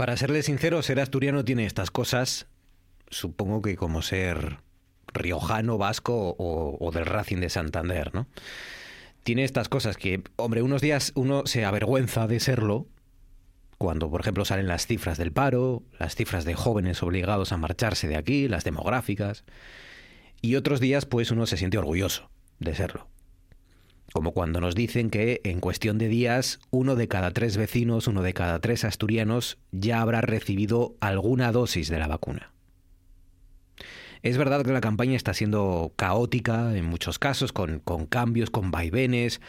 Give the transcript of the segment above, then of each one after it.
Para serle sincero, ser asturiano tiene estas cosas, supongo que como ser riojano, vasco o, o del Racing de Santander, ¿no? Tiene estas cosas que, hombre, unos días uno se avergüenza de serlo, cuando, por ejemplo, salen las cifras del paro, las cifras de jóvenes obligados a marcharse de aquí, las demográficas, y otros días, pues uno se siente orgulloso de serlo. Como cuando nos dicen que en cuestión de días uno de cada tres vecinos, uno de cada tres asturianos ya habrá recibido alguna dosis de la vacuna. Es verdad que la campaña está siendo caótica en muchos casos, con, con cambios, con vaivenes,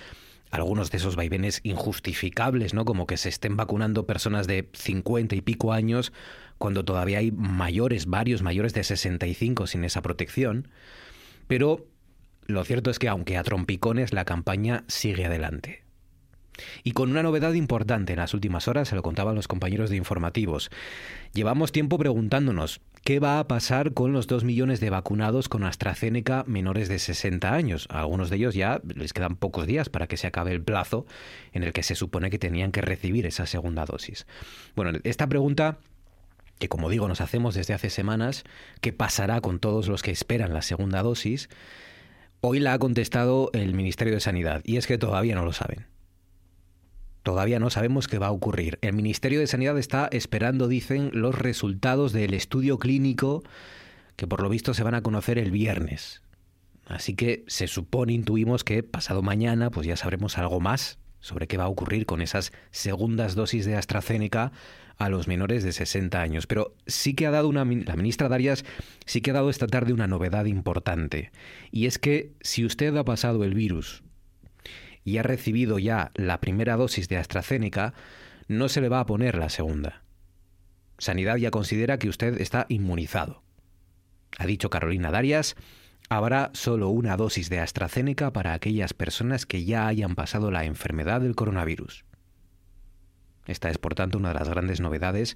algunos de esos vaivenes injustificables, ¿no? Como que se estén vacunando personas de 50 y pico años cuando todavía hay mayores, varios mayores de 65 sin esa protección. Pero lo cierto es que aunque a trompicones la campaña sigue adelante. Y con una novedad importante en las últimas horas, se lo contaban los compañeros de informativos. Llevamos tiempo preguntándonos qué va a pasar con los dos millones de vacunados con AstraZeneca menores de 60 años. A algunos de ellos ya les quedan pocos días para que se acabe el plazo en el que se supone que tenían que recibir esa segunda dosis. Bueno, esta pregunta que como digo nos hacemos desde hace semanas, ¿qué pasará con todos los que esperan la segunda dosis? Hoy la ha contestado el Ministerio de Sanidad y es que todavía no lo saben. Todavía no sabemos qué va a ocurrir. El Ministerio de Sanidad está esperando, dicen, los resultados del estudio clínico que por lo visto se van a conocer el viernes. Así que se supone, intuimos que pasado mañana pues ya sabremos algo más sobre qué va a ocurrir con esas segundas dosis de AstraZeneca a los menores de 60 años. Pero sí que ha dado una la ministra Darias sí que ha dado esta tarde una novedad importante y es que si usted ha pasado el virus y ha recibido ya la primera dosis de AstraZeneca, no se le va a poner la segunda. Sanidad ya considera que usted está inmunizado. Ha dicho Carolina Darias, habrá solo una dosis de AstraZeneca para aquellas personas que ya hayan pasado la enfermedad del coronavirus. Esta es, por tanto, una de las grandes novedades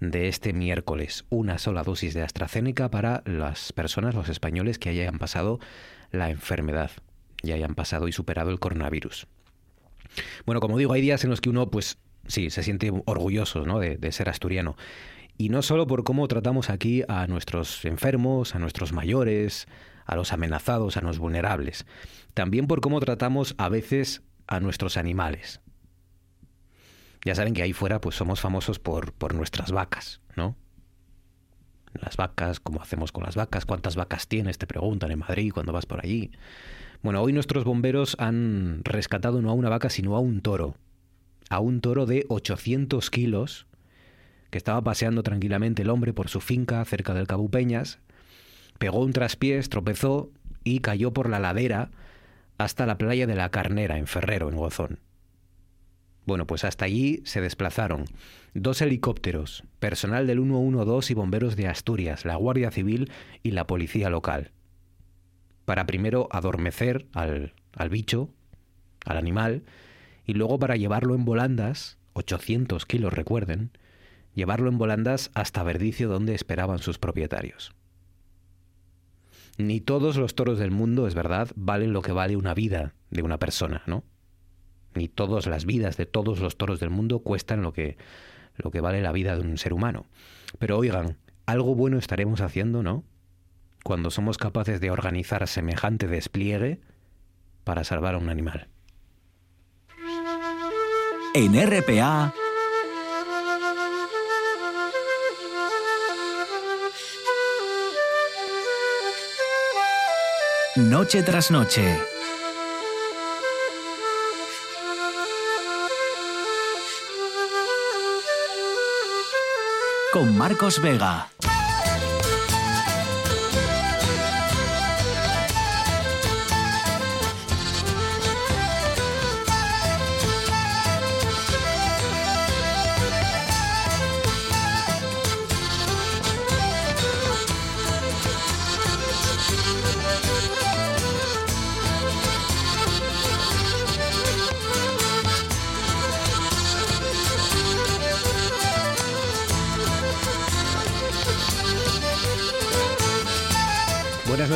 de este miércoles. Una sola dosis de AstraZeneca para las personas, los españoles que hayan pasado la enfermedad y hayan pasado y superado el coronavirus. Bueno, como digo, hay días en los que uno, pues sí, se siente orgulloso ¿no? de, de ser asturiano. Y no solo por cómo tratamos aquí a nuestros enfermos, a nuestros mayores, a los amenazados, a los vulnerables, también por cómo tratamos a veces a nuestros animales. Ya saben que ahí fuera pues somos famosos por, por nuestras vacas, ¿no? Las vacas, cómo hacemos con las vacas, cuántas vacas tienes, te preguntan en Madrid cuando vas por allí. Bueno, hoy nuestros bomberos han rescatado no a una vaca, sino a un toro. A un toro de 800 kilos que estaba paseando tranquilamente el hombre por su finca cerca del Cabo Peñas, pegó un traspiés, tropezó y cayó por la ladera hasta la playa de la Carnera, en Ferrero, en Gozón. Bueno, pues hasta allí se desplazaron dos helicópteros, personal del 112 y bomberos de Asturias, la Guardia Civil y la policía local para primero adormecer al, al bicho, al animal, y luego para llevarlo en volandas, 800 kilos recuerden, llevarlo en volandas hasta Verdicio donde esperaban sus propietarios. Ni todos los toros del mundo, es verdad, valen lo que vale una vida de una persona, ¿no? Ni todas las vidas de todos los toros del mundo cuestan lo que, lo que vale la vida de un ser humano. Pero oigan, algo bueno estaremos haciendo, ¿no? cuando somos capaces de organizar semejante despliegue para salvar a un animal. En RPA. Noche tras noche. Con Marcos Vega.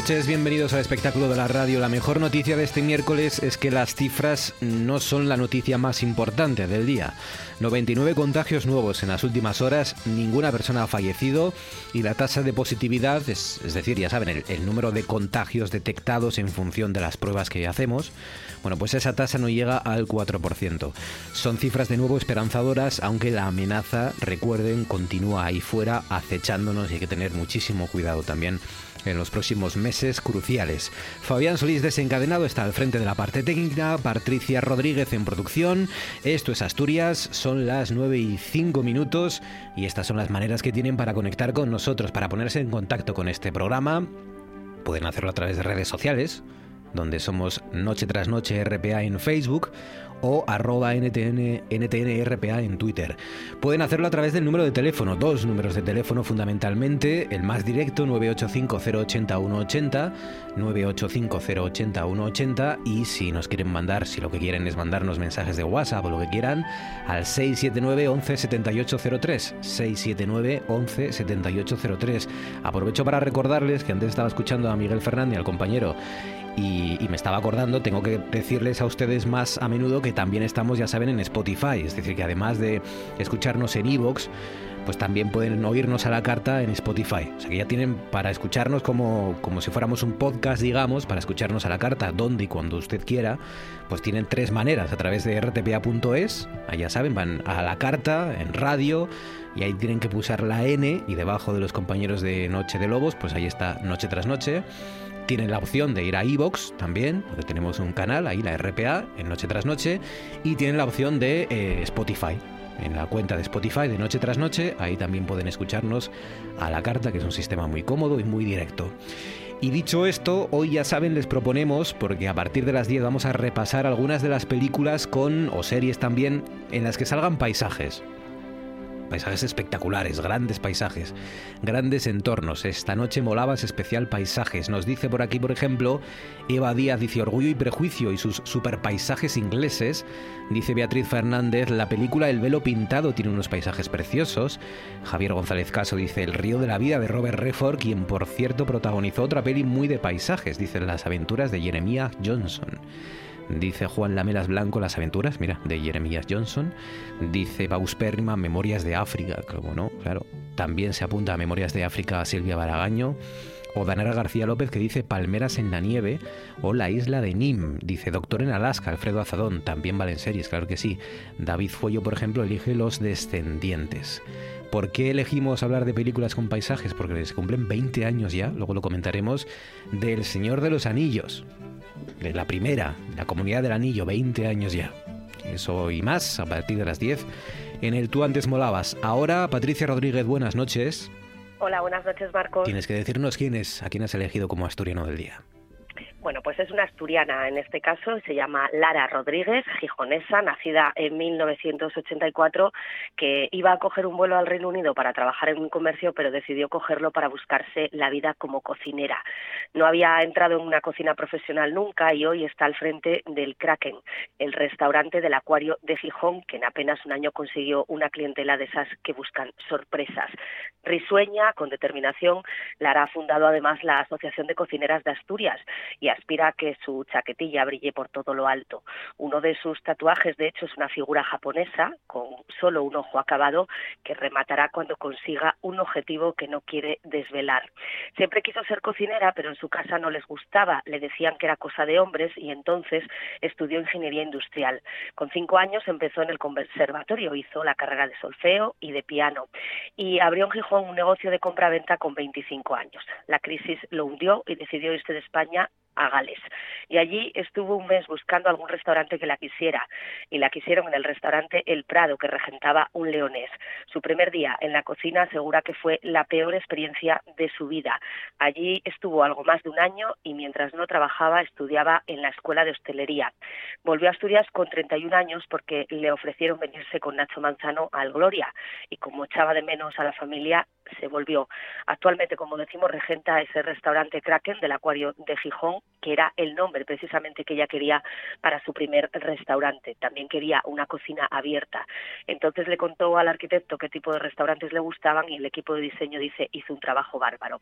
Noches, bienvenidos al espectáculo de la radio. La mejor noticia de este miércoles es que las cifras no son la noticia más importante del día. 99 contagios nuevos en las últimas horas, ninguna persona ha fallecido y la tasa de positividad, es, decir, ya saben, el, el número de contagios detectados en función de las pruebas que hacemos, bueno, pues esa tasa no llega al 4%. Son cifras de nuevo esperanzadoras, aunque la amenaza, recuerden, continúa ahí fuera acechándonos y hay que tener muchísimo cuidado también en los próximos meses cruciales. Fabián Solís desencadenado está al frente de la parte técnica, Patricia Rodríguez en producción. Esto es Asturias, son las 9 y 5 minutos y estas son las maneras que tienen para conectar con nosotros, para ponerse en contacto con este programa. Pueden hacerlo a través de redes sociales, donde somos Noche tras Noche RPA en Facebook o arroba NTN, NTNRPA en Twitter. Pueden hacerlo a través del número de teléfono, dos números de teléfono fundamentalmente, el más directo 985-080-180, 985-080-180 y si nos quieren mandar, si lo que quieren es mandarnos mensajes de WhatsApp o lo que quieran, al 679 11 7803, 679 11 7803. Aprovecho para recordarles que antes estaba escuchando a Miguel Fernández, al compañero, y, me estaba acordando, tengo que decirles a ustedes más a menudo que también estamos, ya saben, en Spotify. Es decir, que además de escucharnos en Evox, pues también pueden oírnos a la carta en Spotify. O sea que ya tienen para escucharnos como, como si fuéramos un podcast, digamos, para escucharnos a la carta donde y cuando usted quiera, pues tienen tres maneras. A través de rtpa.es, allá saben, van a la carta, en radio, y ahí tienen que pulsar la N y debajo de los compañeros de Noche de Lobos, pues ahí está Noche tras Noche. Tienen la opción de ir a iVox también, donde tenemos un canal, ahí la RPA, en Noche tras Noche, y tienen la opción de eh, Spotify. En la cuenta de Spotify de Noche tras Noche, ahí también pueden escucharnos a la carta, que es un sistema muy cómodo y muy directo. Y dicho esto, hoy ya saben, les proponemos, porque a partir de las 10 vamos a repasar algunas de las películas con, o series también, en las que salgan paisajes paisajes espectaculares, grandes paisajes, grandes entornos. Esta noche molabas especial paisajes. Nos dice por aquí, por ejemplo, Eva Díaz dice Orgullo y Prejuicio y sus super paisajes ingleses. Dice Beatriz Fernández, la película El velo pintado tiene unos paisajes preciosos. Javier González Caso dice El río de la vida de Robert Redford, quien por cierto protagonizó otra peli muy de paisajes, dice Las aventuras de Jeremiah Johnson. Dice Juan Lamelas Blanco Las aventuras, mira, de Jeremías Johnson. Dice Bausperma Memorias de África, como no, claro. También se apunta a Memorias de África a Silvia Baragaño. O Danara García López que dice Palmeras en la nieve. O La isla de Nim. Dice Doctor en Alaska, Alfredo Azadón. También valen series, claro que sí. David Fuello, por ejemplo, elige Los Descendientes. ¿Por qué elegimos hablar de películas con paisajes? Porque se cumplen 20 años ya, luego lo comentaremos, del Señor de los Anillos la primera, la Comunidad del Anillo, 20 años ya. Eso y más a partir de las 10 en el Tú antes molabas. Ahora, Patricia Rodríguez, buenas noches. Hola, buenas noches, Marcos. Tienes que decirnos quién es, a quién has elegido como asturiano del día. Bueno, pues es una asturiana en este caso, se llama Lara Rodríguez, gijonesa, nacida en 1984, que iba a coger un vuelo al Reino Unido para trabajar en un comercio, pero decidió cogerlo para buscarse la vida como cocinera. No había entrado en una cocina profesional nunca y hoy está al frente del Kraken, el restaurante del Acuario de Gijón, que en apenas un año consiguió una clientela de esas que buscan sorpresas. Risueña, con determinación, Lara ha fundado además la Asociación de Cocineras de Asturias y aspira a que su chaquetilla brille por todo lo alto. Uno de sus tatuajes, de hecho, es una figura japonesa con solo un ojo acabado que rematará cuando consiga un objetivo que no quiere desvelar. Siempre quiso ser cocinera, pero en su casa no les gustaba, le decían que era cosa de hombres y entonces estudió ingeniería industrial. Con cinco años empezó en el conservatorio, hizo la carrera de solfeo y de piano y abrió en Gijón un negocio de compra-venta con 25 años. La crisis lo hundió y decidió irse de España a Gales. Y allí estuvo un mes buscando algún restaurante que la quisiera. Y la quisieron en el restaurante El Prado, que regentaba un leonés. Su primer día en la cocina asegura que fue la peor experiencia de su vida. Allí estuvo algo más de un año y mientras no trabajaba estudiaba en la escuela de hostelería. Volvió a Asturias con 31 años porque le ofrecieron venirse con Nacho Manzano al Gloria. Y como echaba de menos a la familia, se volvió. Actualmente, como decimos, regenta ese restaurante Kraken del Acuario de Gijón que era el nombre precisamente que ella quería para su primer restaurante. También quería una cocina abierta. Entonces le contó al arquitecto qué tipo de restaurantes le gustaban y el equipo de diseño dice hizo un trabajo bárbaro.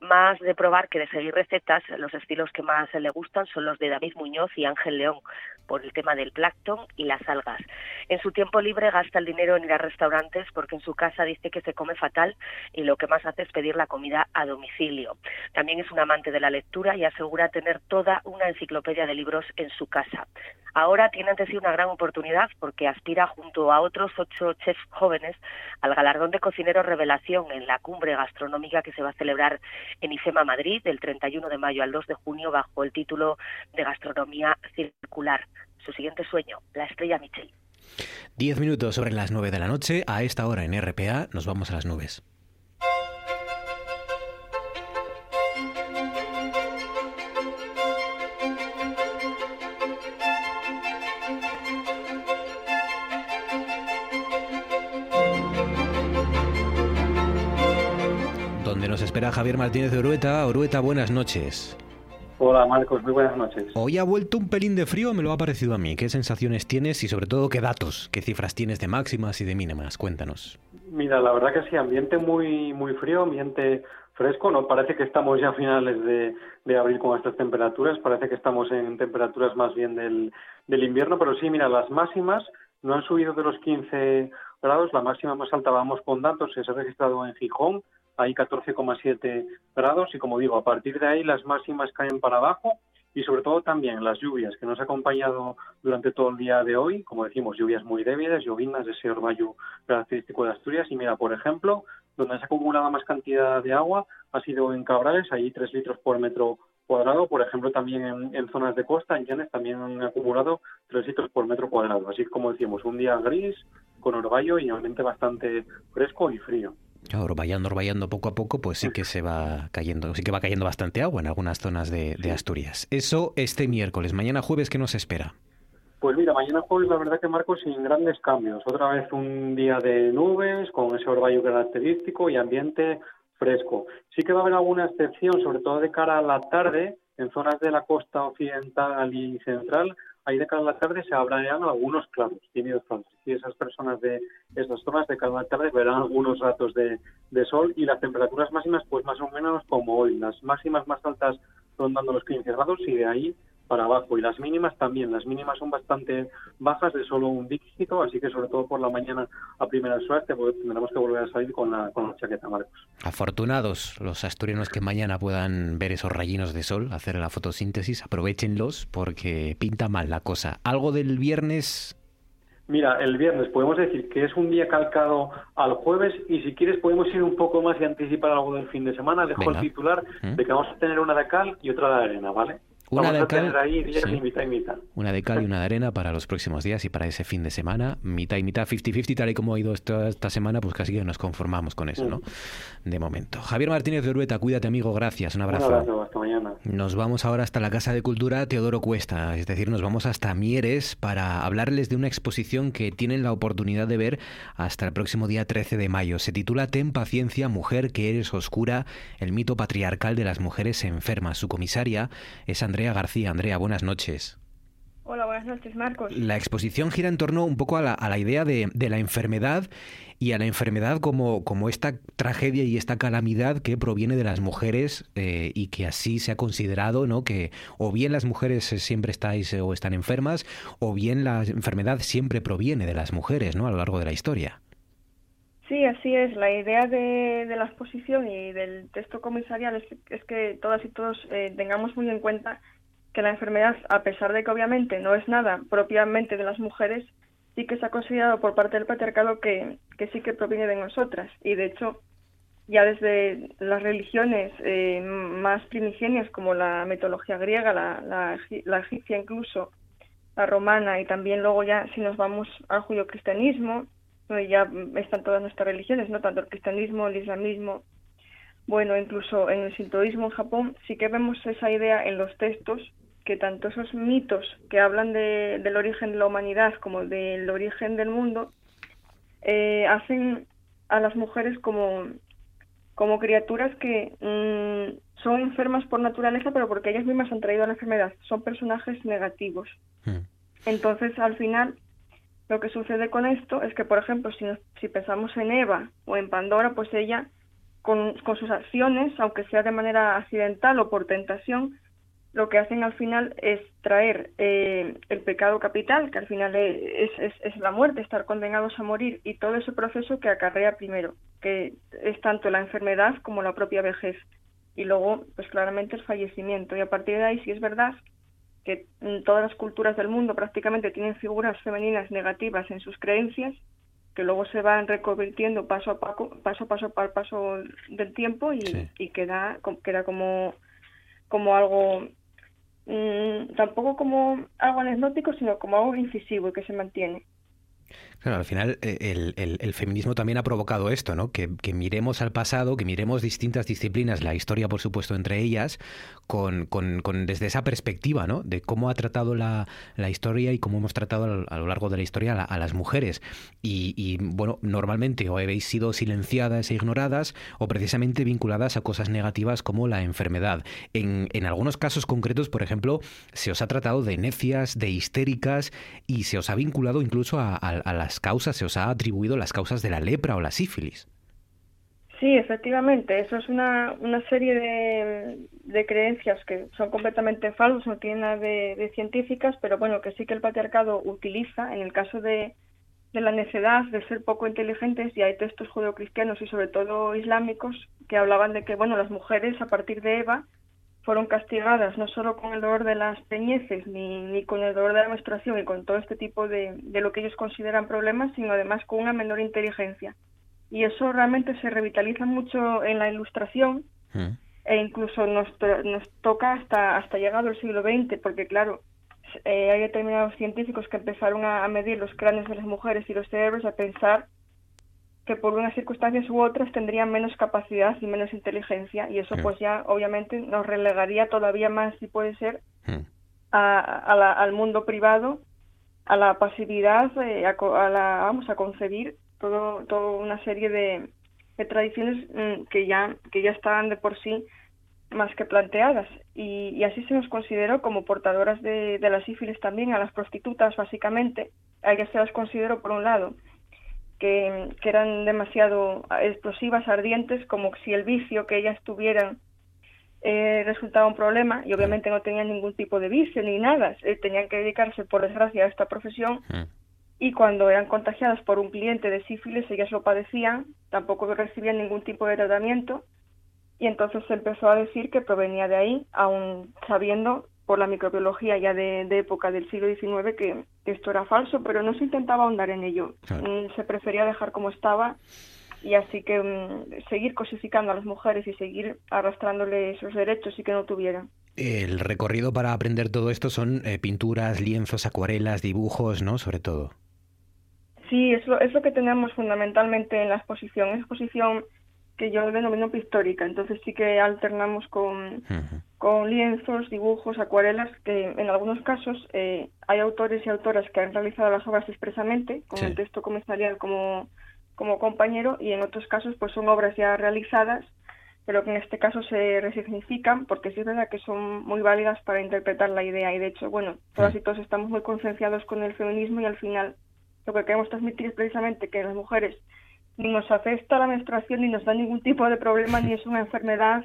Más de probar que de seguir recetas, los estilos que más le gustan son los de David Muñoz y Ángel León, por el tema del plancton y las algas. En su tiempo libre gasta el dinero en ir a restaurantes porque en su casa dice que se come fatal y lo que más hace es pedir la comida a domicilio. También es un amante de la lectura y asegura tener toda una enciclopedia de libros en su casa. Ahora tiene ante sí una gran oportunidad porque aspira junto a otros ocho chefs jóvenes al galardón de cocinero revelación en la cumbre gastronómica que se va a celebrar en IFEMA Madrid del 31 de mayo al 2 de junio bajo el título de Gastronomía Circular. Su siguiente sueño, la estrella Michel. Diez minutos sobre las nueve de la noche. A esta hora en RPA nos vamos a las nubes. Espera Javier Martínez de Orueta. Orueta, buenas noches. Hola Marcos, muy buenas noches. Hoy ha vuelto un pelín de frío, me lo ha parecido a mí. ¿Qué sensaciones tienes y sobre todo qué datos, qué cifras tienes de máximas y de mínimas? Cuéntanos. Mira, la verdad que sí, ambiente muy muy frío, ambiente fresco. No parece que estamos ya a finales de, de abril con estas temperaturas, parece que estamos en temperaturas más bien del, del invierno, pero sí, mira, las máximas no han subido de los 15 grados, la máxima más alta vamos con datos, se ha registrado en Gijón, hay 14,7 grados y como digo, a partir de ahí las máximas caen para abajo y sobre todo también las lluvias que nos ha acompañado durante todo el día de hoy, como decimos, lluvias muy débiles, llovinas de ese orvallo característico de Asturias y mira, por ejemplo, donde se ha acumulado más cantidad de agua ha sido en Cabrales, ahí 3 litros por metro cuadrado, por ejemplo, también en, zonas de costa, en Llanes, también han acumulado 3 litros por metro cuadrado. Así como decimos, un día gris, con orvallo y ambiente bastante fresco y frío. Claro, vayando, vayando poco a poco, pues sí que se va cayendo, sí que va cayendo bastante agua en algunas zonas de, de Asturias. Eso este miércoles. Mañana jueves, ¿qué nos espera? Pues mira, mañana jueves la verdad que marco sin grandes cambios. Otra vez un día de nubes, con ese orvallo característico y ambiente fresco. Sí que va a haber alguna excepción, sobre todo de cara a la tarde, en zonas de la costa occidental y central, ahí de cara a la tarde se abrirán algunos claros, tímidos claros. Y esas personas de esas zonas de cara a la tarde verán algunos ratos de, de, sol y las temperaturas máximas, pues más o menos como hoy. Las máximas más altas rondando los 15 grados y de ahí para abajo. Y las mínimas también. Las mínimas son bastante bajas, de solo un dígito, así que sobre todo por la mañana a primera suerte pues tendremos que volver a salir con la, con la chaqueta, Marcos. Afortunados los asturianos que mañana puedan ver esos rayinos de sol, hacer la fotosíntesis, aprovechenlos porque pinta mal la cosa. ¿Algo del viernes Mira, el viernes podemos decir que es un día calcado al jueves y si quieres podemos ir un poco más y anticipar algo del fin de semana. Dejo Venga. el titular ¿Mm? de que vamos a tener una de cal y otra de arena, ¿vale? Una Vamos de cal, ahí sí. y mitad y mitad. Una de cal y una de arena para los próximos días y para ese fin de semana, mitad y mitad, 50-50, tal y como ha ido esta, esta, semana, pues casi que nos conformamos con eso, ¿no? De momento. Javier Martínez de Urueta, cuídate, amigo, gracias, un abrazo. Un abrazo, hasta mañana. Nos vamos ahora hasta la Casa de Cultura Teodoro Cuesta, es decir, nos vamos hasta Mieres para hablarles de una exposición que tienen la oportunidad de ver hasta el próximo día 13 de mayo. Se titula Ten paciencia, mujer que eres oscura, el mito patriarcal de las mujeres enfermas. Su comisaria es Andrea García. Andrea, buenas noches. Hola, buenas noches, Marcos. La exposición gira en torno un poco a la, a la idea de, de, la enfermedad y a la enfermedad como, como esta tragedia y esta calamidad que proviene de las mujeres eh, y que así se ha considerado, ¿no? Que o bien las mujeres siempre estáis o están enfermas o bien la enfermedad siempre proviene de las mujeres, ¿no? A lo largo de la historia. Sí, así es. La idea de, la exposición y del texto comisarial es, es que todas y todos eh, tengamos muy en cuenta que la enfermedad, a pesar de que obviamente no es nada propiamente de las mujeres, sí que se ha considerado por parte del patriarcado que, que sí que proviene de nosotras. Y de hecho, ya desde las religiones eh, más primigenias, como la mitología griega, la, la, la, egipcia incluso, la romana, y también luego ya si nos vamos al judio-cristianismo, ya están todas nuestras religiones, no tanto el cristianismo, el islamismo, bueno, incluso en el sintoísmo en Japón sí que vemos esa idea en los textos que tanto esos mitos que hablan de, del origen de la humanidad como del origen del mundo eh, hacen a las mujeres como como criaturas que mm, son enfermas por naturaleza, pero porque ellas mismas han traído la enfermedad. Son personajes negativos. Hmm. Entonces, al final, lo que sucede con esto es que, por ejemplo, si, si pensamos en Eva o en Pandora, pues ella, con, con sus acciones, aunque sea de manera accidental o por tentación, lo que hacen al final es traer eh, el pecado capital, que al final es, es, la muerte, estar condenados a morir, y todo ese proceso que acarrea primero, que es tanto la enfermedad como la propia vejez, y luego, pues claramente el fallecimiento. Y a partir de ahí, sí es verdad que todas las culturas del mundo prácticamente tienen figuras femeninas negativas en sus creencias, que luego se van reconvirtiendo paso a paso, paso a paso, para paso del tiempo y, y queda, queda como, como algo Mm, tampoco como algo anecdótico, sino como algo incisivo y que se mantiene. Claro, al final eh, el, feminismo también ha provocado esto, ¿no? Que, miremos al pasado, que miremos distintas disciplinas, la historia, por supuesto, entre ellas, con, con, desde esa perspectiva, ¿no? De cómo ha tratado la, historia y cómo hemos tratado a lo largo de la historia a, las mujeres. Y, bueno, normalmente o habéis sido silenciadas e ignoradas o precisamente vinculadas a cosas negativas como la enfermedad. En, algunos casos concretos, por ejemplo, se os ha tratado de necias, de histéricas y se os ha vinculado incluso a, a la causas, se os ha atribuido las causas de la lepra o la sífilis. Sí, efectivamente, eso es una, una serie de, de, creencias que son completamente falsas, no tienen nada de, científicas, pero bueno, que sí que el patriarcado utiliza en el caso de, de la necedad, de ser poco inteligentes, y hay textos judeocristianos y sobre todo islámicos que hablaban de que, bueno, las mujeres a partir de Eva fueron castigadas no solo con el dolor de las peñeces ni, ni con el dolor de la menstruación y con todo este tipo de, de lo que ellos consideran problemas, sino además con una menor inteligencia. Y eso realmente se revitaliza mucho en la ilustración mm. e incluso nos, nos toca hasta, hasta llegado el siglo XX, porque claro, eh, hay determinados científicos que empezaron a, a medir los cráneos de las mujeres y los cerebros a pensar que por unas circunstancias u otras tendrían menos capacidad y menos inteligencia y eso pues ya obviamente nos relegaría todavía más si puede ser hmm. a, al mundo privado a la pasividad eh, a, la vamos a concebir todo toda una serie de, tradiciones mm, que ya que ya estaban de por sí más que planteadas. Y, y así se nos consideró como portadoras de, de la sífilis también a las prostitutas básicamente. A ellas se las considero por un lado que, eran demasiado explosivas, ardientes, como si el vicio que ellas tuvieran eh, resultaba un problema y obviamente no tenían ningún tipo de vicio ni nada, eh, tenían que dedicarse por desgracia a esta profesión. Mm. y cuando eran contagiadas por un cliente de sífilis ellas lo padecían, tampoco recibían ningún tipo de tratamiento. Y entonces se empezó a decir que provenía de ahí, aún sabiendo por la microbiología ya de, época del siglo XIX que, esto era falso, pero no se intentaba ahondar en ello. Mm, se prefería dejar como estaba y así que mm, seguir cosificando a las mujeres y seguir arrastrándole esos derechos y que no tuvieran. El recorrido para aprender todo esto son eh, pinturas, lienzos, acuarelas, dibujos, ¿no? Sobre todo. Sí, es lo, es lo que tenemos fundamentalmente en la exposición. Es exposición que yo denomino pictórica, entonces sí que alternamos con, con lienzos, dibujos, acuarelas, que en algunos casos eh, hay autores y autoras que han realizado las obras expresamente, con el texto comisarial como, como compañero, y en otros casos pues son obras ya realizadas, pero que en este caso se resignifican, porque sí es verdad que son muy válidas para interpretar la idea, y de hecho, bueno, todas y todos estamos muy concienciados con el feminismo y al final lo que queremos transmitir es precisamente que las mujeres ni nos afecta la menstruación, ni nos da ningún tipo de problema, ni es una enfermedad,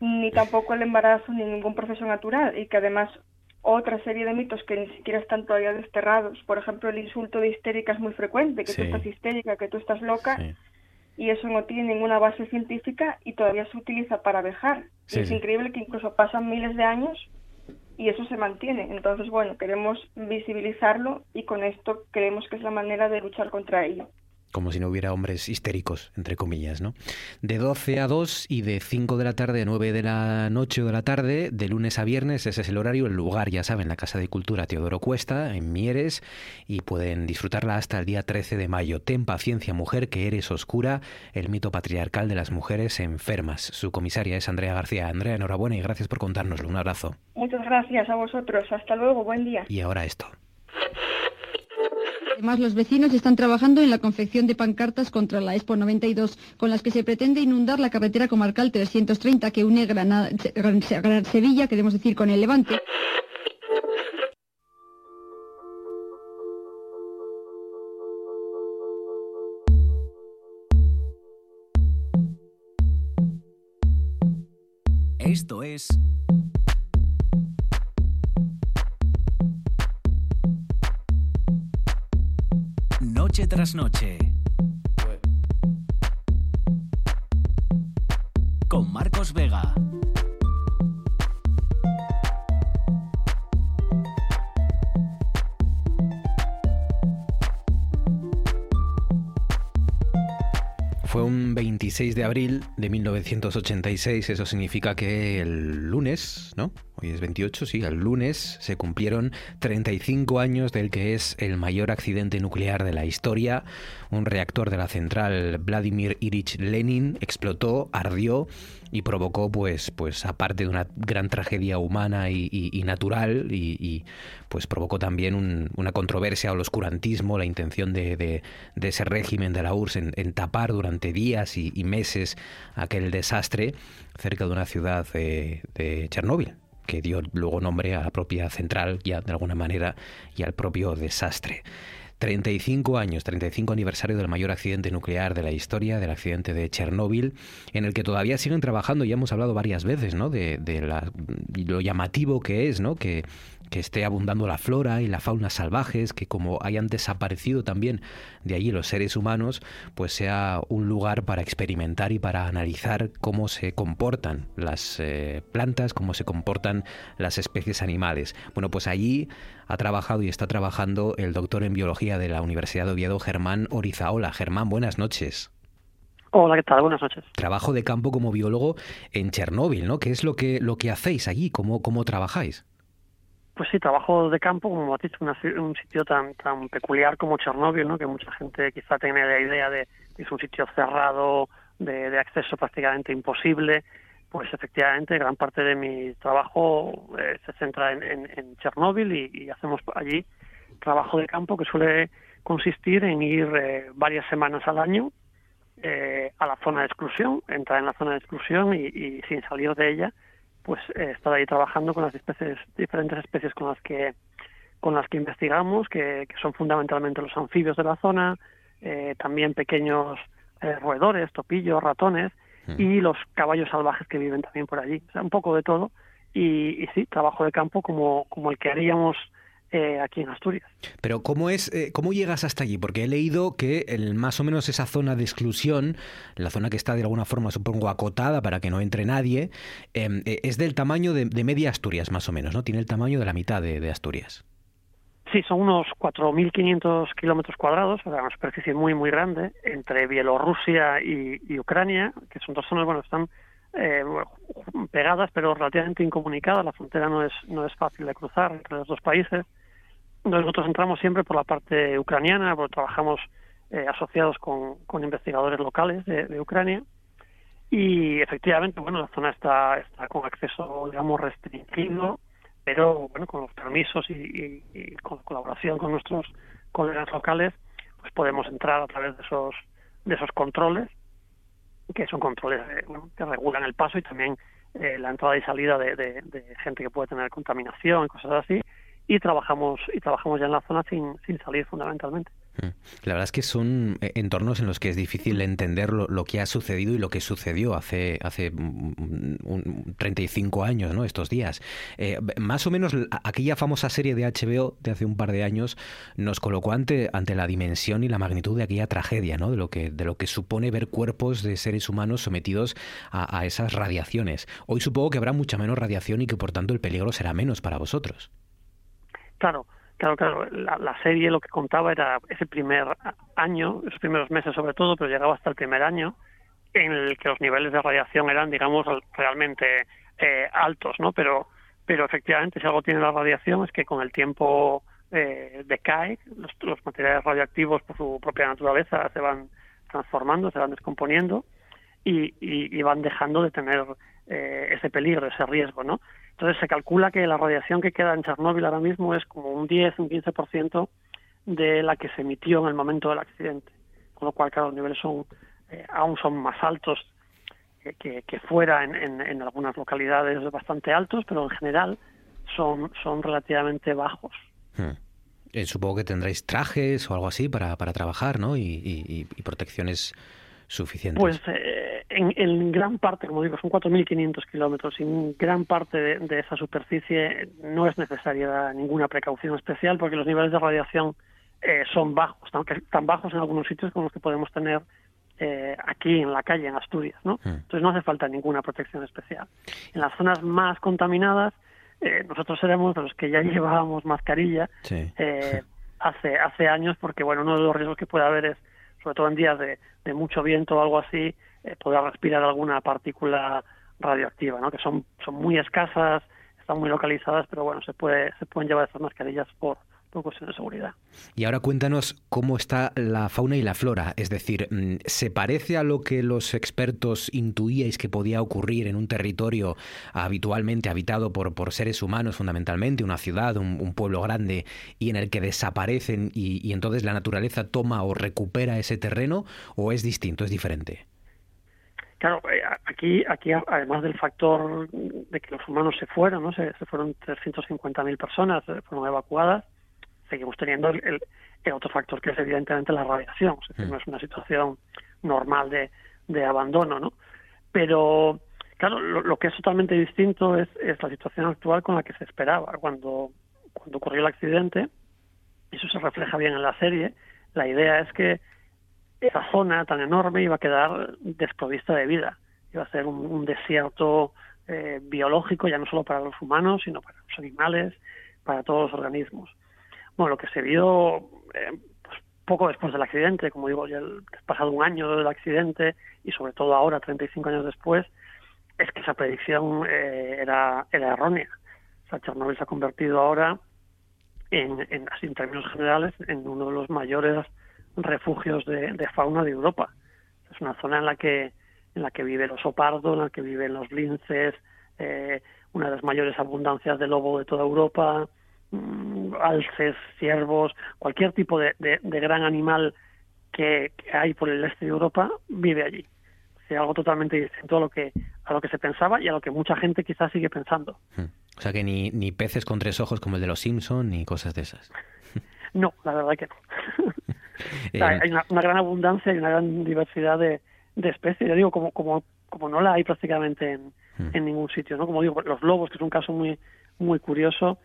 ni tampoco el embarazo, ni ningún proceso natural. Y que además otra serie de mitos que ni siquiera están todavía desterrados. Por ejemplo, el insulto de histérica es muy frecuente, que tú estás histérica, que tú estás loca. Y eso no tiene ninguna base científica y todavía se utiliza para vejar. es increíble que incluso pasan miles de años y eso se mantiene. Entonces, bueno, queremos visibilizarlo y con esto creemos que es la manera de luchar contra ello como si no hubiera hombres histéricos, entre comillas, ¿no? De 12 a 2 y de 5 de la tarde a 9 de la noche o de la tarde, de lunes a viernes, ese es el horario, el lugar, ya saben, la Casa de Cultura Teodoro Cuesta, en Mieres, y pueden disfrutarla hasta el día 13 de mayo. Ten paciencia, mujer, que eres oscura, el mito patriarcal de las mujeres enfermas. Su comisaria es Andrea García. Andrea, enhorabuena y gracias por contárnoslo. Un abrazo. Muchas gracias a vosotros. Hasta luego. Buen día. Y ahora esto. Además, los vecinos están trabajando en la confección de pancartas contra la Expo 92, con las que se pretende inundar la carretera comarcal 330 que une Granada, Sevilla, queremos decir, con el Levante. Esto es Tras noche. Con Marcos Vega. Fue un 26 de abril de 1986, eso significa que el lunes, ¿no? Hoy es 28, sí, el lunes se cumplieron 35 años del que es el mayor accidente nuclear de la historia. Un reactor de la central Vladimir Ilich Lenin explotó, ardió y provocó, pues, pues aparte de una gran tragedia humana y, natural, y, pues provocó también una controversia al oscurantismo, la intención de, ese régimen de la URSS en, tapar durante días y, meses aquel desastre cerca de una ciudad de Chernóbil que dio luego nombre a la propia central ya de alguna manera y al propio desastre. 35 años, 35 aniversario del mayor accidente nuclear de la historia, del accidente de Chernóbil, en el que todavía siguen trabajando, ya hemos hablado varias veces, ¿no? De, lo llamativo que es, ¿no? Que, que esté abundando la flora y la fauna salvajes, que como hayan desaparecido también de allí los seres humanos, pues sea un lugar para experimentar y para analizar cómo se comportan las eh, plantas, cómo se comportan las especies animales. Bueno, pues allí ha trabajado y está trabajando el doctor en biología de la Universidad de Oviedo, Germán Orizaola. Germán, buenas noches. Hola, ¿qué tal? Buenas noches. Trabajo de campo como biólogo en Chernóbil, ¿no? ¿Qué es lo que, lo que hacéis allí? ¿Cómo, cómo trabajáis? Pues sí, trabajo de campo, como has dicho, un sitio tan tan peculiar como Chernóbil, ¿no? que mucha gente quizá tiene la idea de que es un sitio cerrado, de, acceso prácticamente imposible. Pues efectivamente, gran parte de mi trabajo eh, se centra en, en, Chernóbil y, hacemos allí trabajo de campo que suele consistir en ir eh, varias semanas al año eh, a la zona de exclusión, entrar en la zona de exclusión y sin salir de ella pues eh, estar ahí trabajando con las especies, diferentes especies con las que con las que investigamos, que, son fundamentalmente los anfibios de la zona, eh, también pequeños eh, roedores, topillos, ratones mm. y los caballos salvajes que viven también por allí. O sea, un poco de todo. Y, y sí, trabajo de campo como, como el que haríamos eh, aquí en Asturias. Pero ¿cómo es, eh, cómo llegas hasta allí? Porque he leído que el, más o menos esa zona de exclusión, la zona que está de alguna forma supongo acotada para que no entre nadie, em, eh, es del tamaño de, media Asturias más o menos, ¿no? Tiene el tamaño de la mitad de, Asturias. Sí, son unos 4.500 kilómetros cuadrados, o sea, una superficie muy, muy grande, entre Bielorrusia y, Ucrania, que son dos zonas, bueno, están pegadas pero relativamente incomunicadas. La frontera no es, no es fácil de cruzar entre los dos países. Nosotros entramos siempre por la parte ucraniana, porque trabajamos eh, asociados con, con, investigadores locales de, Ucrania. Y efectivamente, bueno, la zona está, está con acceso, digamos, restringido, pero bueno, con los permisos y, con colaboración con nuestros colegas locales, pues podemos entrar a través de esos, de esos controles, que son controles eh, que regulan el paso y también eh, la entrada y salida de, gente que puede tener contaminación y cosas así y trabajamos y trabajamos ya en la zona sin, sin salir fundamentalmente. Mm. La verdad es que son eh, entornos en los que es difícil entender lo, que ha sucedido y lo que sucedió hace, hace 35 años, ¿no? Estos días. Eh, más o menos aquella famosa serie de HBO de hace un par de años nos colocó ante, ante la dimensión y la magnitud de aquella tragedia, ¿no? De lo que, de lo que supone ver cuerpos de seres humanos sometidos a, a esas radiaciones. Hoy supongo que habrá mucha menos radiación y que por tanto el peligro será menos para vosotros. Claro, claro, claro. La, serie lo que contaba era ese primer año, esos primeros meses sobre todo, pero llegaba hasta el primer año, en el que los niveles de radiación eran, digamos, realmente eh, altos, ¿no? Pero, pero efectivamente, si algo tiene la radiación es que con el tiempo eh, decae, los, materiales radioactivos por su propia naturaleza se van transformando, se van descomponiendo y, y, van dejando de tener eh, ese peligro, ese riesgo, ¿no? Entonces se calcula que la radiación que queda en Chernóbil ahora mismo es como un 10, un 15% de la que se emitió en el momento del accidente. Con lo cual, claro, los niveles son eh, aún son más altos que, fuera en, en, en, algunas localidades bastante altos, pero en general son, son relativamente bajos. Hmm. Eh, supongo que tendréis trajes o algo así para, para trabajar, ¿no? Y, y, y protecciones suficientes. Pues eh, en, en, gran parte, como digo, son 4.500 kilómetros y en gran parte de, de, esa superficie no es necesaria ninguna precaución especial porque los niveles de radiación eh, son bajos, aunque tan bajos en algunos sitios como los que podemos tener eh, aquí en la calle, en Asturias, ¿no? Hmm. Entonces no hace falta ninguna protección especial. En las zonas más contaminadas, eh, nosotros seremos de los que ya llevábamos mascarilla Sí. eh, hace hace años, porque bueno, uno de los riesgos que puede haber es, sobre todo en días de, mucho viento o algo así, eh, poder respirar alguna partícula radioactiva, ¿no? Que son son muy escasas, están muy localizadas, pero bueno, se puede se pueden llevar estas mascarillas por cuestión de seguridad. Y ahora cuéntanos cómo está la fauna y la flora, es decir, mm, ¿se parece a lo que los expertos intuíais que podía ocurrir en un territorio habitualmente habitado por, por seres humanos fundamentalmente, una ciudad, un, un pueblo grande, y en el que desaparecen y, y entonces la naturaleza toma o recupera ese terreno, o es distinto, es diferente? Claro, eh, aquí, aquí además del factor de que los humanos se fueron, ¿no? se, se fueron 350.000 personas, eh, fueron evacuadas, seguimos teniendo el, el, el, otro factor que es evidentemente la radiación, es decir, no es una situación normal de, de abandono, ¿no? Pero, claro, lo, lo, que es totalmente distinto es, es la situación actual con la que se esperaba. Cuando, cuando ocurrió el accidente, eso se refleja bien en la serie, la idea es que esa zona tan enorme iba a quedar desprovista de vida, iba a ser un, un desierto eh, biológico ya no solo para los humanos, sino para los animales, para todos los organismos bueno, lo que se vio eh, pues, poco después del accidente, como digo, ya el pasado un año del accidente y sobre todo ahora, 35 años después, es que esa predicción eh, era, era errónea. O sea, Chernobyl se ha convertido ahora, en, en, en términos generales, en uno de los mayores refugios de, fauna de Europa. Es una zona en la que en la que vive el oso pardo, en la que viven los linces, eh, una de las mayores abundancias de lobo de toda Europa, alces, ciervos, cualquier tipo de, de, de gran animal que, que, hay por el este de Europa vive allí. O sea, algo totalmente distinto a lo que a lo que se pensaba y a lo que mucha gente quizás sigue pensando. O sea que ni, ni peces con tres ojos como el de los Simpson ni cosas de esas. No, la verdad que no. sea, hay una, una, gran abundancia y una gran diversidad de, de especies. Ya digo, como, como, como no la hay prácticamente en, en ningún sitio, ¿no? Como digo, los lobos, que es un caso muy, muy curioso,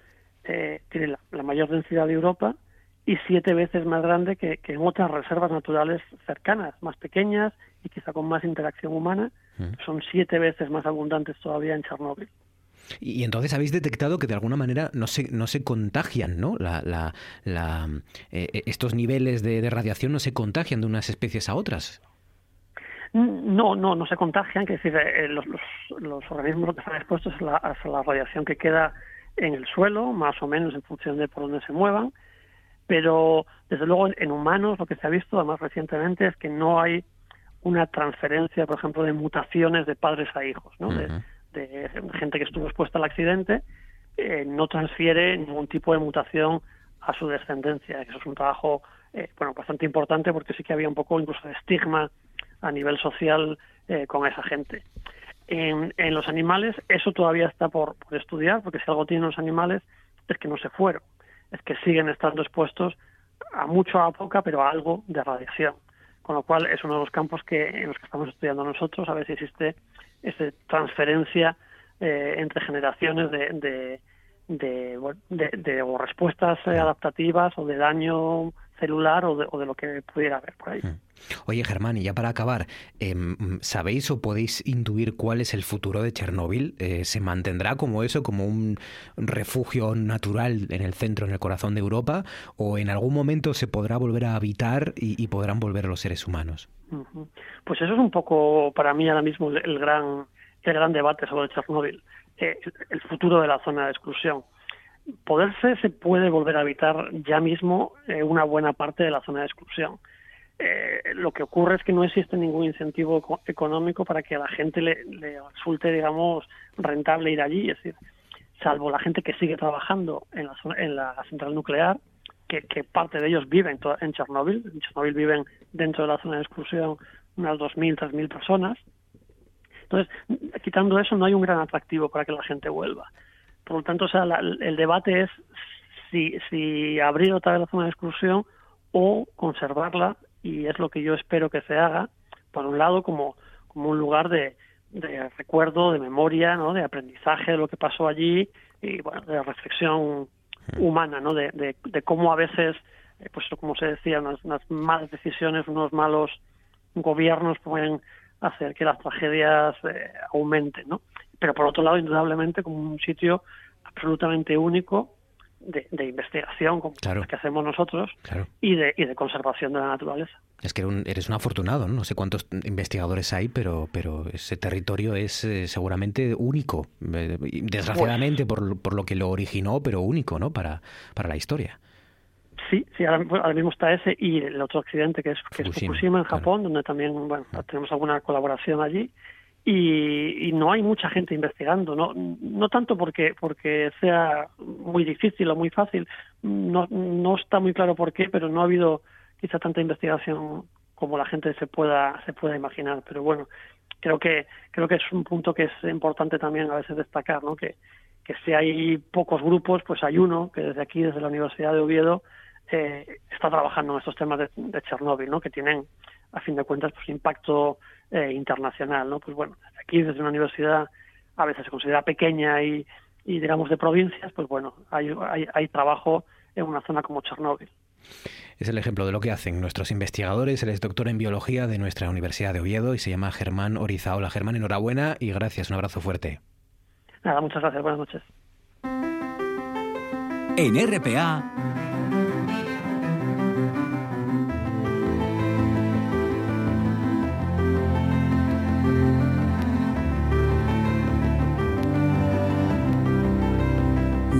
eh, tiene la, la, mayor densidad de Europa y siete veces más grande que, que, en otras reservas naturales cercanas, más pequeñas y quizá con más interacción humana. Son siete veces más abundantes todavía en Chernóbil. Y entonces habéis detectado que de alguna manera no se, no se contagian, ¿no? La, la, la, eh, estos niveles de, de, radiación no se contagian de unas especies a otras. No, no, no se contagian, que decir, eh, los, los, los, organismos que están expuestos a la, a la radiación que queda en el suelo, más o menos en función de por dónde se muevan, pero desde luego en humanos lo que se ha visto más recientemente es que no hay una transferencia, por ejemplo, de mutaciones de padres a hijos, ¿no? Uh -huh. de, de, gente que estuvo expuesta al accidente, eh, no transfiere ningún tipo de mutación a su descendencia. Eso es un trabajo eh, bueno bastante importante porque sí que había un poco incluso de estigma a nivel social eh, con esa gente. En, los animales eso todavía está por, por, estudiar, porque si algo tienen los animales es que no se fueron, es que siguen estando expuestos a mucho a poca, pero a algo de radiación. Con lo cual es uno de los campos que, en los que estamos estudiando nosotros, a ver si existe esa transferencia eh, entre generaciones de, de, de, respuestas eh, adaptativas o de daño celular o de, o de lo que pudiera haber por ahí. Oye, Germán, y ya para acabar, eh, ¿sabéis o podéis intuir cuál es el futuro de Chernóbil? Eh, ¿Se mantendrá como eso, como un refugio natural en el centro, en el corazón de Europa? ¿O en algún momento se podrá volver a habitar y, y podrán volver los seres humanos? Pues eso es un poco, para mí ahora mismo, el, el gran, el gran debate sobre Chernóbil, eh, el futuro de la zona de exclusión poderse se puede volver a habitar ya mismo eh, una buena parte de la zona de exclusión. Eh, lo que ocurre es que no existe ningún incentivo económico para que a la gente le, le, resulte, digamos, rentable ir allí. Es decir, salvo la gente que sigue trabajando en la, en la central nuclear, que, parte de ellos viven en Chernóbil. En Chernóbil viven dentro de la zona de exclusión unas 2.000, 3.000 personas. Entonces, quitando eso, no hay un gran atractivo para que la gente vuelva. Por lo tanto, o sea, la- el debate es si, si abrir otra vez la zona de exclusión o conservarla, y es lo que yo espero que se haga, por un lado, como, como un lugar de, de recuerdo, de memoria, ¿no? de aprendizaje de lo que pasó allí y bueno, de reflexión humana, ¿no? de, de, de cómo a veces, eh, pues como se decía, unas, unas malas decisiones, unos malos gobiernos pueden hacer que las tragedias eh, aumenten, ¿no? Pero por otro lado, indudablemente, como un sitio absolutamente único de, de investigación, como Claro. la que hacemos nosotros, Claro. y de, y de conservación de la naturaleza. Es que eres un, afortunado, ¿no? No sé cuántos investigadores hay, pero, pero ese territorio es eh, seguramente único. Eh, desgraciadamente por, por lo que lo originó, pero único, ¿no? Para, para la historia. Sí, sí, ahora, mismo está ese y el otro accidente que es, que es Fukushima, en claro. Japón, donde también bueno, tenemos alguna colaboración allí. Y, y no hay mucha gente investigando, no, no tanto porque, porque sea muy difícil o muy fácil, no, no está muy claro por qué, pero no ha habido quizá tanta investigación como la gente se pueda, se pueda imaginar. Pero bueno, creo que, creo que es un punto que es importante también a veces destacar, ¿no? que, que si hay pocos grupos, pues hay uno que desde aquí, desde la Universidad de Oviedo, eh, está trabajando en estos temas de, de Chernóbil, ¿no? que tienen, a fin de cuentas, pues impacto eh, internacional. ¿no? Pues bueno, desde aquí, desde una universidad a veces se considera pequeña y, y digamos de provincias, pues bueno, hay, hay, hay trabajo en una zona como Chernóbil. Es el ejemplo de lo que hacen nuestros investigadores. Él es doctor en biología de nuestra Universidad de Oviedo y se llama Germán Orizaola. Germán, enhorabuena y gracias. Un abrazo fuerte. Nada, muchas gracias, buenas noches. En RPA,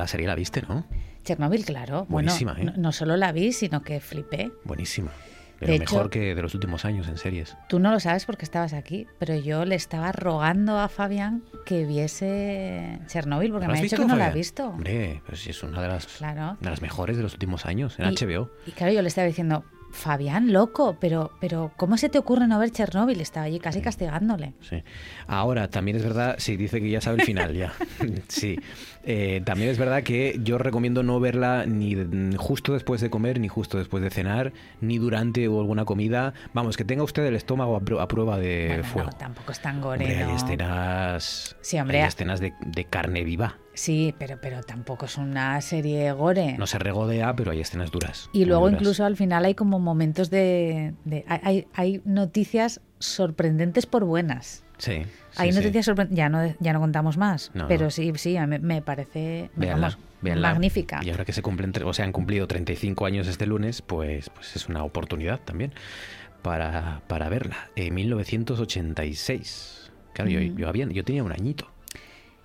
La serie la viste, ¿no? Chernobyl, claro. Buenísima, bueno, ¿eh? no, no solo la vi, sino que flipé. Buenísima. De mejor hecho- que de los últimos años en series. Tú no lo sabes porque estabas aquí, pero yo le estaba rogando a Fabián que viese Chernobyl porque ¿Lo me ha dicho que no la ha visto. Hombre, pues sí, es una de las, Claro. de las mejores de los últimos años en Y- HBO. Y claro, yo le estaba diciendo, Fabián, loco, pero, pero ¿cómo se te ocurre no ver Chernobyl? Estaba allí casi castigándole. Sí. Ahora, también es verdad, sí, dice que ya sabe el final, ya. sí. Eh, también es verdad que yo recomiendo no verla ni de- justo después de comer, ni justo después de cenar, ni durante o alguna comida. Vamos, que tenga usted el estómago a, pru- a prueba de Bueno, fuego. no, tampoco es tan gore, Hombre, hay escenas, Sí, hombre. hay escenas de, de carne viva. Sí, pero, pero tampoco es una serie gore. No se regodea, pero hay escenas duras. Y luego duras. incluso al final hay como momentos de... de- hay, hay noticias sorprendentes por buenas. Sí. Hay sí, sí. noticias sorprendentes... Ya no, ya no contamos más, No, pero no. sí, sí, a mí me parece Véanla, vamos, véanla. magnífica. Y ahora que se cumplen, o se han cumplido 35 años este lunes, pues, pues es una oportunidad también para, para verla. En 1986. Claro, yo, Mm. yo, había, yo tenía un añito.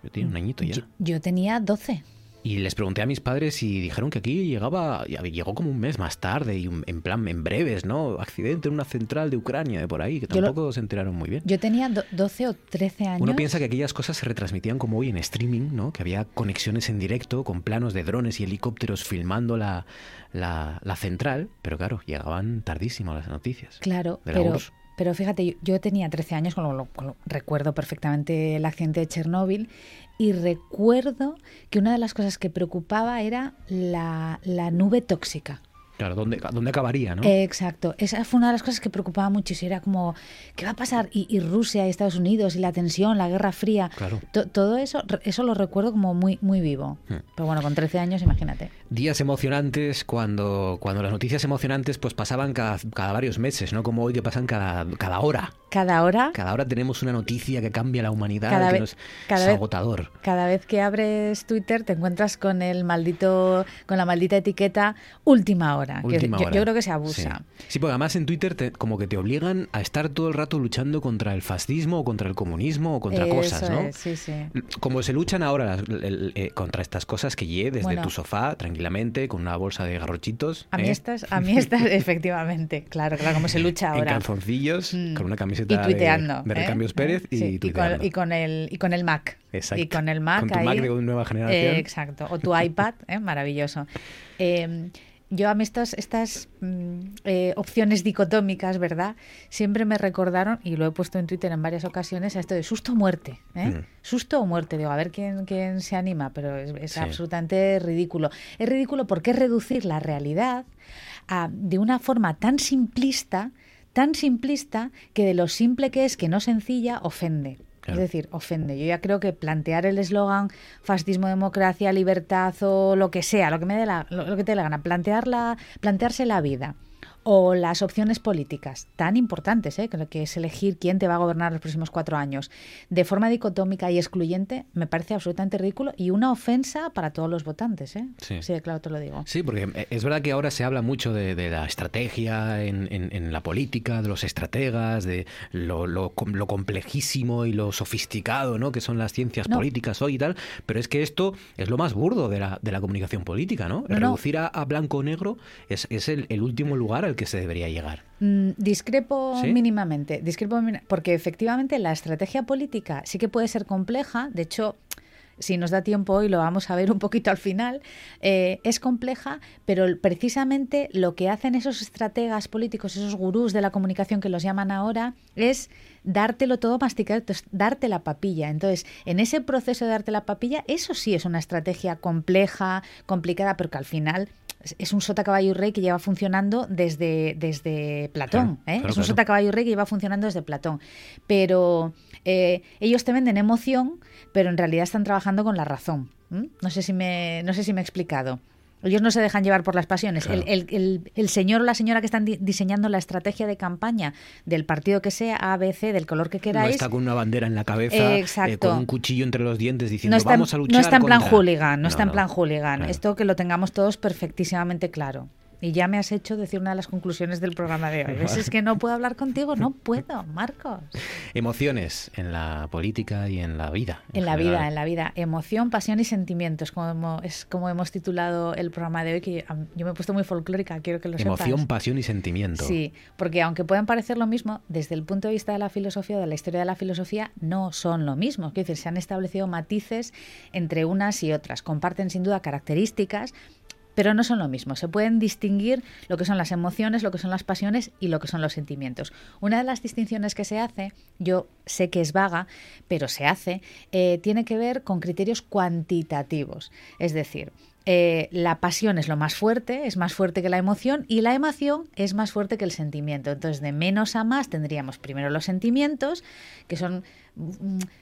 Yo tenía un añito ya. Yo, yo tenía 12. Y les pregunté a mis padres y dijeron que aquí llegaba, llegó como un mes más tarde y un- en plan, en breves, ¿no? Accidente en una central de Ucrania, de por ahí, que lo- tampoco se enteraron muy bien. Yo tenía do- 12 o 13 años. Uno piensa que aquellas cosas se retransmitían como hoy en streaming, ¿no? Que había conexiones en directo con planos de drones y helicópteros filmando la, la, la central, pero claro, llegaban tardísimo las noticias. Claro, de la pero, URSS. Pero fíjate, yo, yo tenía 13 años, con lo, lo- con lo- recuerdo perfectamente el accidente de Chernóbil y recuerdo que una de las cosas que preocupaba era la, la nube tóxica. Claro, ¿dónde, dónde acabaría, no? Exacto. Esa fue una de las cosas que preocupaba muchísimo. Era como, ¿qué va a pasar? Y, y Rusia y Estados Unidos y la tensión, la Guerra Fría. Claro. To- todo eso, eso lo recuerdo como muy, muy vivo. Hmm. Pero bueno, con 13 años, imagínate. Días emocionantes cuando, cuando las noticias emocionantes pues pasaban cada, cada varios meses, ¿no? Como hoy que pasan cada, cada hora. Cada hora, Cada hora tenemos una noticia que cambia la humanidad, Cada que nos- cada es vez- agotador. cada vez que abres Twitter te encuentras con el maldito, con la maldita etiqueta última hora. Última yo, hora. yo creo que se abusa. Sí. Sí, porque además en Twitter te- como que te obligan a estar todo el rato luchando contra el fascismo o contra el comunismo o contra Eso cosas, ¿no? es, sí, sí. Como se luchan ahora las- el- eh, contra estas cosas que lleve desde Bueno. tu sofá tranquilamente con una bolsa de garrochitos. A mí ¿eh? estas, a mí estas, efectivamente, claro, claro, como se lucha en ahora. calzoncillos, Mm. con una camiseta y de- tuiteando. de, ¿eh? Recambios Pérez y Sí, y, con, tuiteando. y con el, y con el Mac. Exacto. Y con el Mac Con tu ahí. Mac de nueva generación. Eh, exacto. O tu iPad, ¿eh? maravilloso. Yo a mí estas, estas mm, eh, opciones dicotómicas, ¿verdad? Siempre me recordaron, y lo he puesto en Twitter en varias ocasiones, a esto de susto o muerte. ¿eh? Mm. Susto o muerte. Digo, a ver quién, quién se anima, pero es, es Sí. absolutamente ridículo. Es ridículo porque es reducir la realidad a- de una forma tan simplista, tan simplista, que de lo simple que es, que no sencilla, ofende. Es decir, ofende. Yo ya creo que plantear el eslogan fascismo, democracia, libertad o lo que sea, lo que me dé la, lo, lo que te dé la gana, plantearla, plantearse la vida o las opciones políticas tan importantes, ¿eh? que es elegir quién te va a gobernar los próximos cuatro años, de forma dicotómica y excluyente, me parece absolutamente ridículo y una ofensa para todos los votantes. ¿eh? Sí. sí, claro, te lo digo. Sí, porque eh, es verdad que ahora se habla mucho de, de la estrategia en, en- en la política, de los estrategas, de lo, lo lo complejísimo y lo sofisticado ¿no? que son las ciencias No. políticas hoy y tal, pero es que esto es lo más burdo de la, de la comunicación política, ¿no? Reducir a, a blanco o negro es, es el, el último lugar al que se debería llegar. Mm, discrepo ¿Sí? mínimamente, discrepo porque efectivamente la estrategia política sí que puede ser compleja, de hecho, si nos da tiempo hoy lo vamos a ver un poquito al final, eh, es compleja, pero precisamente lo que hacen esos estrategas políticos, esos gurús de la comunicación que los llaman ahora, es dártelo todo masticado, darte la papilla. Entonces, en ese proceso de darte la papilla, eso sí es una estrategia compleja, complicada, pero que al final es- un sota caballo y rey que lleva funcionando desde, desde Platón. Claro, ¿eh? claro, es un claro. sota caballo y rey que lleva funcionando desde Platón. Pero eh, ellos te venden emoción, pero en realidad están trabajando con la razón. No sé si me, no sé si me he explicado. Ellos no se dejan llevar por las pasiones. Claro. El, el- el- el señor o la señora que están di- diseñando la estrategia de campaña del partido que sea, A, B, C, del color que No queráis, está con una bandera en la cabeza, Eh, eh, con un cuchillo entre los dientes diciendo no está, vamos a luchar no está en plan contra-". hooligan, no, No, está en no. plan hooligan. Claro. Esto que lo tengamos todos perfectísimamente claro. Y ya me has hecho decir una de las conclusiones del programa de hoy. ¿Ves? Es que no puedo hablar contigo, no puedo, Marcos. Emociones en la política y en la vida. En la vida, en la vida. Emoción, pasión y sentimientos, como es como hemos titulado el programa de hoy, que yo me he puesto muy folclórica, quiero que lo Emoción, sepas. pasión y sentimiento. Sí, porque aunque puedan parecer lo mismo, desde el punto de vista de la filosofía o de la historia de la filosofía, no son lo mismo. Quiero decir, se han establecido matices entre unas y otras. Comparten sin duda características, pero no son lo mismo. Se pueden distinguir lo que son las emociones, lo que son las pasiones y lo que son los sentimientos. Una de las distinciones que se hace, yo sé que es vaga, pero se hace, eh, tiene que ver con criterios cuantitativos. Es decir, eh, la pasión es lo más fuerte, es más fuerte que la emoción y la emoción es más fuerte que el sentimiento. Entonces, de menos a más tendríamos primero los sentimientos, que son,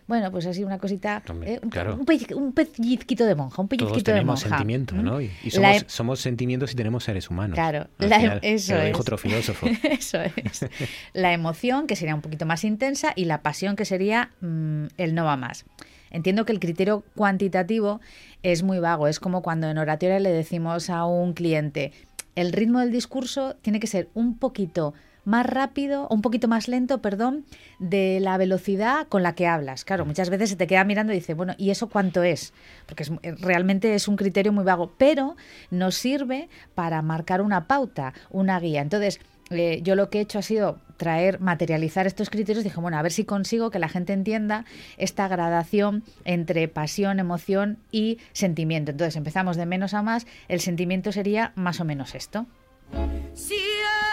bueno, pues así una cosita, Hombre, eh, un, claro. un pelliz- un pellizquito de monja, un pellizquito Todos de tenemos monja. sentimientos, ¿Mm? ¿no? Y, y La somos, somos sentimientos y tenemos seres humanos. Claro, Al la- final, eso es. dijo otro filósofo. Eso es. La emoción, que sería un poquito más intensa, y la pasión, que sería mm, el no va más. Entiendo que el criterio cuantitativo es muy vago. Es como cuando en oratoria le decimos a un cliente, el ritmo del discurso tiene que ser un poquito más rápido, un poquito más lento, perdón, de la velocidad con la que hablas. Claro, muchas veces se te queda mirando y dice, bueno, ¿y eso cuánto es? Porque es, realmente es un criterio muy vago, pero nos sirve para marcar una pauta, una guía. Entonces, eh, yo lo que he hecho ha sido traer, materializar estos criterios. Dije, bueno, a ver si consigo que la gente entienda esta gradación entre pasión, emoción y sentimiento. Entonces, empezamos de menos a más. El sentimiento sería más o menos esto. En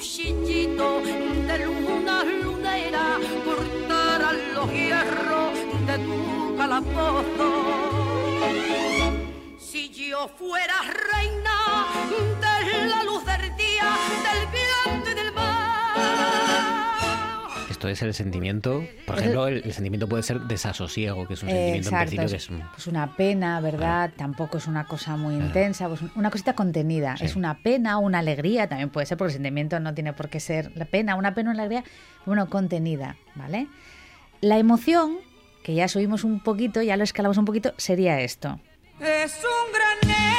cuchillito de luna, madera cortaran los hierros de tu calabozo. Si yo fuera reina de la luz del día, del Esto es el sentimiento, por ejemplo, el, el sentimiento puede ser desasosiego, que es un Eh, sentimiento en exacto, principio que es un- pues una pena, ¿verdad? Tampoco es una cosa muy intensa, pues una cosita contenida. Sí. Es una pena, una alegría, también puede ser, porque el sentimiento no tiene por qué ser la pena, una pena, una alegría, bueno, contenida, ¿vale? La emoción, que ya subimos un poquito, ya lo escalamos un poquito, sería esto. Es un gran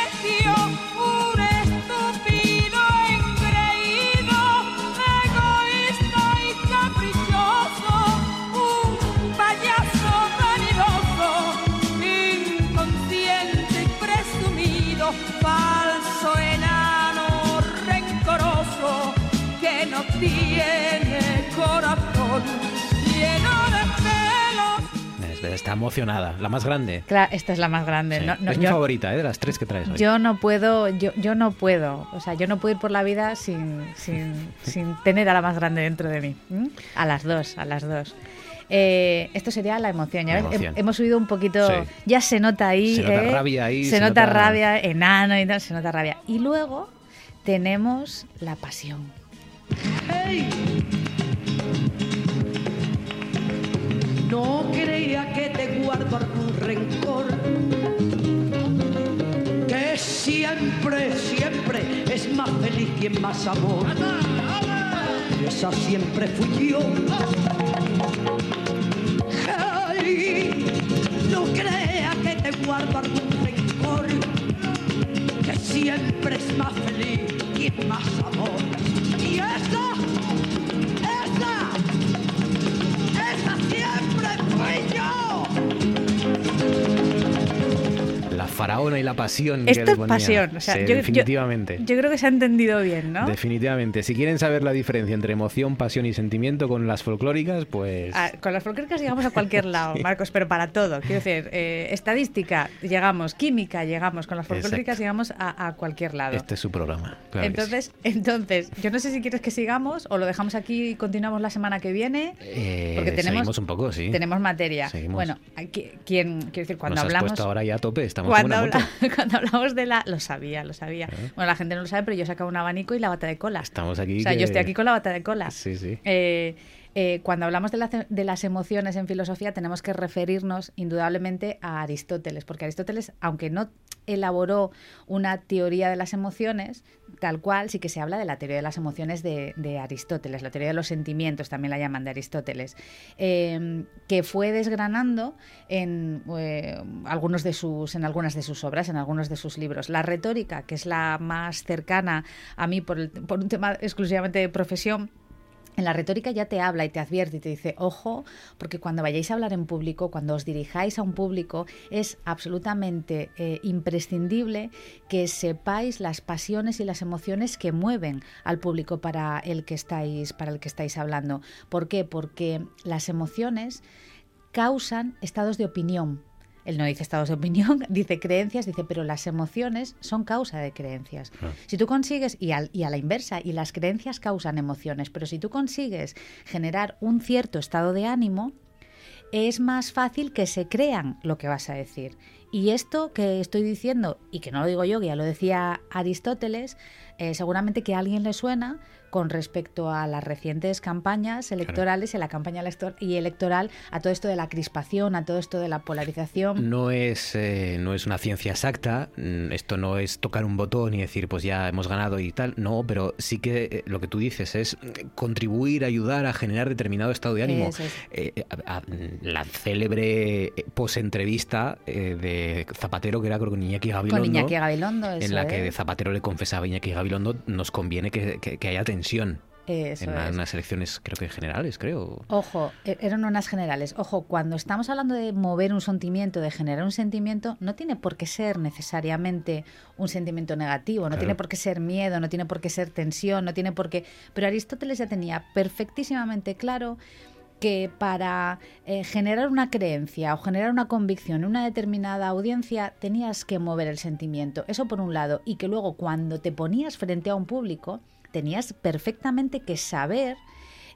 está emocionada, la más grande. Claro, esta es la más grande. Sí. No, no, es mi yo- favorita, ¿eh? de las tres que traes hoy. Yo no puedo, yo, yo no puedo, o sea, yo no puedo ir por la vida sin, sin, sin tener a la más grande dentro de mí. A las dos, a las dos. Eh, esto sería la emoción. Ya La ves, emoción. Hem- hemos subido un poquito, Sí. ya se nota ahí. Se nota ¿eh? rabia ahí, Se, se nota, nota- rabia, enano y tal, se nota rabia. Y luego tenemos la pasión. No crea que te guardo algún rencor. Que siempre, siempre es más feliz quien más amor. Esa siempre fui yo. Ay, no crea que te guardo algún rencor. Que siempre es más feliz quien más amor. Y esa, esa siempre fui yo. Faraona y la pasión. que Esto le es ponía. pasión. O sea, Sí, yo- definitivamente. Yo creo que se ha entendido bien, ¿no? Definitivamente. Si quieren saber la diferencia entre emoción, pasión y sentimiento con las folclóricas, pues... Ah, con las folclóricas llegamos a cualquier lado, Marcos, pero para todo. Quiero decir, eh, estadística, llegamos, química, llegamos, con las folclóricas Exacto. llegamos a, a cualquier lado. Este es su programa. claro que sí. entonces, entonces, yo no sé si quieres que sigamos o lo dejamos aquí y continuamos la semana que viene. Eh, porque tenemos, seguimos un poco, sí. tenemos materia. Seguimos. Bueno, aquí- quien, quiero decir, cuando Nos has hablamos. puesto ahora ya a tope, estamos cuando, habla- cuando hablamos de la. Lo sabía, lo sabía. ¿Eh? Bueno, la gente no lo sabe, pero yo he sacado un abanico y la bata de cola. Estamos aquí. O sea, que- yo estoy aquí con la bata de cola. Sí, sí. Eh, eh, cuando hablamos de, la- de las emociones en filosofía, tenemos que referirnos indudablemente a Aristóteles, porque Aristóteles, aunque no elaboró una teoría de las emociones, tal cual, sí que se habla de la teoría de las emociones de, Aristóteles, la teoría de los sentimientos también la llaman de Aristóteles, eh, que fue desgranando en, eh, algunos de sus, en algunas de sus obras, en algunos de sus libros. La retórica, que es la más cercana a mí por un tema exclusivamente de profesión, en la retórica ya te habla y te advierte y te dice, ojo, porque cuando vayáis a hablar en público, cuando os dirijáis a un público, es absolutamente eh, imprescindible que sepáis las pasiones y las emociones que mueven al público para el que estáis, para el que estáis hablando. ¿Por qué? Porque las emociones causan estados de opinión. Él no dice estados de opinión, dice creencias, dice, pero las emociones son causa de creencias. Si tú consigues, y, al- y a la inversa, y las creencias causan emociones, pero si tú consigues generar un cierto estado de ánimo, es más fácil que se crean lo que vas a decir. Y esto que estoy diciendo, y que no lo digo yo, que ya lo decía Aristóteles, eh, seguramente que a alguien le suena con respecto a las recientes campañas electorales y a la campaña elector- y electoral, a todo esto de la crispación, a todo esto de la polarización. No es, eh, no es una ciencia exacta, mm, esto no es tocar un botón y decir, pues ya hemos ganado y tal, no, pero sí que eh, lo que tú dices es contribuir, ayudar a generar determinado estado de ánimo. Es. Eh, a- a- la célebre post-entrevista eh, de Zapatero, que era con Iñaki Gabilondo, Con Iñaki Gabilondo, en la que. Zapatero le confesaba a Iñaki Gabilondo, nos conviene que, que- que haya tensión. Eso en es. unas elecciones, creo que generales, creo. Ojo, e- eran unas generales. Ojo, cuando estamos hablando de mover un sentimiento, de generar un sentimiento, no tiene por qué ser necesariamente un sentimiento negativo, no Claro. tiene por qué ser miedo, no tiene por qué ser tensión, no tiene por qué... Pero Aristóteles ya tenía perfectísimamente claro que para eh, generar una creencia o generar una convicción en una determinada audiencia tenías que mover el sentimiento. Eso por un lado. Y que luego cuando te ponías frente a un público tenías perfectamente que saber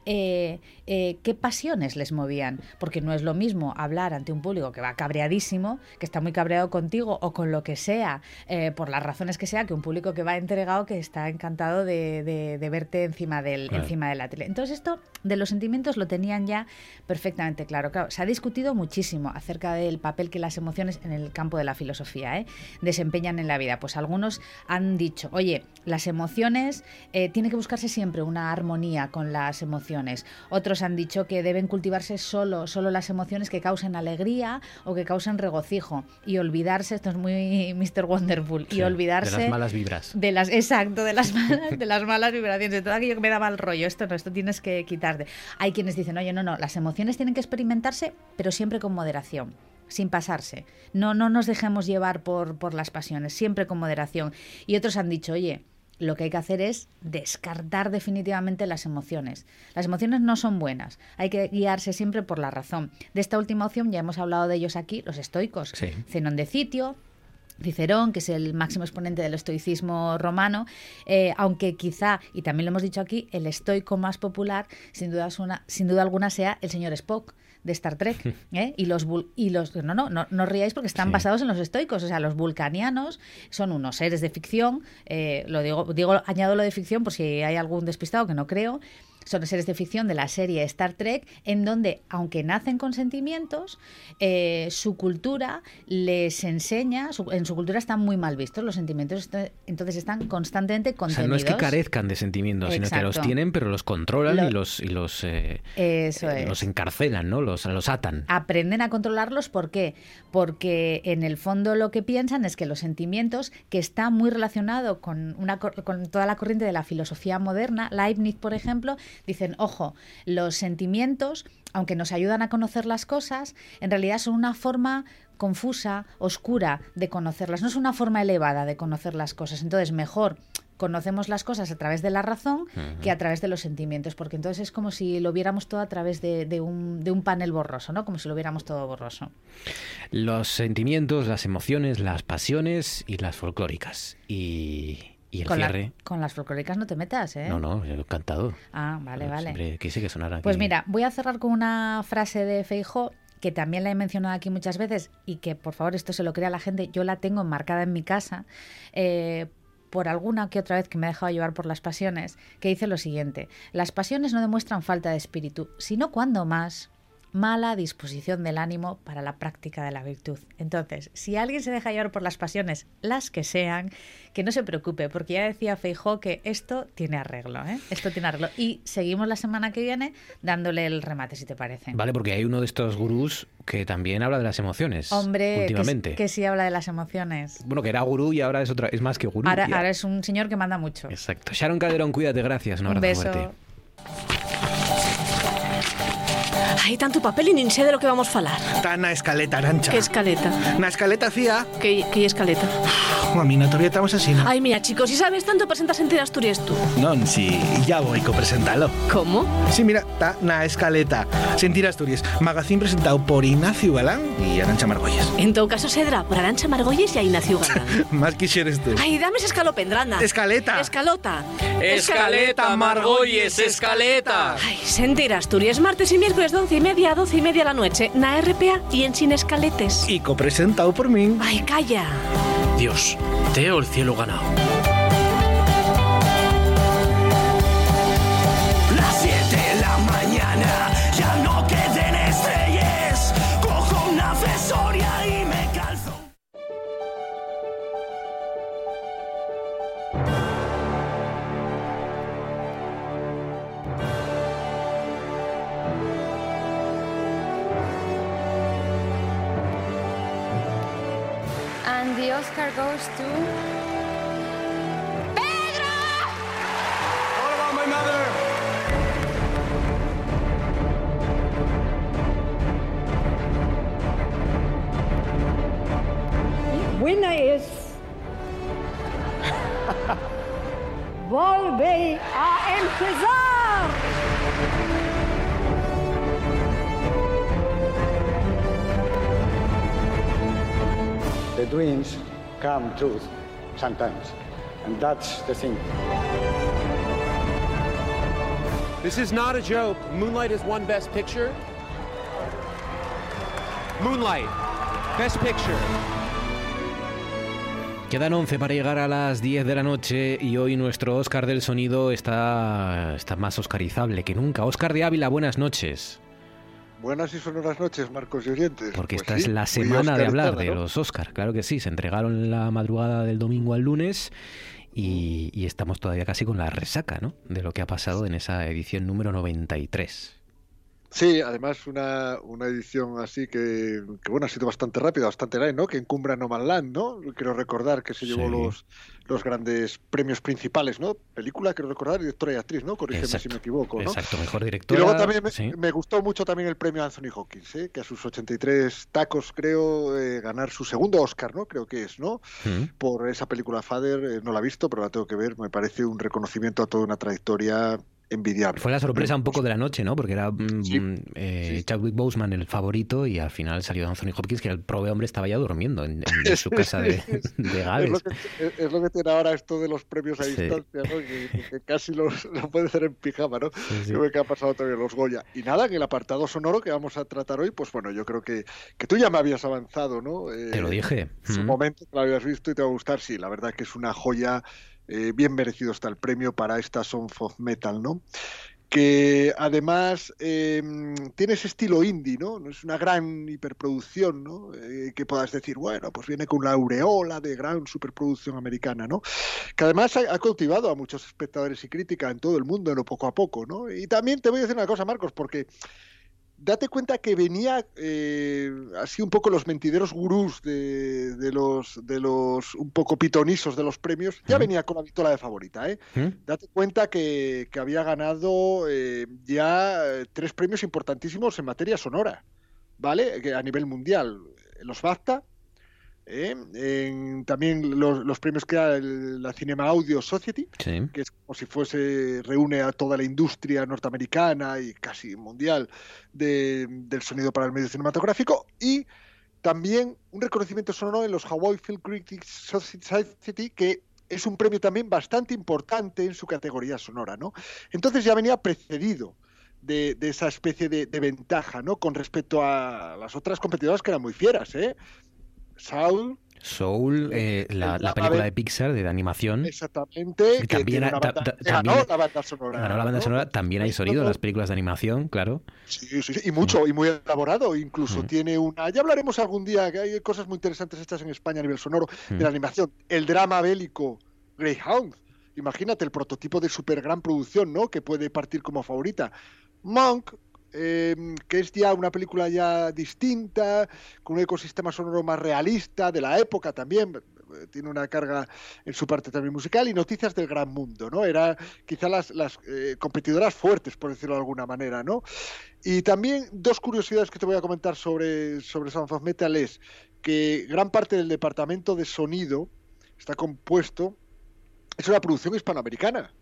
eh, eh, qué pasiones les movían. Porque no es lo mismo hablar ante un público que va cabreadísimo, que está muy cabreado contigo o con lo que sea, eh, por las razones que sea, que un público que va entregado, que está encantado de, de- de verte encima, del, Claro. encima de la tele. Entonces esto de los sentimientos lo tenían ya perfectamente claro. Claro, se ha discutido muchísimo acerca del papel que las emociones en el campo de la filosofía desempeñan en la vida. Pues algunos han dicho, oye, las emociones, tiene que buscarse siempre una armonía con las emociones. Otros han dicho que deben cultivarse solo, solo las emociones que causen alegría o que causen regocijo y olvidarse, esto es muy Mr. Wonderful, Sí, y olvidarse De las malas vibras. de las, exacto, de las malas, de las malas vibraciones, de todo aquello que me da mal rollo. Esto no, esto tienes que quitarte. Hay quienes dicen, oye, no, no, las emociones tienen que experimentarse, pero siempre con moderación. Sin pasarse. No, no nos dejemos llevar por, por las pasiones, siempre con moderación. Y otros han dicho, oye, lo que hay que hacer es descartar definitivamente las emociones. Las emociones no son buenas. Hay que guiarse siempre por la razón. De esta última opción ya hemos hablado de ellos aquí, los estoicos. Sí. Zenón de Sitio, Cicerón, que es el máximo exponente del estoicismo romano, eh, aunque quizá, y también lo hemos dicho aquí, el estoico más popular, sin duda, es una- sin duda alguna, sea el señor Spock de Star Trek. ¿eh? Y los y los no, no, no, no riáis porque están Sí. basados en los estoicos. O sea, los vulcanianos son unos seres de ficción. eh, lo digo, digo, añado lo de ficción por si hay algún despistado que no creo. Son seres de ficción de la serie Star Trek, en donde, aunque nacen con sentimientos, eh, su cultura les enseña, su- en su cultura están muy mal vistos los sentimientos, entonces están constantemente O sea, contenidos. no es que carezcan de sentimientos, sino que los tienen, pero los controlan Lo- y los, y los, eh, Eso eh, es. los encarcelan, ¿no? Los, los atan. aprenden a controlarlos. ¿Por qué? Porque en el fondo lo que piensan es que los sentimientos, que está muy relacionado con, una, con toda la corriente de la filosofía moderna, Leibniz, por ejemplo, dicen, ojo, los sentimientos, aunque nos ayudan a conocer las cosas, en realidad son una forma confusa, oscura de conocerlas. No es una forma elevada de conocer las cosas. Entonces, mejor conocemos las cosas a través de la razón que a través de los sentimientos, porque entonces es como si lo viéramos todo a través de, de un, de un panel borroso, ¿no? Como si lo viéramos todo borroso. Los sentimientos, las emociones, las pasiones y las folclóricas. Y, y el con, la- cierre. con las folclóricas no te metas, ¿eh? No, no, yo he cantado. Ah, vale, vale. Siempre quise que sonara aquí. Pues mira, voy a cerrar con una frase de Feijó que también la he mencionado aquí muchas veces y que por favor esto se lo crea la gente, yo la tengo enmarcada en mi casa eh, por alguna que otra vez que me he dejado llevar por las pasiones, que dice lo siguiente, las pasiones no demuestran falta de espíritu, sino cuando más mala disposición del ánimo para la práctica de la virtud. Entonces, si alguien se deja llevar por las pasiones, las que sean, que no se preocupe, porque ya decía Feijó que esto tiene arreglo, ¿eh? Esto tiene arreglo. Y seguimos la semana que viene dándole el remate, si te parece. Vale, porque hay uno de estos gurús que también habla de las emociones. Hombre, últimamente. que sí habla de las emociones. Bueno, que era gurú y ahora es otra, es más que gurú. Ahora, es un señor que manda mucho. Exacto. Sharon Calderón, cuídate, gracias. Un Un abrazo beso. fuerte. Hai tanto papel e nin sé de lo que vamos falar. Está na escaleta, Arancha. Que escaleta? Na escaleta fía. Que, que escaleta? A mí na teoría estamos así, ¿no? Ay, mira, chicos, si sabes tanto, presentas en Asturias tú. Non, si ya voy co presentalo. ¿Cómo? Sí, mira, está na escaleta. Sentir Asturias, magazín presentado por Ignacio Galán y Arancha Margolles. En todo caso, Sedra, por Arancha Margolles y a Ignacio Galán. Más quisieres tú. Ay, dame ese escalopendrana. Escaleta. Escalota. Escaleta, Margolles, escaleta. Ay, sentir Asturias, martes y miércoles de once y media a doce y media de la noche, na RPA y en Sin Escaletes. Y copresentado por mí. Ay, calla. Dios, Teo el cielo ganado. Oscar goes to. ¡Pedro! What about my mother? Winner is. Volve a empezar. The dreams come true sometimes, and that's the thing. This is not a joke. Moonlight has won Best Picture. Moonlight, Best Picture. Quedan 11 para llegar a las 10 de la noche y hoy nuestro Oscar del sonido está, está más oscarizable que nunca. Oscar de Ávila, buenas noches. Buenas y sonoras noches, Marcos y oyentes. Porque Pues esta sí, es la semana de hablar de ¿no? los Oscar. Claro que sí, se entregaron la madrugada del domingo al lunes y, y estamos todavía casi con la resaca ¿no? de lo que ha pasado en esa edición número 93. Sí, además una, una edición así que, que, bueno, ha sido bastante rápida, bastante light, ¿no? Que encumbra No Man's Land, ¿no? Quiero recordar que se llevó Sí. los, los grandes premios principales, ¿no? Película, quiero recordar, directora y actriz, ¿no? Corrígeme si me equivoco, ¿no? Exacto, mejor Y directora. luego también me, sí. me gustó mucho también el premio Anthony Hopkins, ¿eh? que a sus 83 tacos creo eh, ganar su segundo Oscar, ¿no? Creo que es, ¿no? Mm. Por esa película Father, eh, no la he visto, pero la tengo que ver. Me parece un reconocimiento a toda una trayectoria envidiable. Fue la sorpresa un poco de la noche, ¿no? Porque era mm, eh, Chadwick Boseman el favorito y al final salió Anthony Hopkins, que el pobre hombre estaba ya durmiendo en, su casa de, de Es Gales. lo, que, es- lo que tiene ahora esto de los premios a Sí. distancia, ¿no? que, que casi los- lo puede hacer en pijama, ¿no? sí. Creo que ha pasado también los Goya. Y nada, en el apartado sonoro que vamos a tratar hoy, pues bueno, yo creo que, que tú ya me habías avanzado, ¿no? Eh, Te lo dije. En su Mm. momento que lo habías visto y te va a gustar, sí, la verdad que es una joya, eh, bien merecido está el premio para esta Song of Metal, ¿no? que además eh, tiene ese estilo indie, ¿no? Es una gran hiperproducción, ¿no? Eh, que puedas decir, bueno, pues viene con la aureola de gran superproducción americana, ¿no? Que además ha, ha cautivado a muchos espectadores y crítica en todo el mundo, en poco a poco, ¿no? Y también te voy a decir una cosa, Marcos, porque date cuenta que venía eh, así un poco los mentideros gurús de, de los de los un poco pitonisos de los premios, ya venía con la victoria de favorita, ¿eh? ¿Mm? Date cuenta que, que había ganado eh, ya eh, tres premios importantísimos en materia sonora, ¿vale? Que a nivel mundial. Los BAFTA, ¿eh? En- también los, los premios que da el- la Cinema Audio Society, Sí. que es como si fuese, reúne a toda la industria norteamericana y casi mundial de- del sonido para el medio cinematográfico, y también un reconocimiento sonoro en los Hawaii Film Critics Society, que es un premio también bastante importante en su categoría sonora, ¿no? Entonces ya venía precedido de, de esa especie de, de ventaja, ¿no? Con respecto a las otras competidoras que eran muy fieras, ¿eh? Saul, Soul, eh, la, el la película de- Pixar de animación. exactamente, que también ha- ta- ta- ganó también- la banda sonora. Ganó la banda ¿no? sonora, también hay sonido en las películas de animación, claro. Sí, sí, sí, y mucho, y muy elaborado. Incluso Mm. tiene una. Ya hablaremos algún día, que hay cosas muy interesantes hechas en España a nivel sonoro Mm. de la animación. El drama bélico Greyhound. Imagínate el prototipo de super gran producción, ¿no? Que puede partir como favorita. Monk, eh, que es ya una película ya distinta, con un ecosistema sonoro más realista, de la época también. Tiene una carga en su parte también musical y noticias del gran mundo, ¿no? Era quizá las, las eh, competidoras fuertes, por decirlo de alguna manera, ¿no? Y también dos curiosidades que te voy a comentar sobre, sobre Sound of Metal es que gran parte del departamento de sonido está compuesto, es una producción hispanoamericana.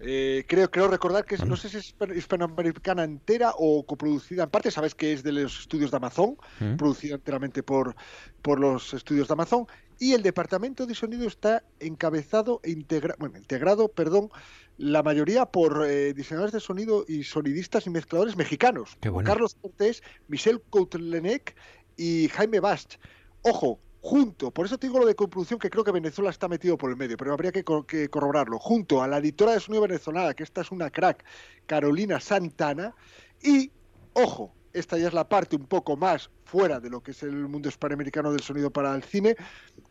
Eh, creo, creo recordar que es- no sé si es hispan- hispanoamericana entera o coproducida en parte, sabes que es de los estudios de Amazon, Mm. producida enteramente por, por los estudios de Amazon, y el departamento de sonido está encabezado e integra- bueno, integrado, perdón, la mayoría por eh, diseñadores de sonido y sonidistas y mezcladores mexicanos, bueno. Carlos Cortés, Michel Coutlenec y Jaime Bast. Ojo, junto, por eso te digo lo de coproducción, que creo que Venezuela está metido por el medio, pero habría que, co- que corroborarlo. Junto a la editora de sonido venezolana, que esta es una crack, Carolina Santana, y, ojo, esta ya es la parte un poco más fuera de lo que es el mundo hispanoamericano del sonido para el cine,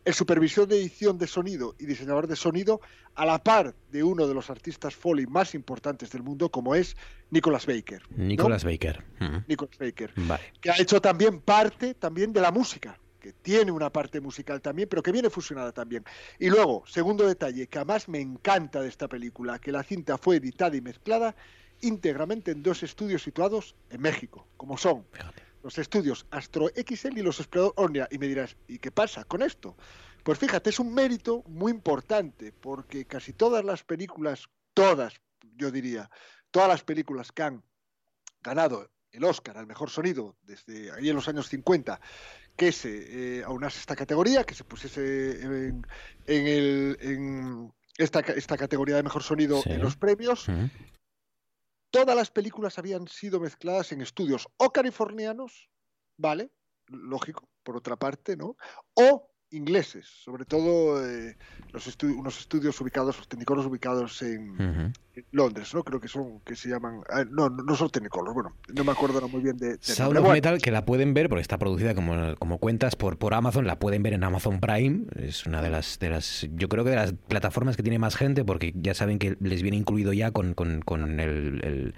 el supervisor de edición de sonido y diseñador de sonido a la par de uno de los artistas foley más importantes del mundo, como es Nicholas Baker. ¿no? Nicolas Baker. Mm. Nicholas Baker Vale. que ha hecho también parte también de la música, que tiene una parte musical también, pero que viene fusionada también. Y luego, segundo detalle, que además me encanta de esta película, que la cinta fue editada y mezclada íntegramente en dos estudios situados en México, como son los estudios Astro XL y los Explorador Omnia. Y me dirás, ¿y qué pasa con esto? Pues fíjate, es un mérito muy importante, porque casi todas las películas, todas, yo diría, todas las películas que han ganado el Oscar al mejor sonido desde ahí en los años 50, que se eh, aunase esta categoría, que se pusiese en, en el, en esta, esta categoría de mejor sonido Sí. en los premios, todas las películas habían sido mezcladas en estudios o californianos, ¿vale? Lógico, por otra parte, ¿no? O ingleses, sobre todo eh, los estu- unos estudios ubicados, los Technicolors ubicados en, Londres, ¿no? Creo que son, que se llaman, ah, no, no son Technicolors, bueno, no me acuerdo muy bien de, del Sound of Bueno, Metal, que la pueden ver, porque está producida como, como cuentas por, por Amazon, la pueden ver en Amazon Prime. Es una de las, de las, yo creo que de las plataformas que tiene más gente, porque ya saben que les viene incluido ya con, con, con el, el-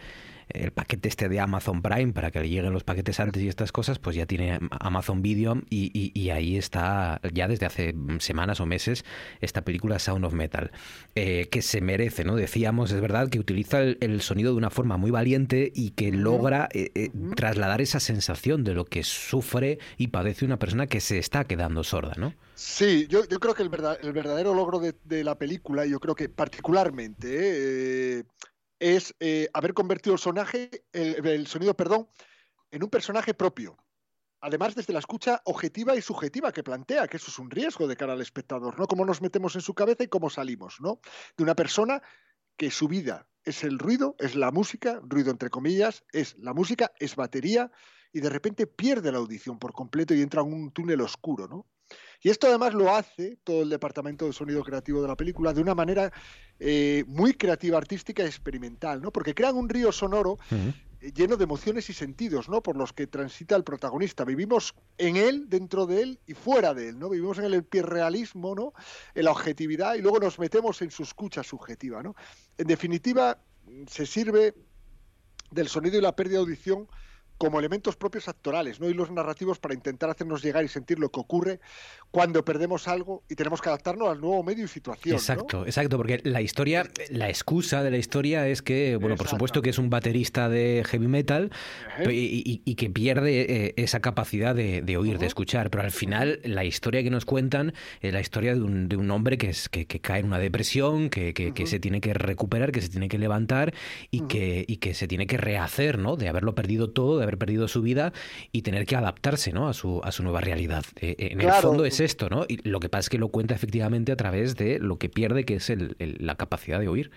el paquete este de Amazon Prime, para que le lleguen los paquetes antes y estas cosas, pues ya tiene Amazon Video y, y- y ahí está, ya desde hace semanas o meses, esta película Sound of Metal, eh, que se merece, ¿no? Decíamos, es verdad, que utiliza el, el sonido de una forma muy valiente y que logra eh, eh, trasladar esa sensación de lo que sufre y padece una persona que se está quedando sorda, ¿no? Sí, yo, yo creo que el, verdad- el verdadero logro de, de la película, y yo creo que particularmente, es eh, haber convertido el sonaje, el, sonido, perdón, en un personaje propio. Además, desde la escucha objetiva y subjetiva que plantea, que eso es un riesgo de cara al espectador, ¿no? Cómo nos metemos en su cabeza y cómo salimos, ¿no? De una persona que su vida es el ruido, es la música, ruido entre comillas, es la música, es batería, y de repente pierde la audición por completo y entra en un túnel oscuro, ¿no? Y esto además lo hace todo el departamento de sonido creativo de la película de una manera eh, muy creativa, artística y experimental, ¿no? Porque crean un río sonoro eh, lleno de emociones y sentidos, ¿no? Por los que transita el protagonista. Vivimos en él, dentro de él y fuera de él, ¿no? Vivimos en el hiperrealismo, ¿no? En la objetividad y luego nos metemos en su escucha subjetiva, ¿no? En definitiva, se sirve del sonido y la pérdida de audición como elementos propios actorales, no hilos narrativos para intentar hacernos llegar y sentir lo que ocurre cuando perdemos algo y tenemos que adaptarnos al nuevo medio y situación. ¿no? Exacto, exacto, porque la historia, la excusa de la historia es que, bueno, por supuesto que es un baterista de heavy metal y, y- y que pierde eh, esa capacidad de, de oír, de escuchar, pero al final la historia que nos cuentan es la historia de un, de un hombre que, es, que, que cae en una depresión, que, que- que se tiene que recuperar, que se tiene que levantar y, que, y que se tiene que rehacer, ¿no? De haberlo perdido todo, de haber perdido su vida y tener que adaptarse, ¿no? A su, a su nueva realidad. Eh, eh, en el fondo es esto, ¿no? Y lo que pasa es que lo cuenta efectivamente a través de lo que pierde, que es el- el- la capacidad de oír.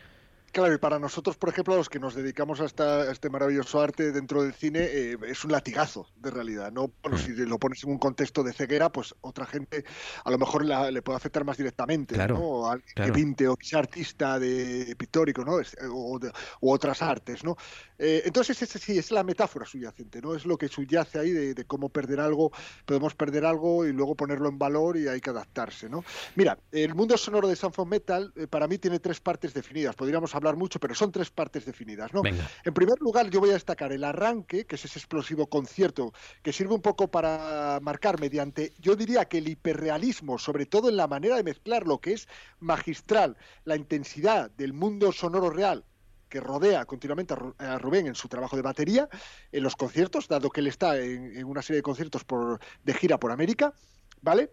Claro, y para nosotros, por ejemplo, los que nos dedicamos a, esta- a este maravilloso arte dentro del cine, eh, es un latigazo de realidad. ¿no? Bueno, si lo pones en un contexto de ceguera, pues otra gente a lo mejor la- le puede afectar más directamente. Claro, ¿no? O alguien claro. que pinte o que sea artista de pictórico, ¿no? Es- O, de- u otras artes, ¿no? Eh, entonces, ese sí, es la metáfora subyacente, ¿no? Es lo que subyace ahí de, de cómo perder algo, podemos perder algo y luego ponerlo en valor y hay que adaptarse, ¿no? Mira, el mundo sonoro de of Metal eh, para mí tiene tres partes definidas. Podríamos hablar mucho, pero son tres partes definidas, ¿no? Venga. En primer lugar, yo voy a destacar el arranque, que es ese explosivo concierto que sirve un poco para marcar mediante, yo diría que el hiperrealismo, sobre todo en la manera de mezclar lo que es magistral, la intensidad del mundo sonoro real que rodea continuamente a Rubén en su trabajo de batería, en los conciertos, dado que él está en, en una serie de conciertos por, de gira por América, ¿vale?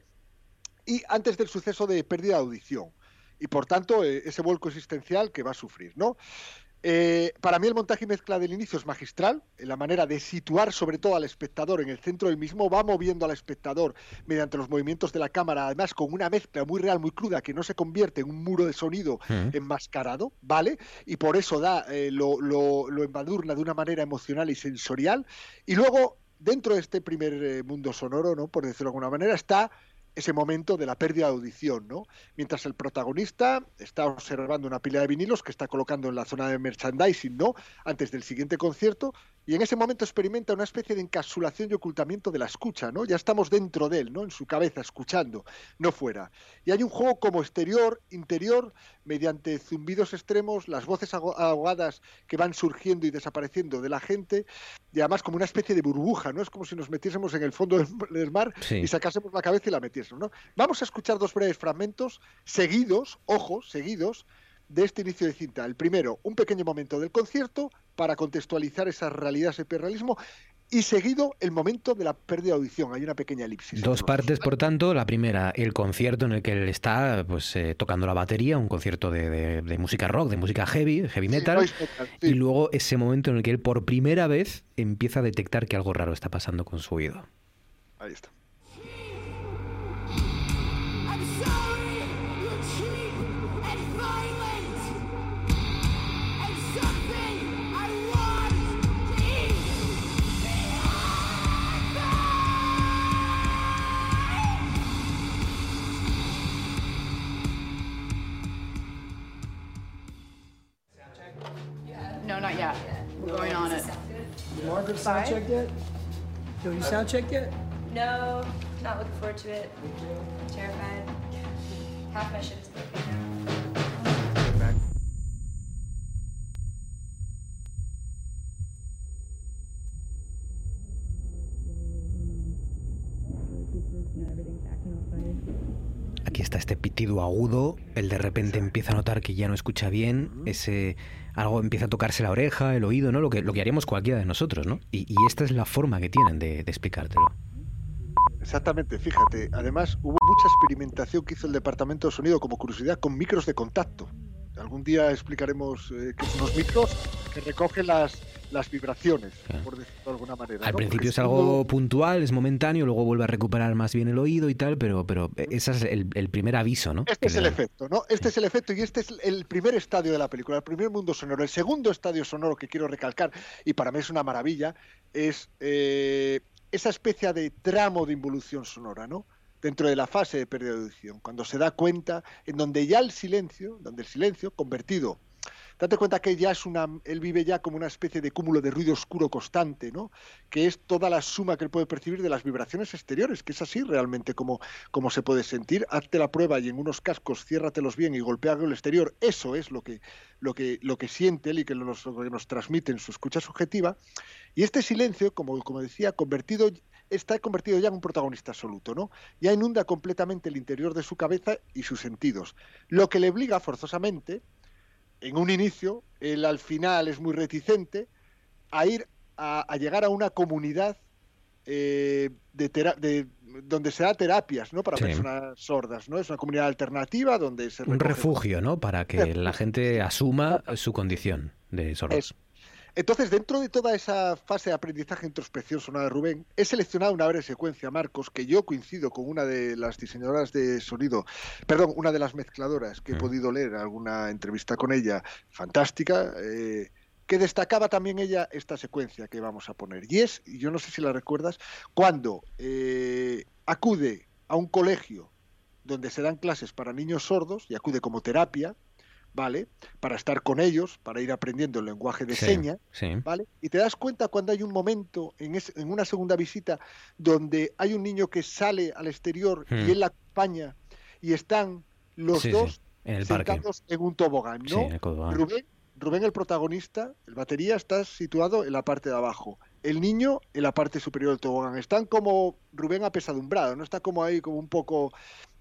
Y antes del suceso de pérdida de audición. Y por tanto, eh, ese vuelco existencial que va a sufrir, ¿no? Eh, para mí el montaje y mezcla del inicio es magistral, en la manera de situar sobre todo al espectador en el centro del mismo, va moviendo al espectador mediante los movimientos de la cámara, además con una mezcla muy real, muy cruda, que no se convierte en un muro de sonido Mm. enmascarado, ¿vale? Y por eso da, eh, lo, lo, lo embadurna de una manera emocional y sensorial. Y luego, dentro de este primer eh, mundo sonoro, ¿no? Por decirlo de alguna manera, está ese momento de la pérdida de audición, ¿no? Mientras el protagonista está observando una pila de vinilos que está colocando en la zona de merchandising, ¿no? Antes del siguiente concierto, y en ese momento experimenta una especie de encapsulación y ocultamiento de la escucha, ¿no? Ya estamos dentro de él, ¿no? En su cabeza, escuchando, no fuera. Y hay un juego como exterior, interior, mediante zumbidos extremos, las voces ahogadas que van surgiendo y desapareciendo de la gente, y además como una especie de burbuja, ¿no? Es como si nos metiésemos en el fondo del del mar Sí. y sacásemos la cabeza y la metiésemos, ¿no? Vamos a escuchar dos breves fragmentos seguidos, ojo, seguidos, de este inicio de cinta. El primero, un pequeño momento del concierto para contextualizar esa realidad, ese hiperrealismo, y seguido el momento de la pérdida de audición. Hay una pequeña elipsis. Dos partes, por tanto. La primera, el concierto en el que él está pues, eh, tocando la batería, un concierto de, de- de música rock, de música heavy, heavy metal. noise metal, sí. Y luego ese momento en el que él por primera vez empieza a detectar que algo raro está pasando con su oído. Ahí está. Margaret sound checked yet? Yo, you sound checked yet? No, not looking forward to it. Terrified. Half my shit is broken. Aquí está este pitido agudo, él de repente empieza a notar que ya no escucha bien, ese algo empieza a tocarse la oreja, el oído, ¿no? Lo que, lo que haríamos cualquiera de nosotros, ¿no? Y, y esta es la forma que tienen de, de explicártelo. Exactamente, fíjate. Además, hubo mucha experimentación que hizo el Departamento de Sonido como curiosidad con micros de contacto. Algún día explicaremos eh, qué son los micros que recogen las, las vibraciones, por decirlo de alguna manera. Al ¿no? principio Porque es algo uno- puntual, es momentáneo, luego vuelve a recuperar más bien el oído y tal, pero, pero ese es el, el primer aviso, ¿no? Este Que es el efecto, ¿no? Este es el efecto y este es el primer estadio de la película, el primer mundo sonoro. El segundo estadio sonoro que quiero recalcar, y para mí es una maravilla, es eh, esa especie de tramo de involución sonora, ¿no? Dentro de la fase de pérdida de audición, cuando se da cuenta en donde ya el silencio, donde el silencio convertido Date cuenta que ya es una, él vive ya como una especie de cúmulo de ruido oscuro constante, ¿no? Que es toda la suma que él puede percibir de las vibraciones exteriores, que es así realmente como, como se puede sentir. Hazte la prueba y en unos cascos ciérratelos bien y golpea el exterior. Eso es lo que, lo que, lo que siente él y que nos, que nos transmite en su escucha subjetiva. Y este silencio, como, como decía, convertido está convertido ya en un protagonista absoluto, ¿no? Ya inunda completamente el interior de su cabeza y sus sentidos, lo que le obliga forzosamente en un inicio, él al final es muy reticente a ir a, a llegar a una comunidad eh, de, donde se da terapias ¿no? para Sí. personas sordas. ¿no? Es una comunidad alternativa donde se Un refugio, ¿no? Para que la gente asuma su condición de sordo. Entonces, dentro de toda esa fase de aprendizaje e introspección sonora de Rubén, he seleccionado una breve secuencia, Marcos, que yo coincido con una de las diseñadoras de sonido, perdón, una de las mezcladoras que he podido leer en alguna entrevista con ella, fantástica, eh, que destacaba también ella esta secuencia que vamos a poner. Y es, y yo no sé si la recuerdas, cuando eh, acude a un colegio donde se dan clases para niños sordos y acude como terapia, ¿vale? Para estar con ellos, para ir aprendiendo el lenguaje de Sí, señas, sí. ¿vale? Y te das cuenta cuando hay un momento en, es- en una segunda visita donde hay un niño que sale al exterior Hmm. y él la acompaña y están los Sí, dos en el parque. sentados en un tobogán, ¿no? En el. Rubén, Rubén, el protagonista, el batería, está situado en la parte de abajo. El niño en la parte superior del tobogán. Están como Rubén apesadumbrado, ¿no? Está como ahí, como un poco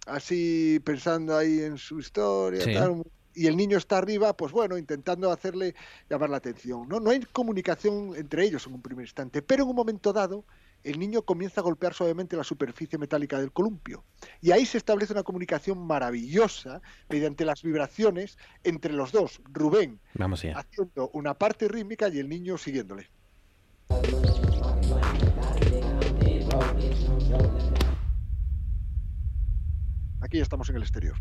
así pensando ahí en su historia. Sí. tal, y el niño está arriba, pues bueno, intentando hacerle llamar la atención. ¿no? no hay comunicación entre ellos en un primer instante, pero en un momento dado el niño comienza a golpear suavemente la superficie metálica del columpio. Y ahí se establece una comunicación maravillosa mediante las vibraciones entre los dos, Rubén Vamos haciendo una parte rítmica y el niño siguiéndole. Aquí ya estamos en el exterior.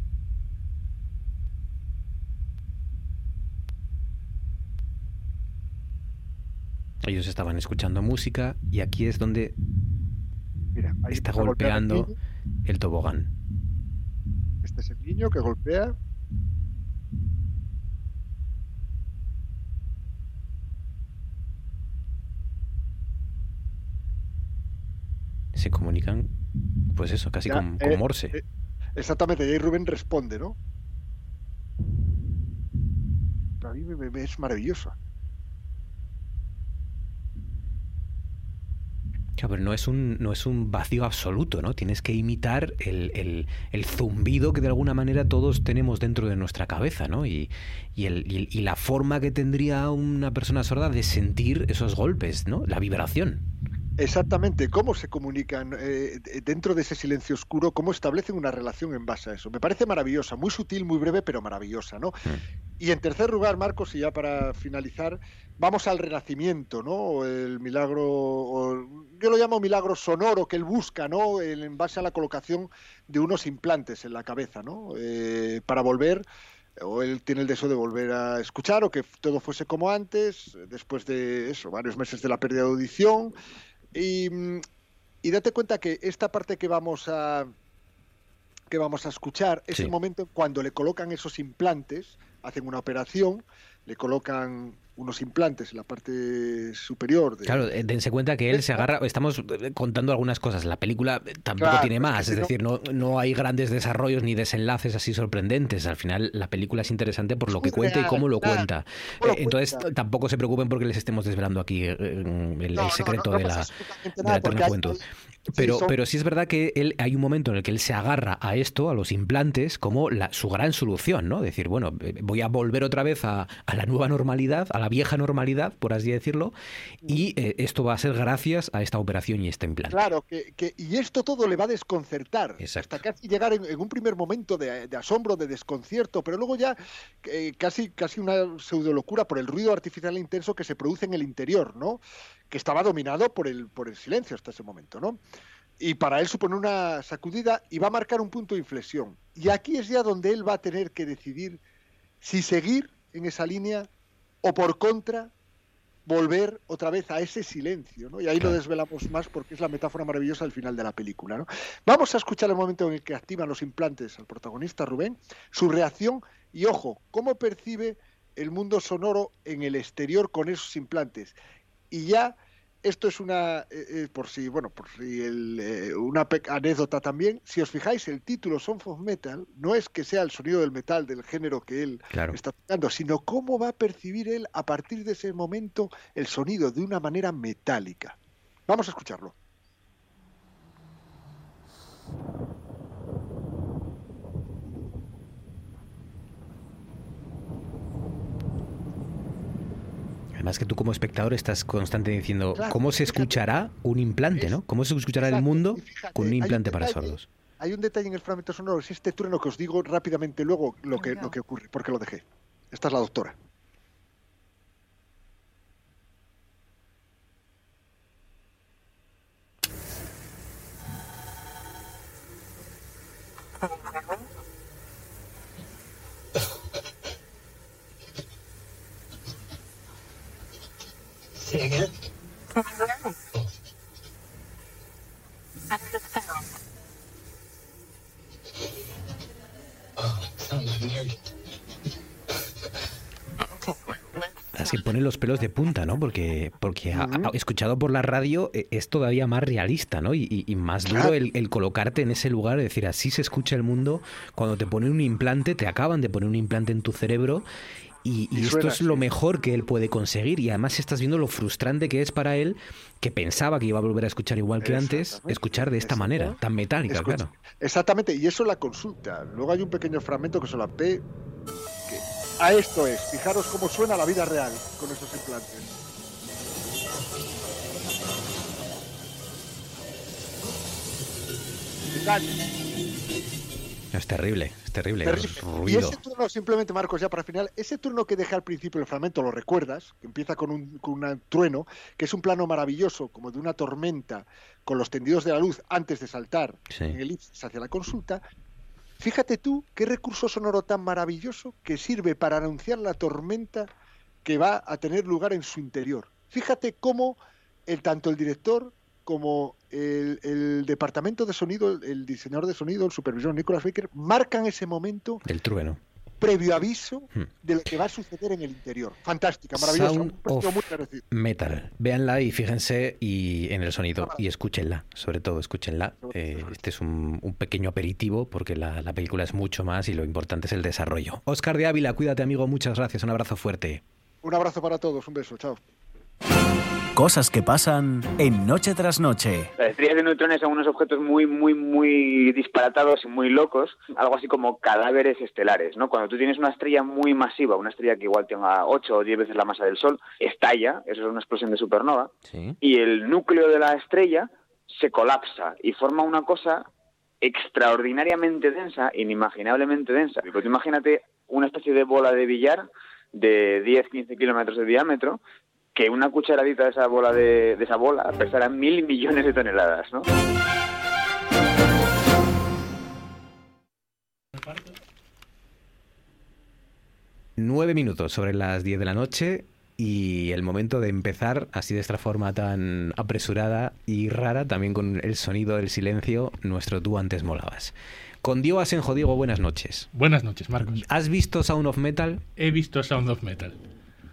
Ellos estaban escuchando música y aquí es donde Mira, ahí está golpeando el tobogán. Este es el niño que golpea. Se comunican, pues eso, casi Ya, con, con eh, Morse. eh, exactamente, y ahí Rubén responde, ¿no? A mí me, me- es maravilloso. Claro, pero no es un, no es un vacío absoluto, ¿no? Tienes que imitar el, el- el zumbido que de alguna manera todos tenemos dentro de nuestra cabeza, ¿no? Y, y, el- y el- y la forma que tendría una persona sorda de sentir esos golpes, ¿no? La vibración. Exactamente, cómo se comunican eh, de- dentro de ese silencio oscuro, cómo establecen una relación en base a eso. Me parece maravillosa, muy sutil, muy breve, pero maravillosa, ¿no? Y en tercer lugar, Marcos, y ya para finalizar, vamos al renacimiento, ¿no? El milagro, o- yo lo llamo milagro sonoro que él busca, ¿no? En base a la colocación de unos implantes en la cabeza, ¿no? Eh, para volver o él tiene el deseo de volver a escuchar o que todo fuese como antes, después de eso, varios meses de la pérdida de audición. Y, y date cuenta que esta parte que vamos a que vamos a escuchar es Sí. el momento cuando le colocan esos implantes, hacen una operación, le colocan unos implantes en la parte superior. De, Claro, eh, dense cuenta que él se agarra. Estamos eh, contando algunas cosas. La película eh, tampoco Claro, tiene más. Es decir, no, no hay grandes desarrollos ni desenlaces así sorprendentes. Al final, la película es interesante por lo que cuenta y cómo lo cuenta. Entonces, tampoco se preocupen porque les estemos desvelando aquí el, el No, no, secreto no de la, de la eterna juventud. Pero, son- pero sí es verdad que él hay un momento en el que él se agarra a esto, a los implantes, como la, su gran solución, ¿no? Decir, bueno, eh, voy a volver otra vez a, a la nueva normalidad, a la vieja normalidad, por así decirlo, y eh, esto va a ser gracias a esta operación y este implante. Claro, que, que- y esto todo le va a desconcertar. Exacto. Hasta casi llegar en, en un primer momento de, de asombro, de desconcierto, pero luego ya eh, casi, casi una pseudo locura por el ruido artificial intenso que se produce en el interior, ¿no? Que estaba dominado por el, por el silencio hasta ese momento, ¿no? Y para él supone una sacudida y va a marcar un punto de inflexión. Y aquí es ya donde él va a tener que decidir si seguir en esa línea o por contra volver otra vez a ese silencio, ¿no? Y ahí lo desvelamos más porque es la metáfora maravillosa al final de la película, ¿no? Vamos a escuchar el momento en el que activan los implantes al protagonista Rubén, su reacción y ojo, cómo percibe el mundo sonoro en el exterior con esos implantes. Y ya esto es una, eh, eh, por si, bueno, por si el, eh, una anécdota también. Si os fijáis, el título Song of Metal no es que sea el sonido del metal del género que él Claro. está tocando, sino cómo va a percibir él a partir de ese momento el sonido de una manera metálica. Vamos a escucharlo. Además que tú como espectador estás constantemente diciendo Claro, cómo se escuchará un implante, ¿no? ¿Cómo se escuchará el mundo fíjate, con un implante para detalle- sordos? Hay un detalle en el fragmento sonoro, es este trueno que os digo rápidamente luego lo que, lo que ocurre, porque lo dejé. Esta es la doctora. Los pelos de punta, ¿no? Porque, porque a- a- escuchado por la radio eh, es todavía más realista, ¿no? Y, y- y más duro el, el colocarte en ese lugar, es decir, así se escucha el mundo. Cuando te ponen un implante, te acaban de poner un implante en tu cerebro. Y, esto es lo mejor que él puede conseguir. Y además estás viendo lo frustrante que es para él, que pensaba que iba a volver a escuchar igual que antes, escuchar de esta manera, tan metálica, Escucha, claro. Exactamente, y eso la consulta. Luego hay un pequeño fragmento que se la ve. A esto es, fijaros cómo suena la vida real con esos implantes. Es terrible, es terrible. Terrible. es Y ruido. ese turno, simplemente Marcos, ya para final, ese turno que deja al principio el fragmento, lo recuerdas, que empieza con un, con un trueno, que es un plano maravilloso, como de una tormenta, con los tendidos de la luz antes de saltar Sí. en elipsis hacia la consulta. Fíjate tú qué recurso sonoro tan maravilloso que sirve para anunciar la tormenta que va a tener lugar en su interior. Fíjate cómo el, tanto el director como el, departamento de sonido, el, el diseñador de sonido, el supervisor Nicolas Baker, marcan ese momento Del trueno. Previo aviso Hmm. de lo que va a suceder en el interior. Fantástica, maravillosa. Sound un of muy. Metal. Véanla y fíjense y en el sonido y escúchenla, sobre todo escúchenla. Eh, este es un, un pequeño aperitivo porque la, la película es mucho más y lo importante es el desarrollo. Oscar de Ávila, cuídate amigo, muchas gracias, un abrazo fuerte. Un abrazo para todos, un beso, chao. Cosas que pasan en Noche tras Noche. Las estrellas de neutrones son unos objetos muy, muy, muy disparatados y muy locos, algo así como cadáveres estelares, ¿no? Cuando tú tienes una estrella muy masiva, una estrella que igual tenga 8 o 10 veces la masa del Sol, estalla, eso es una explosión de supernova, y el núcleo de la estrella se colapsa y forma una cosa extraordinariamente densa, inimaginablemente densa. Porque tú imagínate una especie de bola de billar de 10-15 kilómetros de diámetro, que una cucharadita de esa bola de, de esa bola pesará mil millones de toneladas, ¿no? Nueve minutos sobre las 10 de la noche y el momento de empezar así de esta forma tan apresurada y rara, también con el sonido del silencio, nuestro tú antes molabas. Con Diego Asenjo, Diego, buenas noches. Buenas noches, Marcos. ¿Has visto Sound of Metal? He visto Sound of Metal.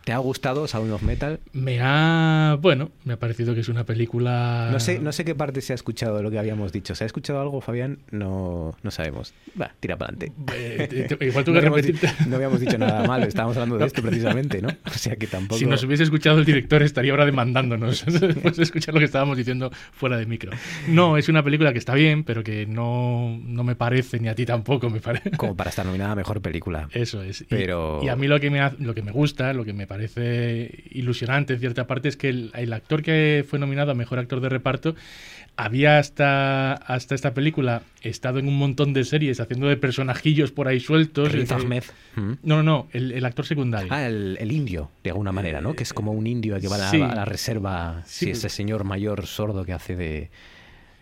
¿Te ha gustado Sound of Metal? Me ha. Bueno, me ha parecido que es una película. No sé, no sé qué parte se ha escuchado de lo que habíamos dicho. ¿Se ha escuchado algo, Fabián? No, no sabemos. Va, tira para adelante. Eh, te- te- igual tú no, que habíamos repetirte. no habíamos dicho nada malo, estábamos hablando de esto precisamente, ¿no? O sea que tampoco. Si nos hubiese escuchado el director estaría ahora demandándonos después de escuchar lo que estábamos diciendo fuera de micro. No, es una película que está bien, pero que no, no me parece, ni a ti tampoco me parece. Como para estar nominada a mejor película. Eso es. Y- Pero- Y, a mí lo que, me, ha- lo que me gusta, lo que me parece ilusionante en cierta parte es que el, el actor que fue nominado a mejor actor de reparto había hasta, hasta esta película estado en un montón de series haciendo de personajillos por ahí sueltos. Riz Eh, Ahmed. Mm. No, no, no, el, el actor secundario. Ah, el, el indio, de alguna manera, ¿no? Que es como un indio que va a la, sí. a la reserva. Sí, Sí. ese señor mayor sordo que hace de,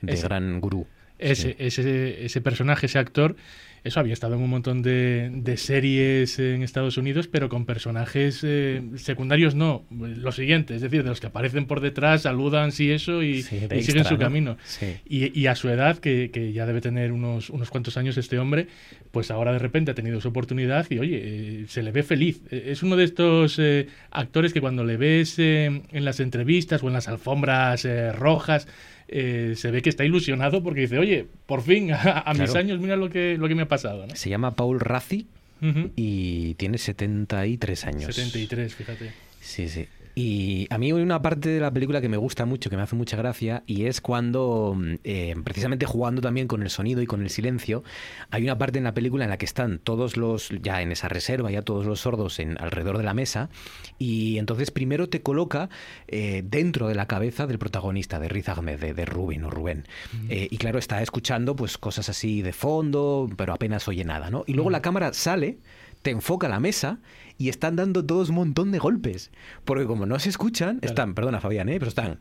de Ese. gran gurú. Ese, ese, ese personaje, ese actor, eso había estado en un montón de, de series en Estados Unidos, pero con personajes eh, secundarios no. Lo siguiente, es decir, de los que aparecen por detrás, saludan, sí, eso, y, Sí, de y extra, siguen su ¿no? camino. Sí. Y, y a su edad, que, que ya debe tener unos, unos cuantos años este hombre, pues ahora de repente ha tenido su oportunidad y oye, eh, se le ve feliz. Eh, Es uno de estos eh, actores que cuando le ves en las entrevistas o en las alfombras rojas, eh, se ve que está ilusionado porque dice, oye, por fin, a, a mis años, mira lo que, lo que me ha pasado. ¿no? Se llama Paul Razzi Ujú. y tiene 73 años. 73, fíjate. Sí, sí. Y a mí hay una parte de la película que me gusta mucho, que me hace mucha gracia, y es cuando, mm, eh, precisamente jugando también con el sonido y con el silencio, hay una parte en la película en la que están todos los, ya en esa reserva, ya todos los sordos en, alrededor de la mesa, y entonces primero te coloca eh, dentro de la cabeza del protagonista, de Riz Ahmed, de, de Rubén o Rubén. Eh, y claro, está escuchando pues cosas así de fondo, pero apenas oye nada, ¿no? Y luego la cámara sale, te enfoca la mesa y están dando todos un montón de golpes. Porque como no se escuchan, están, perdona Fabián, ¿eh? pero están...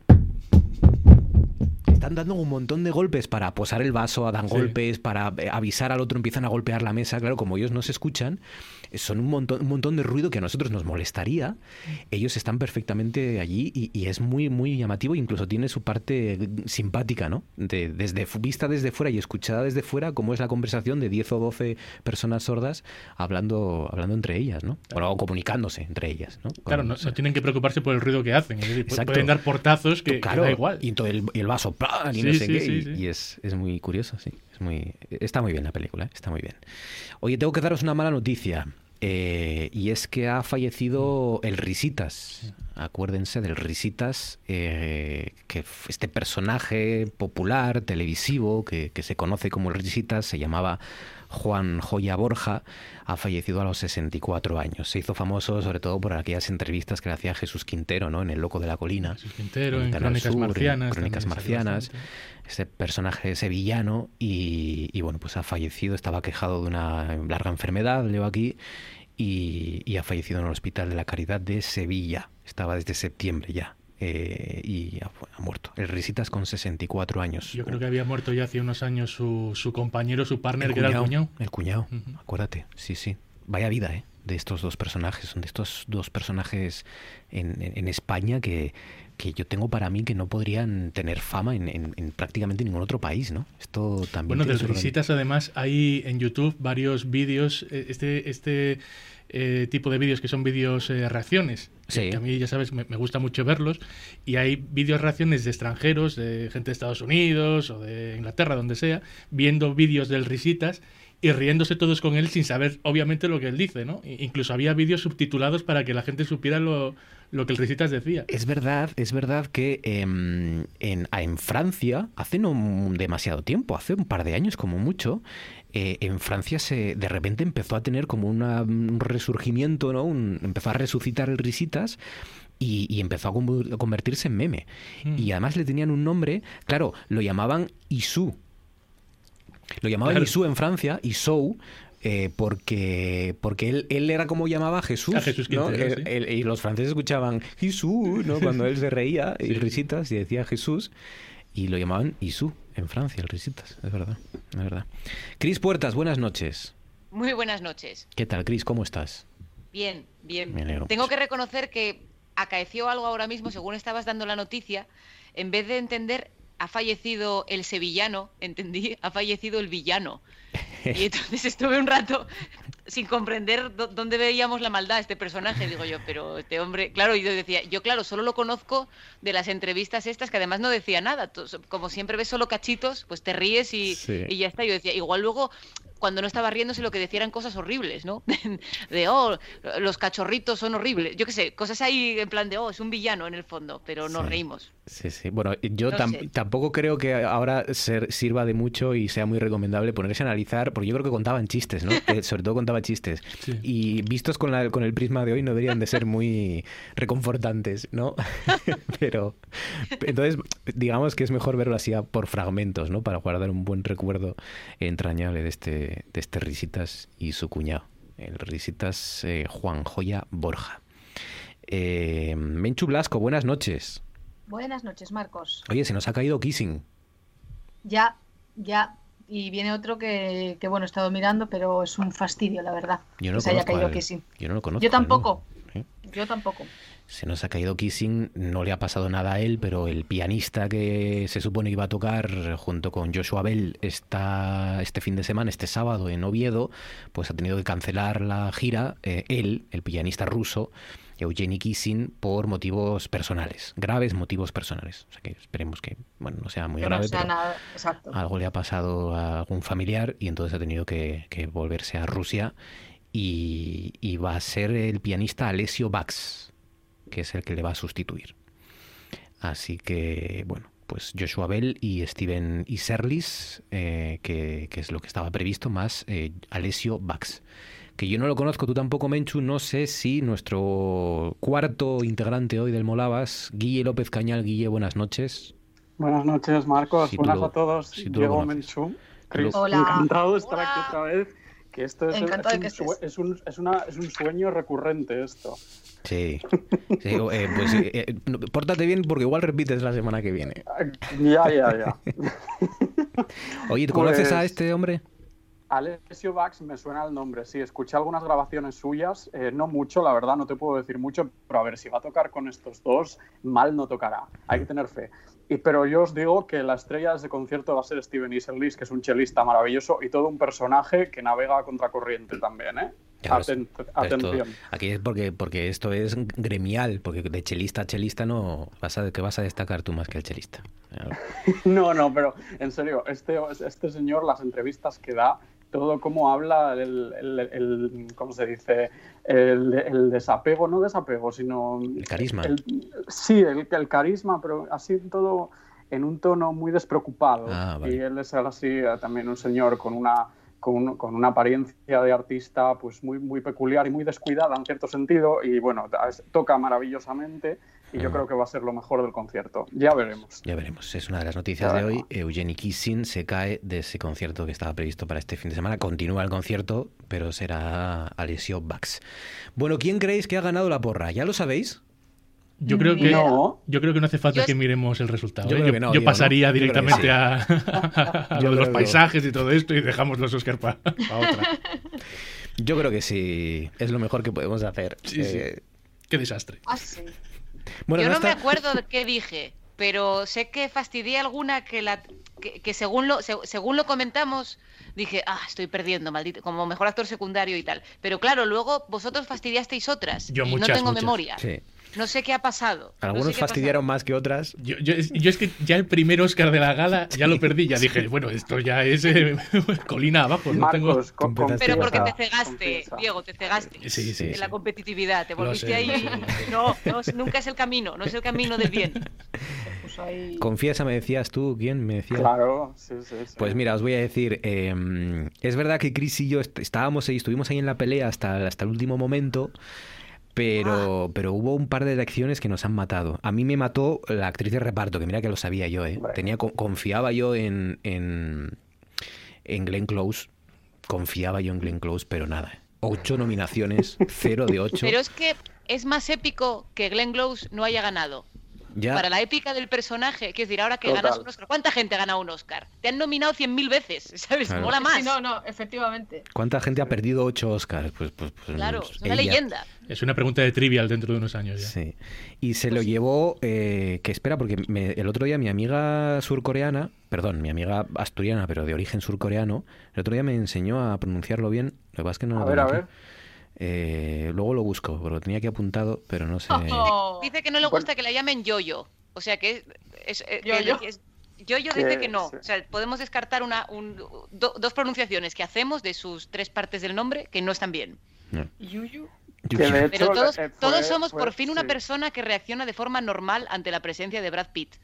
Están dando un montón de golpes para posar el vaso, dan Sí. golpes, para eh, avisar al otro, empiezan a golpear la mesa. Claro, como ellos no se escuchan, eh, son un montón, un montón de ruido que a nosotros nos molestaría. Ellos están perfectamente allí y, y es muy, muy llamativo. Incluso tiene su parte eh, simpática, ¿no? De- desde vista desde fuera y escuchada desde fuera, como es la conversación de 10 o 12 personas sordas hablando, hablando entre ellas, ¿no? O comunicándose entre ellas, ¿no? Claro, no, no tienen que preocuparse por el ruido que hacen. Es decir, pueden dar portazos que, da igual. Y todo el, vaso, y no Sí, sé sí, qué. sí, y sí. y es, es muy curioso, sí. Es muy, está muy bien la película, ¿eh? está muy bien. Oye, tengo que daros una mala noticia. eh, y es que ha fallecido el Risitas. Acuérdense del Risitas, eh, que este personaje popular, televisivo, que, que se conoce como el Risitas, se llamaba Juan Joya Borja, ha fallecido a los 64 años. Se hizo famoso sobre todo por aquellas entrevistas que le hacía Jesús Quintero, ¿no? En El Loco de la Colina. Jesús Quintero, en Crónicas Sur, en Marcianas Crónicas Marcianas. Este personaje sevillano y, y, bueno, pues ha fallecido, estaba quejado de una larga enfermedad, leo aquí, y, y ha fallecido en el Hospital de la Caridad de Sevilla. Estaba desde septiembre ya. Eh, y ha, ha muerto. El Risitas con 64 años. Yo creo que había muerto ya hace unos años su, su compañero, su partner, El que era el cuñado. El cuñado, acuérdate. Sí, sí. Vaya vida, ¿eh? De estos dos personajes. Son de estos dos personajes en, en- en España que, que yo tengo para mí que no podrían tener fama en, en- en prácticamente ningún otro país, ¿no? Esto también. Bueno, gran- Risitas además hay en YouTube varios vídeos, eh, este, este eh, tipo de vídeos que son vídeos eh, reacciones, Sí. que a mí ya sabes, me, me gusta mucho verlos, y hay vídeos reacciones de extranjeros, de gente de Estados Unidos o de Inglaterra, donde sea, viendo vídeos del Risitas y riéndose todos con él sin saber obviamente lo que él dice, ¿no? Incluso había vídeos subtitulados para que la gente supiera lo, lo que el Risitas decía. Es verdad, es verdad que em, en, en Francia, hace no demasiado tiempo, hace un par de años como mucho, eh, en Francia se de repente empezó a tener como una- un resurgimiento, ¿no? Un- empezó a resucitar el Risitas y, y empezó a convertirse en meme. Mm. Y además le tenían un nombre, claro, lo llamaban Isou. Lo llamaban Claro. Isou en Francia, Isou, eh, porque, porque él, él era como llamaba a Jesús. A Jesús sí. él- y los franceses escuchaban Jesús, ¿no? Cuando él se reía y risitas y decía Jesús. Y lo llamaban Isú en Francia, el risitas. Es verdad, es verdad. Cris Puertas, buenas noches. Muy buenas noches. ¿Qué tal, Cris? ¿Cómo estás? Bien, bien. Me alegro Tengo que reconocer que acaeció algo ahora mismo, según estabas dando la noticia, en vez de entender ha fallecido el sevillano, entendí, ha fallecido el villano. Y entonces estuve un rato sin comprender dó- dónde veíamos la maldad este personaje, digo yo, pero este hombre, claro, y yo decía, yo claro, solo lo conozco de las entrevistas estas que además no decía nada, como siempre ves solo cachitos, pues te ríes y, Sí. y ya está, yo decía, igual luego cuando no estaba riéndose lo que decía eran cosas horribles, ¿no? De, oh, los cachorritos son horribles, yo qué sé, cosas ahí en plan de, oh, es un villano en el fondo, pero nos Sí. reímos. Sí, sí. Bueno, yo No tam- sé. tampoco creo que ahora ser- sirva de mucho y sea muy recomendable ponerse a analizar, porque yo creo que contaban chistes, ¿no? Eh, sobre todo contaban chistes. Y vistos con, la- con el prisma de hoy no deberían de ser muy reconfortantes, ¿no? Pero entonces, digamos que es mejor verlo así a- por fragmentos, ¿no? Para guardar un buen recuerdo entrañable de este, de este Risitas y su cuñado, el Risitas eh, Juan Joya Borja. Eh, Menchu Blasco, buenas noches. Buenas noches, Marcos. Oye, se nos ha caído Kissing. Ya, ya. Y viene otro que, que, bueno, he estado mirando, pero es un fastidio, la verdad. Yo no que se haya caído al- Kissing. yo no lo conozco Yo al tampoco. ¿eh? Yo tampoco. Se nos ha caído Kissing, no le ha pasado nada a él, pero el pianista que se supone iba a tocar junto con Joshua Bell esta, este fin de semana, este sábado en Oviedo, pues ha tenido que cancelar la gira, eh, él, el pianista ruso, Eugeni Kissing, por motivos personales, graves motivos personales. O sea que esperemos que, bueno, no sea muy Que grave, no sea pero nada. Exacto. algo le ha pasado a algún familiar y entonces ha tenido que, que volverse a Rusia y, y va a ser el pianista Alessio Bax, que es el que le va a sustituir. Así que, bueno, pues Joshua Bell y Steven Iserlis, eh, que, que es lo que estaba previsto, más eh, Alessio Bax. Que yo no lo conozco, tú tampoco, Menchu. No sé si nuestro cuarto integrante hoy del Molavas, Guille López Cañal. Guille, buenas noches. Buenas noches, Marcos. Si Buenas lo- a todos. si Diego Cris, Hola. encantado de estar aquí otra vez. Que esto es, es de un, es, un, es, una, es un sueño recurrente esto. Sí. Sí, eh, pues eh, eh, pórtate bien porque igual repites la semana que viene. Ya, ya, ya. Oye, ¿tú conoces a Pues- este hombre? Alessio Bax me suena el nombre, sí, escuché algunas grabaciones suyas, eh, no mucho, la verdad, no te puedo decir mucho, pero a ver, si va a tocar con estos dos, mal no tocará, hay que tener fe. Y, pero yo os digo que la estrella de ese concierto va a ser Steven Iserlis, que es un chelista maravilloso y todo un personaje que navega a contracorriente también, ¿eh? Aten- esto- atención. aquí es porque, porque esto es gremial, porque de chelista a chelista no vas a, que vas a destacar tú más que el chelista. No, no, pero en serio, este, este señor, las entrevistas que da, todo cómo habla, el, el- el- ¿cómo se dice? El, el desapego, no desapego, sino... El carisma. sí, el, el carisma, pero así todo en un tono muy despreocupado. Ah, vale. Y él es así eh, también un señor con una, con, un- con una apariencia de artista pues muy, muy peculiar y muy descuidada en cierto sentido. Y bueno, toca maravillosamente y yo Mm. creo que va a ser lo mejor del concierto. Ya veremos. Ya veremos. Es una de las noticias Ya de hoy. Eugenie Kissing se cae de ese concierto que estaba previsto para este fin de semana. Continúa el concierto, pero será Alessio Bax. Bueno, ¿quién creéis que ha ganado la porra? ¿Ya lo sabéis? Yo creo que No. yo creo que no hace falta Yo- que miremos el resultado. Yo ¿eh? Yo, no, yo pasaría directamente sí. a, a Yo lo de los paisajes y todo esto y dejamos los Oscar para otra. Yo creo que sí. Es lo mejor que podemos hacer. Sí, sí. Eh, Qué desastre. Ah, sí. bueno, Yo no me acuerdo de qué dije, pero sé que fastidié alguna que la que, que según lo se- según lo comentamos dije, ah, estoy perdiendo, maldito, como mejor actor secundario y tal. Pero claro, luego vosotros fastidiasteis otras Yo y muchas, no tengo muchas. memoria. Sí. No sé qué ha pasado. no Algunos sé qué ha fastidiaron más que otras. Yo, yo, es- yo es que ya el primer Oscar de la gala ya lo perdí. Ya dije, bueno, esto ya es eh, colina abajo. No tengo... Con- Pero porque te cegaste. Diego, te cegaste Sí, sí, en sí. la competitividad, te volviste sé, ahí. sé, sé. No, no, nunca es el camino, no es el camino del bien. Pues ahí- Confiesa, me decías tú. ¿Quién me decía? Claro, sí, sí, sí. Pues mira, os voy a decir, eh, es verdad que Chris y yo est- estábamos ahí, estuvimos ahí en la pelea hasta, hasta el último momento, pero, pero hubo un par de elecciones que nos han matado. A mí me mató la actriz de reparto, que mira que lo sabía yo, ¿eh? Tenía, co- confiaba yo en, en, en Glenn Close, confiaba yo en Glenn Close, pero nada. Ocho nominaciones, cero de ocho. Pero es que es más épico que Glenn Close no haya ganado. Ya. para la épica del personaje. Quiero decir, ahora que Total. ganas un Oscar, ¿cuánta gente ha ganado un Oscar? Te han nominado cien mil veces, ¿sabes? Claro. Mola más. Sí, no, no, efectivamente. ¿Cuánta gente ha perdido ocho Oscars? Pues, pues, pues, Claro, pues, es una ella. leyenda. Es una pregunta de trivial dentro de unos años ya. Sí. Y se lo llevó, eh, que espera, porque me- el otro día mi amiga surcoreana, perdón, mi amiga asturiana, pero de origen surcoreano, el otro día me enseñó a pronunciarlo bien. Lo que pasa es que no A lo ver, a aquí. Eh, luego lo busco, porque lo tenía aquí apuntado, pero no sé. Dice que no le gusta que la llamen yo-yo. O sea que es. es- eh, Yo-yo. es- dice que no. O sea, podemos descartar una, un- do- dos pronunciaciones que hacemos de sus tres partes del nombre que no están bien. Yuyu. De hecho, Pero todos, eh, fue- todos somos fue- por fin una sí. persona que reacciona de forma normal ante la presencia de Brad Pitt.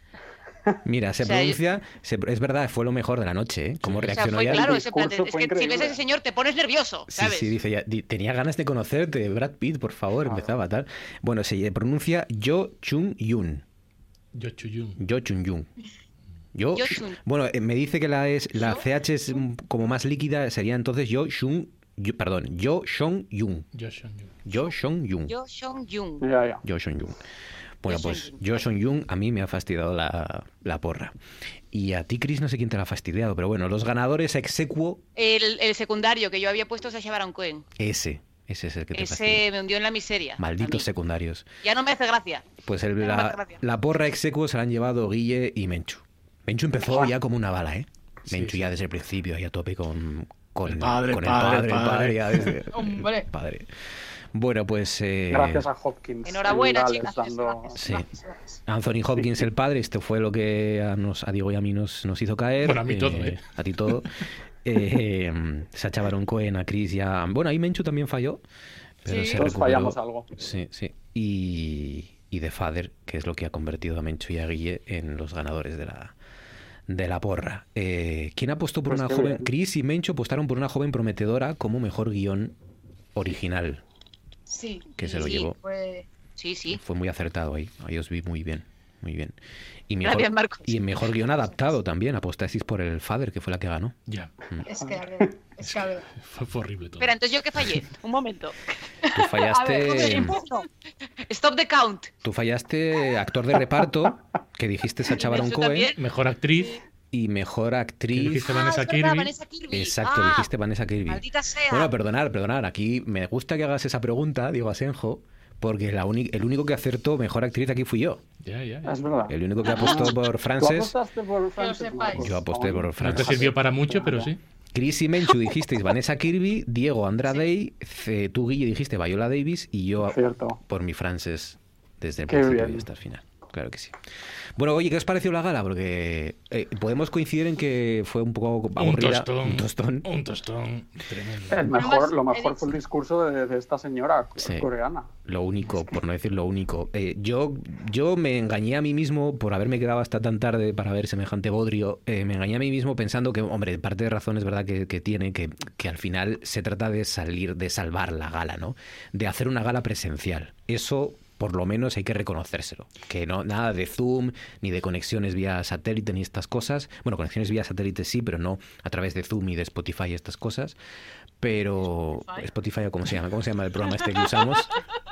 Mira, se O sea, pronuncia, se- es verdad, fue lo mejor de la noche, ¿eh? Cómo O sea, reaccionó fue ya. claro, ese es que si ves a ese señor te pones nervioso, Sí, ¿sabes? sí, dice ya, di- tenía ganas de conocerte, Brad Pitt, por favor, empezaba tal. Bueno, se pronuncia Yo Chung Yun. Yo Chuyun. Yo Chung Yun. Yo, Yo Chun. bueno, eh, me dice que la es la CH es como más líquida, sería entonces Yo Shun, Yu- perdón, Yo Shong Yun. Yo Chuyun. Yo Shong Yun. Yo Seong Jung. Yo Shong Yun. Bueno, pues Yo Shong Yun a mí me ha fastidiado la, la porra. Y a ti, Chris, no sé quién te la ha fastidiado, pero bueno, los ganadores exequo, El, el secundario que yo había puesto es Sacha Baron Cohen. ese, ese es el que te fastidia. Ese me hundió en la miseria. Malditos secundarios. Ya no me hace gracia. Pues el- no la, gracia. la porra execuo se la han llevado Guille y Menchu. Menchu empezó ya como una bala, ¿eh? Menchu ya desde el principio, ahí a tope con, con El padre, con padre, el padre, padre. ya desde- Hombre. el padre. Bueno, pues... eh, Gracias a Hopkins. Enhorabuena, Gales chicas, dando- Sí. Anthony Hopkins, el padre, esto fue lo que a, nos, a Diego y a mí nos, nos hizo caer. Bueno, a mí todo, ¿eh? A ti todo. Eh, Sacha Baron Cohen, a Chris ya... Bueno, ahí Menchu también falló. Pero Sí. se Todos recuperó. fallamos algo. Sí, sí. Y, y The Father, que es lo que ha convertido a Menchu y a Guille en los ganadores de la, de la porra. Eh, ¿Quién apostó por Pues una joven? bien. Chris y Menchu apostaron por una joven prometedora como mejor guion original. Sí. Que se lo sí, llevó. Fue... Sí, sí. Fue muy acertado ahí. Ahí os vi muy bien. Muy bien. Y mejor, Gracias, Marcos. y mejor guion adaptado también. Apostasteis por el Father, que fue la que ganó. Ya. Es que, a ver, es que, a ver. Fue, horrible todo. Espera, entonces yo que fallé. Un momento. Tú fallaste. Impugno. Stop the count. Tú fallaste actor de reparto, que dijiste Sacha Baron Menchu Cohen. Mejor actriz. Y mejor actriz. dijiste Ah, Vanessa Kirby. Vanessa Kirby. Exacto, Ah, dijiste Vanessa Kirby. Maldita sea. Bueno, perdonar, perdonar. Aquí me gusta que hagas esa pregunta, Diego Asenjo, porque la el único que acertó mejor actriz aquí fui yo. Ya, ya. Es verdad. El único que apostó por ¿Tú Frances. apostaste por Frances? Yo aposté por No te Frances. sirvió para mucho, pero sí. Chris y Menchu dijisteis Vanessa Kirby, Diego Andrade, C- tú Guille dijiste Viola Davis y yo Cierto. por mi Frances desde el Qué principio bien. y hasta el final. Claro que sí. Bueno, oye, ¿qué os pareció la gala? Porque eh, podemos coincidir en que fue un poco Un aburrida. tostón. Un tostón. Un tostón tremendo. El mejor, lo mejor fue el discurso de, de esta señora Sí. coreana. Lo único, por no decir lo único. Eh, yo, yo me engañé a mí mismo por haberme quedado hasta tan tarde para ver semejante bodrio. eh, me engañé a mí mismo pensando que, hombre, parte de razón es verdad que, que tiene, que, que al final se trata de salir, de salvar la gala, ¿no? De hacer una gala presencial. Eso por lo menos hay que reconocérselo. Que no, nada de Zoom, ni de conexiones vía satélite, ni estas cosas. Bueno, conexiones vía satélite sí, pero no a través de Zoom y de Spotify y estas cosas. Pero Spotify, ¿o cómo se llama? ¿Cómo se llama el programa este que usamos?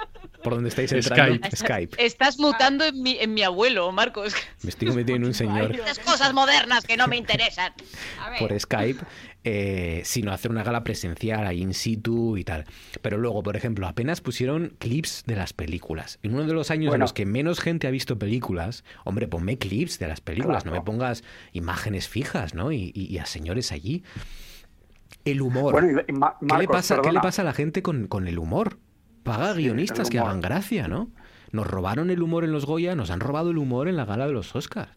¿Por dónde estáis entrando? Skype. Skype. Estás mutando en mi, en mi abuelo, Marcos. Me estoy convirtiendo en un señor Estas cosas modernas que no me interesan. A ver. por Skype, eh, sino hacer una gala presencial ahí in situ y tal. Pero luego, por ejemplo, apenas pusieron clips de las películas. En uno de los años en los que menos gente ha visto películas, hombre, ponme clips de las películas, no me pongas imágenes fijas, ¿no? Y, y- y a señores allí. El humor. Bueno, ¿Qué, le pasa, ¿Qué le pasa a la gente con, con el humor? Paga guionistas que hagan gracia, ¿no? Nos robaron el humor en los Goya, nos han robado el humor en la gala de los Oscars.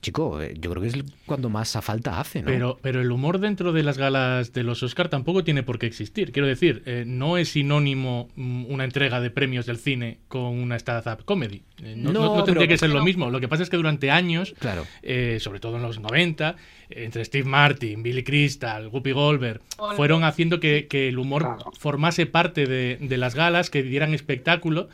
Chico, eh, yo creo que es cuando más a falta hace, ¿no? Pero, pero el humor dentro de las galas de los Oscar tampoco tiene por qué existir. Quiero decir, eh, no es sinónimo mm, una entrega de premios del cine con una stand-up comedy. Eh, no, No, no- no tendría pero- que ser lo mismo. Lo que pasa es que durante años, Claro. eh, sobre todo en los 90, eh, entre Steve Martin, Billy Crystal, Whoopi Goldberg, fueron haciendo que, que el humor Claro. formase parte de, de las galas, que dieran espectáculo.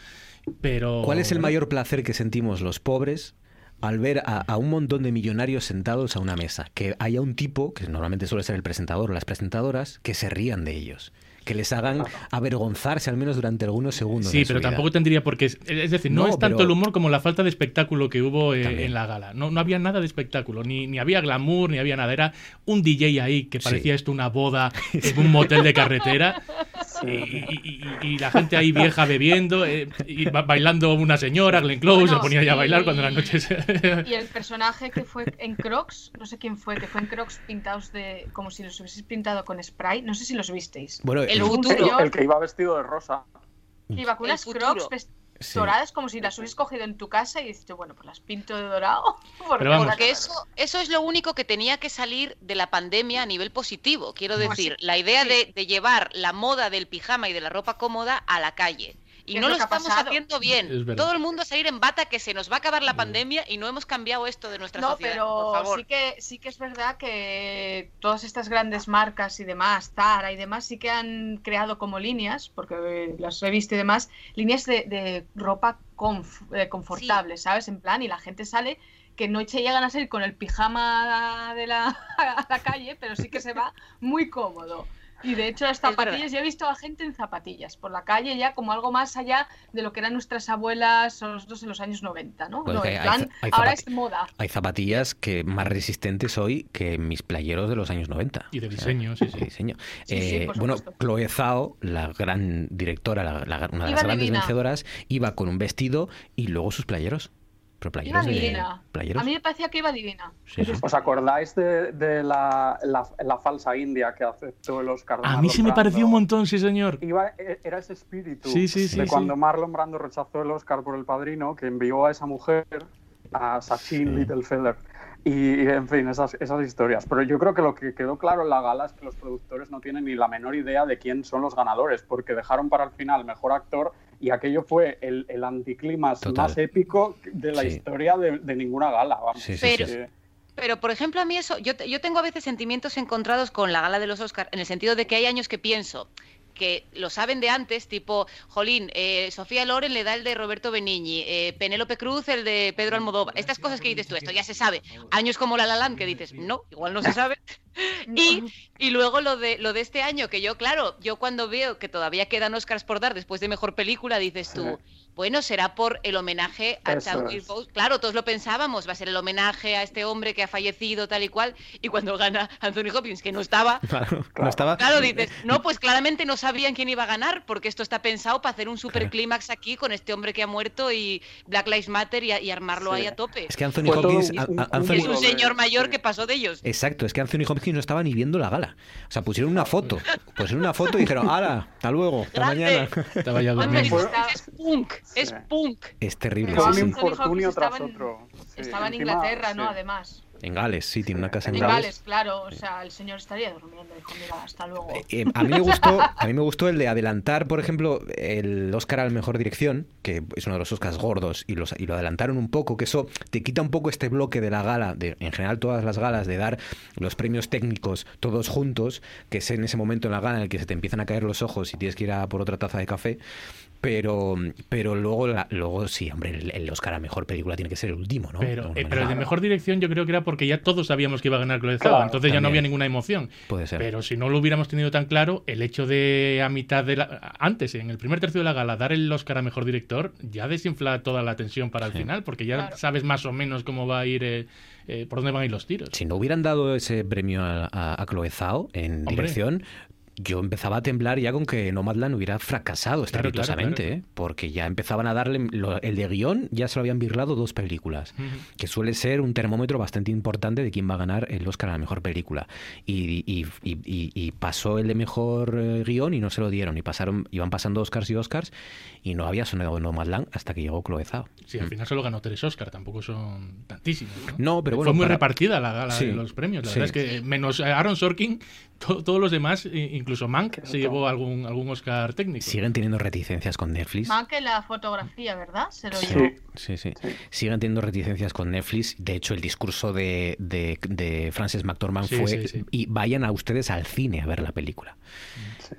Pero ¿Cuál es el mayor placer que sentimos los pobres al ver a, a un montón de millonarios sentados a una mesa, que haya un tipo, que normalmente suele ser el presentador o las presentadoras, que se rían de ellos. Que les hagan avergonzarse al menos durante algunos segundos. Sí, de su pero vida. tampoco tendría por qué. Es decir, no, No, es tanto pero- el humor como la falta de espectáculo que hubo eh, en la gala. No, no había nada de espectáculo, ni, ni había glamour, ni había nada. Era un DJ ahí que Sí. parecía esto una boda en un motel de carretera. Y, y- y- y la gente ahí vieja bebiendo, eh, y ba- bailando una señora, Glenn Close, Bueno, se ponía ya a y- bailar cuando las noches. Y el personaje que fue en Crocs, no sé quién fue, que fue en Crocs pintados de. como si los hubieses pintado con spray, no sé si los visteis. Bueno, El Un futuro. El que iba vestido de rosa. que iba con El unas futuro. Crocs vest- Sí. doradas como si las hubieses cogido en tu casa y dices, bueno, pues las pinto de dorado. porque eso, eso es lo único que tenía que salir de la pandemia a nivel positivo. Quiero decir, sí, la idea sí. de, de llevar la moda del pijama y de la ropa cómoda a la calle. Y ¿Qué no es lo estamos pasado? haciendo bien. Todo el mundo a salir en bata que se nos va a acabar la pandemia y no hemos cambiado esto de nuestra No, sociedad. pero por favor. sí que sí que es verdad que todas estas grandes marcas y demás, Zara y demás, sí que han creado como líneas, porque las he visto y demás, líneas de, de ropa conf- eh, confortable, ¿sabes? En plan, y la gente sale que no se llegan a salir con el pijama de la, a la calle, pero sí que se va muy cómodo. Y de hecho las zapatillas, yo he visto a gente en zapatillas por la calle ya como algo más allá de lo que eran nuestras abuelas o nosotros en los años 90, ¿no? Pues No, hay plan, hay ahora es moda. Hay zapatillas que más resistentes hoy que mis playeros de los años 90. Y de O sea, diseño, sí, sí. de diseño. Sí, sí, Eh, por bueno. Chloe Zhao, la gran directora, la- la- una de Iba las grandes divina. vencedoras, iba con un vestido y luego sus playeros. Pero Iba de... Playeros. A mí me parecía que iba divina. Sí, sí. ¿Os acordáis de, de la, la- la falsa india que aceptó el Oscar? de A mí sí me pareció un montón, sí, señor. Iba- e- era ese espíritu Sí, sí, sí, de sí. cuando Marlon Brando rechazó el Oscar por El Padrino, que envió a esa mujer, a Sachin Littlefeller. Y, y, en fin, esas, esas historias. Pero yo creo que lo que quedó claro en la gala es que los productores no tienen ni la menor idea de quién son los ganadores, porque dejaron para el final mejor actor y aquello fue el, el anticlimax Total. más épico de la Sí. historia de, de ninguna gala. Vamos. Sí, sí, Pero- sí. Pero, por ejemplo, a mí eso, yo, te- yo tengo a veces sentimientos encontrados con la gala de los Oscars, en el sentido de que hay años que pienso que lo saben de antes, tipo, Jolín, eh, Sofía Loren le da el de Roberto Benigni, eh, Penélope Cruz el de Pedro Almodóvar, estas cosas que dices tú, esto ya se sabe. Años como La La Land que dices, no, igual no se sabe. Y, y luego lo de, lo de este año, que yo, claro, yo cuando veo que todavía quedan Oscars por dar después de Mejor Película, dices tú, bueno, será por el homenaje a Chadwick. Boseman. Claro, todos lo pensábamos, va a ser el homenaje a este hombre que ha fallecido tal y cual, y cuando gana Anthony Hopkins, que no estaba, Claro, no estaba... claro, dices, no, pues claramente no sabían quién iba a ganar, porque esto está pensado para hacer un super clímax aquí con este hombre que ha muerto y Black Lives Matter y, y armarlo Sí. ahí a tope. Es que Anthony Hopkins... un- a- un- a- un Anthony- Es un señor mayor sí. que pasó de ellos. Exacto, es que Anthony Hopkins no estaba ni viendo la gala. O sea, pusieron una foto. Pusieron una foto y dijeron, ¡Hala! Hasta luego, hasta mañana. Estaba ya es punk, es punk. Es terrible. Sí, sí. Infortunio tras estaba en- otro. Sí, Estaba en encima, Inglaterra, ¿no? Además. En Gales, sí, tiene una casa en En Gales. Gales, claro. O sea, el señor estaría durmiendo. Dijo, mira, hasta luego. Eh, a mí me gustó, a mí me gustó el de adelantar, por ejemplo, el Oscar al mejor dirección, que es uno de los Oscars gordos, y, los, y lo adelantaron un poco, que eso te quita un poco este bloque de la gala, de, en general todas las galas, de dar los premios técnicos todos juntos, que es en ese momento en la gala en el que se te empiezan a caer los ojos y tienes que ir a por otra taza de café. Pero, pero luego, la- luego sí, hombre, el, el Oscar a mejor película tiene que ser el último, ¿no? Pero, eh, pero el de mejor dirección yo creo que era porque ya todos sabíamos que iba a ganar Chloe Zhao, Claro, entonces ya no había ninguna emoción. Puede ser. Pero si no lo hubiéramos tenido tan claro, el hecho de a mitad de la, antes, en el primer tercio de la gala, dar el Oscar a mejor director, ya desinfla toda la tensión para el Sí. final, porque ya Claro. sabes más o menos cómo va a ir, eh, eh, por dónde van a ir los tiros. Si no hubieran dado ese premio a, a, a Chloe Zhao en Hombre. dirección, yo empezaba a temblar ya con que Nomadland hubiera fracasado Claro, claro, estrepitosamente, claro. ¿eh? porque ya empezaban a darle lo- el de guion, ya se lo habían birlado dos películas, que suele ser un termómetro bastante importante de quién va a ganar el Oscar a la mejor película. Y, y- y- y- y pasó el de mejor eh, guion y no se lo dieron, y pasaron, iban pasando Oscars y Oscars, y no había sonado Nomadland hasta que llegó Chloe Zhao. Sí, al final solo ganó tres Oscar, tampoco son tantísimos. ¿no? No, pero bueno, Fue muy para- repartida la gala Sí, de los premios. La sí. verdad es que menos Aaron Sorkin, to- todos los demás, incluso Mank, se llevó algún, algún Oscar técnico. Siguen teniendo reticencias con Netflix. Más que la fotografía, ¿verdad? Se lo Sí, llevó. sí, sí. Siguen teniendo reticencias con Netflix. De hecho, el discurso de, de, de Frances McDormand Sí, fue sí, sí. y vayan a ustedes al cine a ver la película.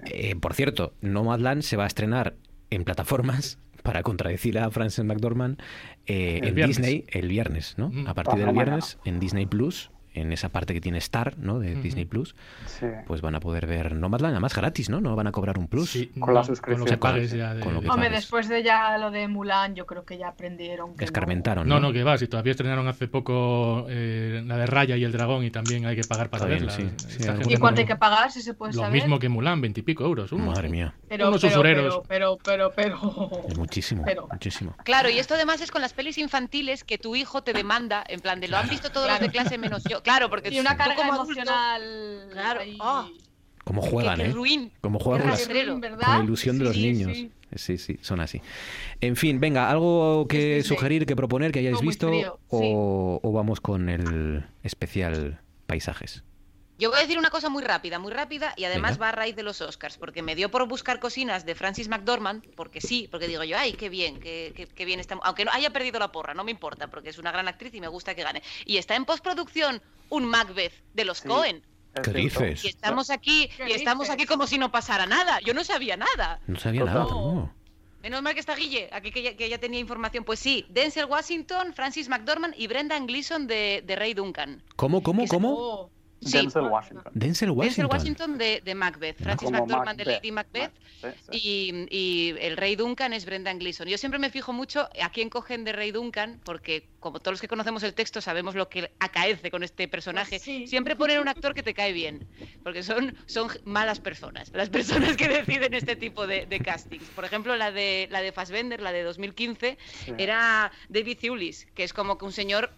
Eh, por cierto, Nomadland se va a estrenar en plataformas, para contradecir a Frances McDormand, eh, en viernes. Disney el viernes, ¿no? Mm. A partir del viernes, en Disney Plus, en esa parte que tiene Star, ¿no? De. Disney Plus, Sí. pues van a poder ver Nomadland, además gratis, ¿no? No van a cobrar un plus. Sí, Con la no, suscripción. Con lo que pagues ya de- Con lo que Hombre, pagues. después de ya lo de Mulan, yo creo que ya aprendieron que Escarmentaron, No, no, que va, si todavía estrenaron hace poco eh, la de Raya y el Dragón y también hay que pagar para Está verla. sí, ¿Y no- cuánto hay que pagar si se puede Lo saber? mismo que Mulan, veintipico euros. uno. Madre mía, pero, unos pero, usureros. pero, pero, pero, pero, es muchísimo, Pero- muchísimo. Claro, y esto además es con las pelis infantiles que tu hijo te demanda, en plan de lo han visto todos los de clase menos yo. Claro, porque Y una tú carga como adulto- emocional. Claro, ahí. ah, Cómo juegan, qué ¿eh? ruin. Cómo juegan con, la ilusión de los niños. sí. Sí, sí, son así. En fin, venga, algo que Es Disney. sugerir, que proponer, que hayáis visto, o vamos con el especial paisajes. Yo voy a decir una cosa muy rápida, muy rápida, y además Venga. va a raíz de los Oscars, porque me dio por buscar cocinas de Francis McDormand, porque sí, porque digo yo, ay, qué bien, qué, qué- qué bien está. Aunque no haya perdido la porra, no me importa, porque es una gran actriz y me gusta que gane. Y está en postproducción un Macbeth de los Sí. Cohen. ¿Qué dices? Y estamos aquí, ¿Qué y estamos aquí como si no pasara nada. Yo no sabía nada. No sabía nada. no. Menos mal que está Guille, aquí que ya, que ya tenía información. Pues sí, Denzel Washington, Francis McDormand y Brendan Gleeson de, de Ray Duncan. ¿Cómo, cómo, cómo? Oh, Sí. Denzel Washington. Denzel Denzel Washington. Washington de, de Macbeth, Francis Como McDormand de Macbeth. Lady Macbeth Sí, sí. y, y el Rey Duncan es Brendan Gleeson. Yo siempre me fijo mucho a quién cogen de Rey Duncan, porque como todos los que conocemos el texto sabemos lo que acaece con este personaje. Pues sí. Siempre ponen un actor que te cae bien, porque son, son malas personas, las personas que deciden este tipo de, de castings. Por ejemplo, la de, la de Fassbender, la de 2015, Sí. era David Thewlis, que es como que un señor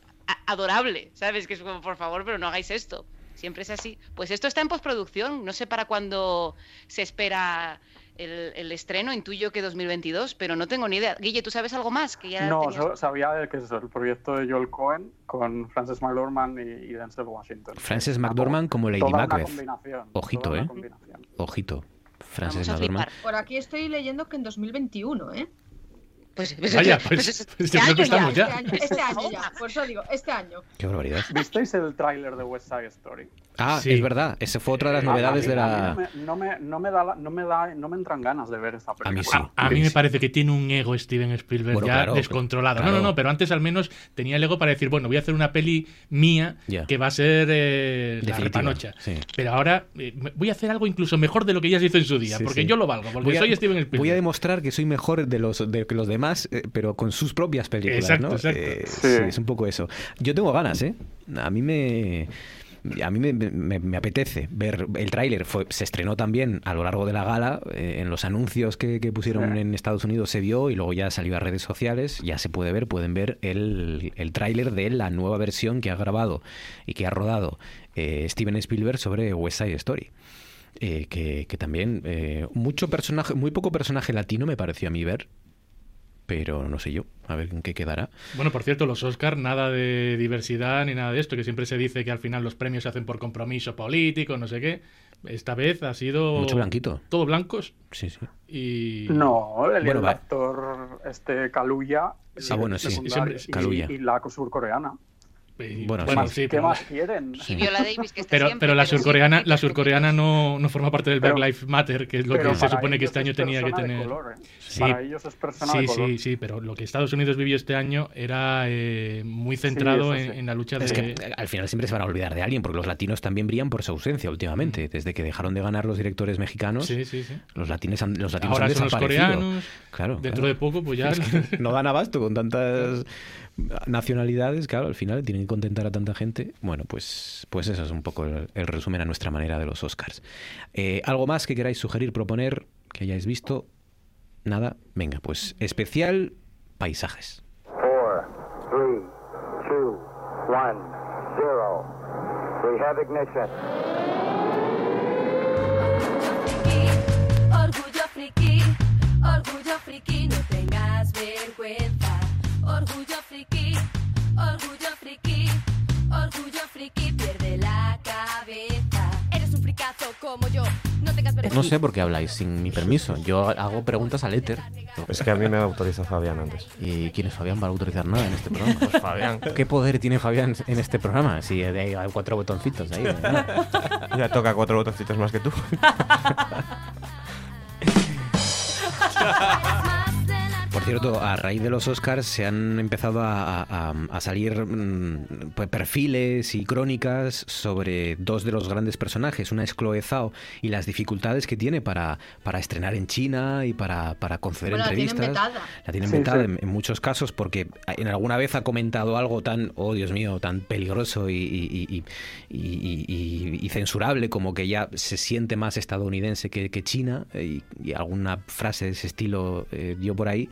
adorable, ¿sabes? Que es como, por favor, pero no hagáis esto. Siempre es así. Pues esto está en postproducción. No sé para cuándo se espera el, el estreno. Intuyo que 2022, pero no tengo ni idea. Guille, ¿tú sabes algo más? Que ya No, tenías- sabía que es el proyecto de Joel Cohen con Frances McDormand y, y Denzel Washington. Frances McDormand como Lady Toda una Macbeth. combinación, Ojito, toda una ¿eh? combinación. Ojito. Frances McDormand. Por aquí estoy leyendo que en 2021, ¿eh? Pues, pues- Vaya, pues- pues, pues pues este año estamos Este ya. año, este año ya, por eso digo, este año. Qué barbaridad. ¿Visteis el tráiler de West Side Story? Ah, Sí. es verdad. Esa fue otra de las A- a novedades mí- de a la. No me, no me- no me da, la- no me da, no me entran ganas de ver esa A película. mí sí. A mí Sí, me parece que tiene un ego Steven Spielberg Bueno, ya claro, descontrolado. claro. No, no, no, pero antes al menos tenía el ego para decir, bueno, voy a hacer una peli mía que va a ser eh, la repanocha. sí. Pero ahora eh, me- voy a hacer algo incluso mejor de lo que ya se hizo en su día, Sí, porque sí. yo lo valgo, porque Voy a- soy Steven Spielberg. Voy a demostrar que soy mejor de los de que los demás, eh, pero con sus propias películas, Exacto, ¿no? exacto. Eh, Sí. sí, es un poco eso. Yo tengo ganas, ¿eh? A mí me a mí me, me- me apetece ver el tráiler. Se estrenó también a lo largo de la gala. eh, en los anuncios que, que pusieron Sí. en Estados Unidos se vio y luego ya salió a redes sociales. Ya se puede ver, pueden ver el, el tráiler de la nueva versión que ha grabado y que ha rodado eh, Steven Spielberg sobre West Side Story. Eh, que, que también eh, mucho personaje, muy poco personaje latino me pareció a mí ver, pero no sé yo, a ver en qué quedará. Bueno, por cierto, los Oscars, nada de diversidad ni nada de esto, que siempre se dice que al final los premios se hacen por compromiso político, no sé qué. Esta vez ha sido... Mucho blanquito. Todo blancos Sí, sí. y... No, el, Bueno, el actor este Kaluuya Sí, ah, bueno, sí. Siempre- y- y, la surcoreana. Y- Bueno, ¿Qué, sí. más, sí, qué pero- más quieren? Y Viola Davis, que está Pero, siempre, pero la surcoreana, sí, la surcoreana no, no forma parte del Black Lives Matter, que es lo que se supone que este año es tenía que tener. color, ¿eh? Sí, Para ellos es persona sí, de color. sí, sí, pero lo que Estados Unidos vivió este año era eh, muy centrado eso en, sí. en la lucha Es de... que eh, al final siempre se van a olvidar de alguien, porque los latinos también brillan por su ausencia últimamente. Desde que dejaron de ganar los directores mexicanos, Sí, sí, sí. los, latines han, los latinos Ahora han son los desaparecido. coreanos. Claro, Dentro claro. de poco, pues ya... Es que no dan abasto con tantas nacionalidades, claro, al final tienen que contentar a tanta gente. Bueno, pues, pues eso es un poco el, el resumen a nuestra manera de los Oscars. Eh, ¿Algo más que queráis sugerir, proponer, que hayáis visto? Nada. Venga, pues especial paisajes. Four, three, two, one, zero. We have ignition. Orgullo friki, orgullo friki, no tengas vergüenza. Orgullo friki, orgullo friki, orgullo friki, pierde la cabeza. Eres un fricazo como yo, no tengas vergüenza. No sé por qué habláis sin mi permiso. Yo hago preguntas al éter. Es que a mí me autorizó Fabián antes. ¿Y quién es Fabián para autorizar nada en este programa? Pues Fabián. ¿Qué poder tiene Fabián en este programa? Si hay cuatro botoncitos ahí. ¿eh? Ya toca cuatro botoncitos más que tú. Cierto, a raíz de los Oscars se han empezado a, a- a salir mm, pues, perfiles y crónicas sobre dos de los grandes personajes. Una es Chloe Zhao y las dificultades que tiene para, para estrenar en China y para, para conceder Bueno, la tienen entrevistas. vetada. La tienen Sí, vetada sí. En, en muchos casos porque en alguna vez ha comentado algo tan, oh Dios mío, tan peligroso y, y- y- y- y- y censurable como que ya se siente más estadounidense que, que China y, y alguna frase de ese estilo eh, dio por ahí.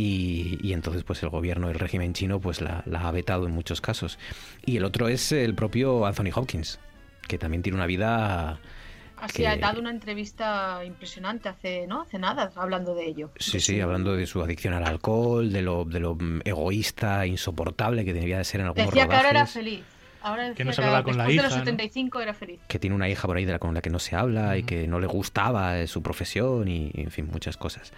Y, y entonces pues el gobierno, el régimen chino pues la, la ha vetado en muchos casos. Y el otro es el propio Anthony Hopkins, que también tiene una vida... Así que- ha dado una entrevista impresionante hace, ¿no? Hace nada, hablando de ello. Sí, sí, hablando de su adicción al alcohol, de lo, de lo mm, egoísta, insoportable que debía de ser en algunos Decía que ahora era rodajes. feliz. Ahora decía Que no se que hablaba con la después de hija, los ¿no? 75 era feliz. que tiene una hija por ahí de la, con la que no se habla y que no le gustaba eh, su profesión y, en fin, muchas cosas.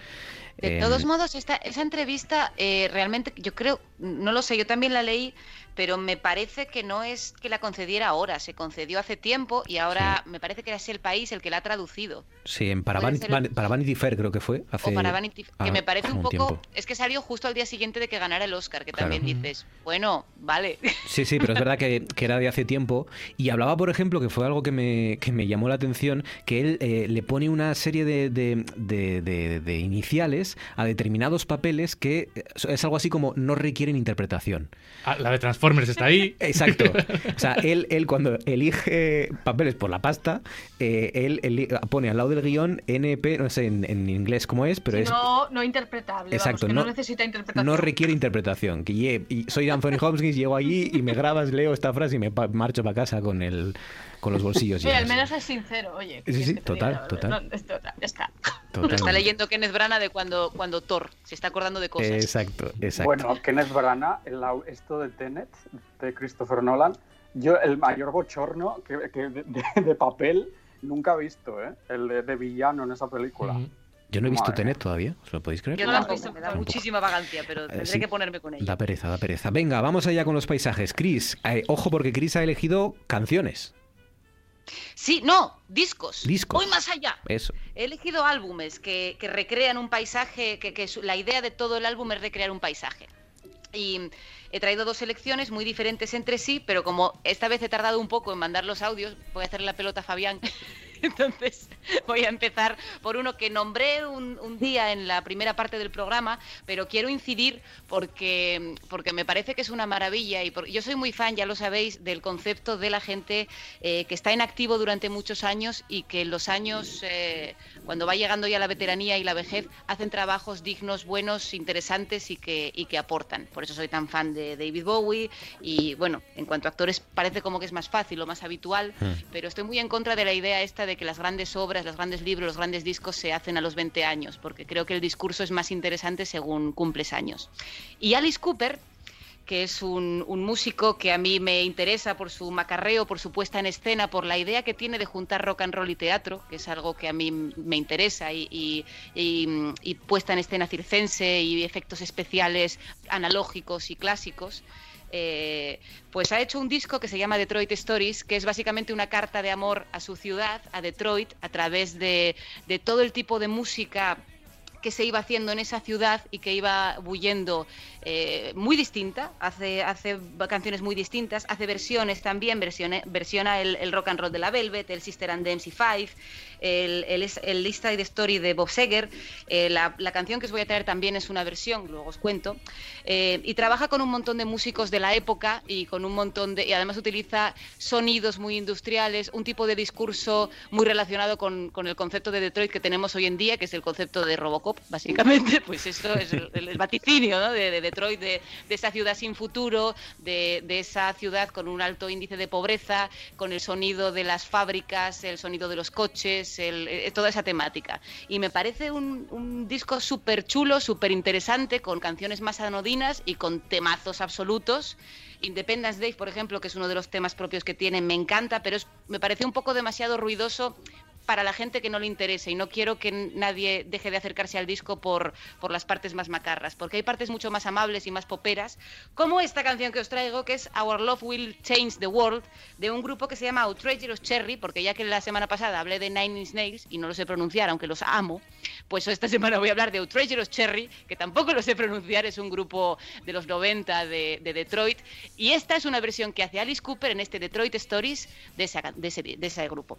De Em, todos modos, esta, esa entrevista eh, realmente, yo creo, no lo sé, yo también la leí, pero me parece que no es que la concediera ahora, se concedió hace tiempo y ahora me parece que es el país el que la ha traducido. Sí, en para, Vanity, para Vanity Fair creo que fue. Hace, o para Vanity, que ah, me parece un un poco, tiempo. es que salió justo al día siguiente de que ganara el Oscar, que Claro. también dices, bueno, vale. Sí, sí, pero es verdad que, que era de hace tiempo. Y hablaba, por ejemplo, que fue algo que me, que me llamó la atención, que él eh, le pone una serie de, de- de- de- de iniciales a determinados papeles que eh, es algo así como no requieren interpretación. Ah, la de Transformers está ahí. Exacto. O sea, él, él cuando elige papeles por la pasta, eh, él, eli- pone al lado del guion NP, no sé en, en inglés cómo es, pero Si es... no, no interpretable, Exacto, vamos, que no, no- necesita interpretación. No requiere interpretación. Que lle- y soy Anthony Hopkins, llego allí y me grabas, leo esta frase y me pa- marcho para casa con el con los bolsillos Mira, al llenos. menos es sincero, oye. Sí, ¿qué sí, total, total. No, esto, ya está. Lo está leyendo Kenneth Branagh de cuando, cuando Thor se está acordando de cosas. Exacto, exacto. Bueno, Kenneth Branagh, esto de Tenet, de Christopher Nolan, yo el mayor bochorno que, que de, de- de papel nunca he visto, ¿eh? El de, de villano en esa película. Yo no he visto Madre Tenet todavía, ¿os lo podéis creer? Yo no la he visto, me da muchísima vagancia, pero tendré Eh, sí. que ponerme con ella. Da pereza, da pereza. Venga, vamos allá con los paisajes. Chris, eh, ojo porque Chris ha elegido canciones. Sí, no, discos. Discos. Voy más allá. Eso. He elegido álbumes que, que recrean un paisaje, que, que la idea de todo el álbum es recrear un paisaje. Y he traído dos selecciones muy diferentes entre sí, pero como esta vez he tardado un poco en mandar los audios, voy a hacer la pelota a Fabián. Entonces voy a empezar por uno que nombré un, un día en la primera parte del programa, pero quiero incidir porque, porque me parece que es una maravilla. y por- Yo soy muy fan, ya lo sabéis, del concepto de la gente eh, que está en activo durante muchos años y que en los años, eh, cuando va llegando ya la veteranía y la vejez, hacen trabajos dignos, buenos, interesantes y que, y que aportan. Por eso soy tan fan de David Bowie y bueno, en cuanto a actores parece como que es más fácil o más habitual, pero estoy muy en contra de la idea esta de que las grandes obras, los grandes libros, los grandes discos se hacen a los 20 años, porque creo que el discurso es más interesante según cumples años. Y Alice Cooper, que es un, músico que a mí me interesa por su macarreo, por su puesta en escena, por la idea que tiene de juntar rock and roll y teatro, que es algo que a mí me interesa, y puesta en escena circense y efectos especiales analógicos y clásicos. eh, pues ha hecho un disco que se llama Detroit Stories, que es básicamente una carta de amor a su ciudad, a Detroit, a través de, de todo el tipo de música que se iba haciendo en esa ciudad y que iba bullendo eh, muy distinta, hace, hace canciones muy distintas, hace versiones también, versiona el, rock and roll de la Velvet, el Sister and the MC5, el, el, el Side Story de Bob Seger, eh, la, la canción que os voy a traer también es una versión, luego os cuento, eh, y trabaja con un montón de músicos de la época y con un montón de, y además utiliza sonidos muy industriales, un tipo de discurso muy relacionado con, con el concepto de Detroit que tenemos hoy en día, que es el concepto de Robocop, básicamente, pues eso es el, vaticinio de, de Detroit, de, esa ciudad sin futuro, de, esa ciudad con un alto índice de pobreza, con el sonido de las fábricas, el sonido de los coches, eh, toda esa temática. Y me parece un, disco súper chulo, súper interesante, con canciones más anodinas y con temazos absolutos. Independence Day, por ejemplo, que es uno de los temas propios que tiene, me encanta, pero me parece un poco demasiado ruidoso para la gente que no le interese y no quiero que nadie deje de acercarse al disco por, por las partes más macarras, porque hay partes mucho más amables y más poperas, como esta canción que os traigo, que es Our Love Will Change the World, de un grupo que se llama Outrageous Cherry, porque ya que la semana pasada hablé de Nine Inch Nails y no lo sé pronunciar, aunque los amo, pues esta semana voy a hablar de Outrageous Cherry, que tampoco lo sé pronunciar, es un grupo de los 90 de, de Detroit, y esta es una versión que hace Alice Cooper en este Detroit Stories de ese- de ese grupo.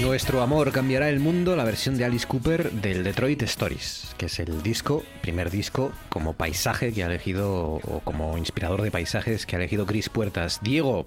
Nuestro amor cambiará el mundo, la versión de Alice Cooper del Detroit Stories, que es el disco, primer disco como paisaje que ha elegido, o como inspirador de paisajes que ha elegido Chris Puertas. Diego,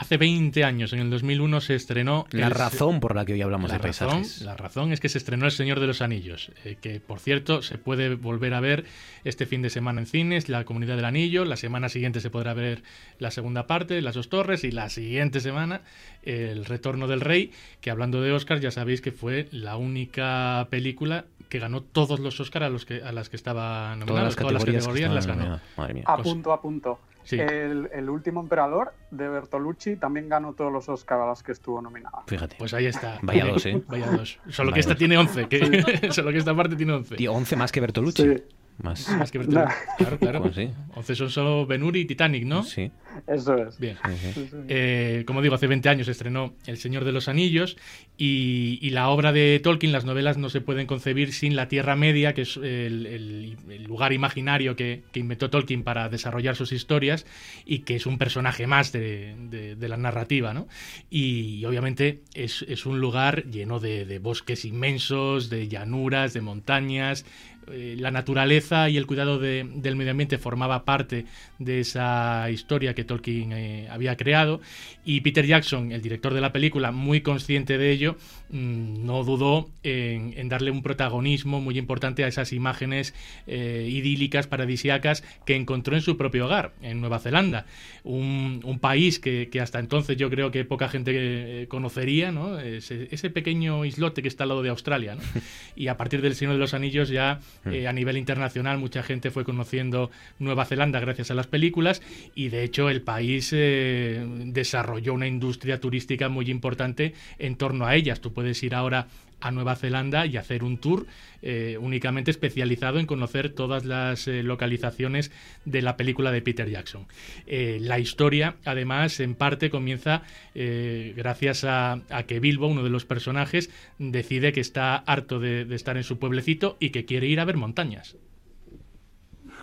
Hace 20 años, en el 2001, se estrenó... la el- razón por la que hoy hablamos la de razón, paisajes. la razón es que se estrenó El Señor de los Anillos, eh, que por cierto se puede volver a ver este fin de semana en cines, La Comunidad del Anillo, la semana siguiente se podrá ver la segunda parte, Las dos torres, y la siguiente semana El Retorno del Rey, que hablando de Oscar ya sabéis que fue la única película que ganó todos los Oscars a, los que, a las que estaba nominada, las todas las categorías que categorías las estaban ganó. Madre mía. A punto, a punto. Sí. El, el último emperador de Bertolucci también ganó todos los Oscars a los que estuvo nominada. Fíjate. Pues ahí está. Vaya dos, ¿eh? Vaya dos. Solo Vaya que esta dos. tiene 11, que, solo que esta parte tiene 11. Tío, 11 más que Bertolucci. Sí. Más. Más que. Claro, claro. Pues sí. 11 son solo Benuri y Titanic, ¿no? Sí. Eso es. Bien. sí. Sí, sí. Eh, como digo, hace 20 años estrenó El Señor de los Anillos y, y la obra de Tolkien, las novelas no se pueden concebir sin la Tierra Media, que es el, el- el lugar imaginario que, que inventó Tolkien para desarrollar sus historias y que es un personaje más de, de- de la narrativa. ¿no? Y, obviamente es, es un lugar lleno de, de bosques inmensos, de llanuras, de montañas. Eh, la naturaleza y el cuidado de- del medio ambiente formaba parte de esa historia que Tolkien eh, había creado y Peter Jackson, el director de la película, muy consciente de ello, mm, no dudó en, en darle un protagonismo muy importante a esas imágenes eh, idílicas, paradisíacas que encontró en su propio hogar, en Nueva Zelanda, un, un país que, que hasta entonces yo creo que poca gente conocería, ¿no? ese, ese pequeño islote que está al lado de Australia. ¿no? Y a partir del Señor de los Anillos ya eh, a nivel internacional mucha gente fue conociendo Nueva Zelanda gracias a las películas y de hecho el país eh, desarrolló una industria turística muy importante en torno a ellas. Tú puedes ir ahora a Nueva Zelanda y hacer un tour eh, únicamente especializado en conocer todas las eh, localizaciones de la película de Peter Jackson. Eh, la historia, además, en parte comienza gracias a, que Bilbo, uno de los personajes, decide que está harto de, estar en su pueblecito y que quiere ir a ver montañas.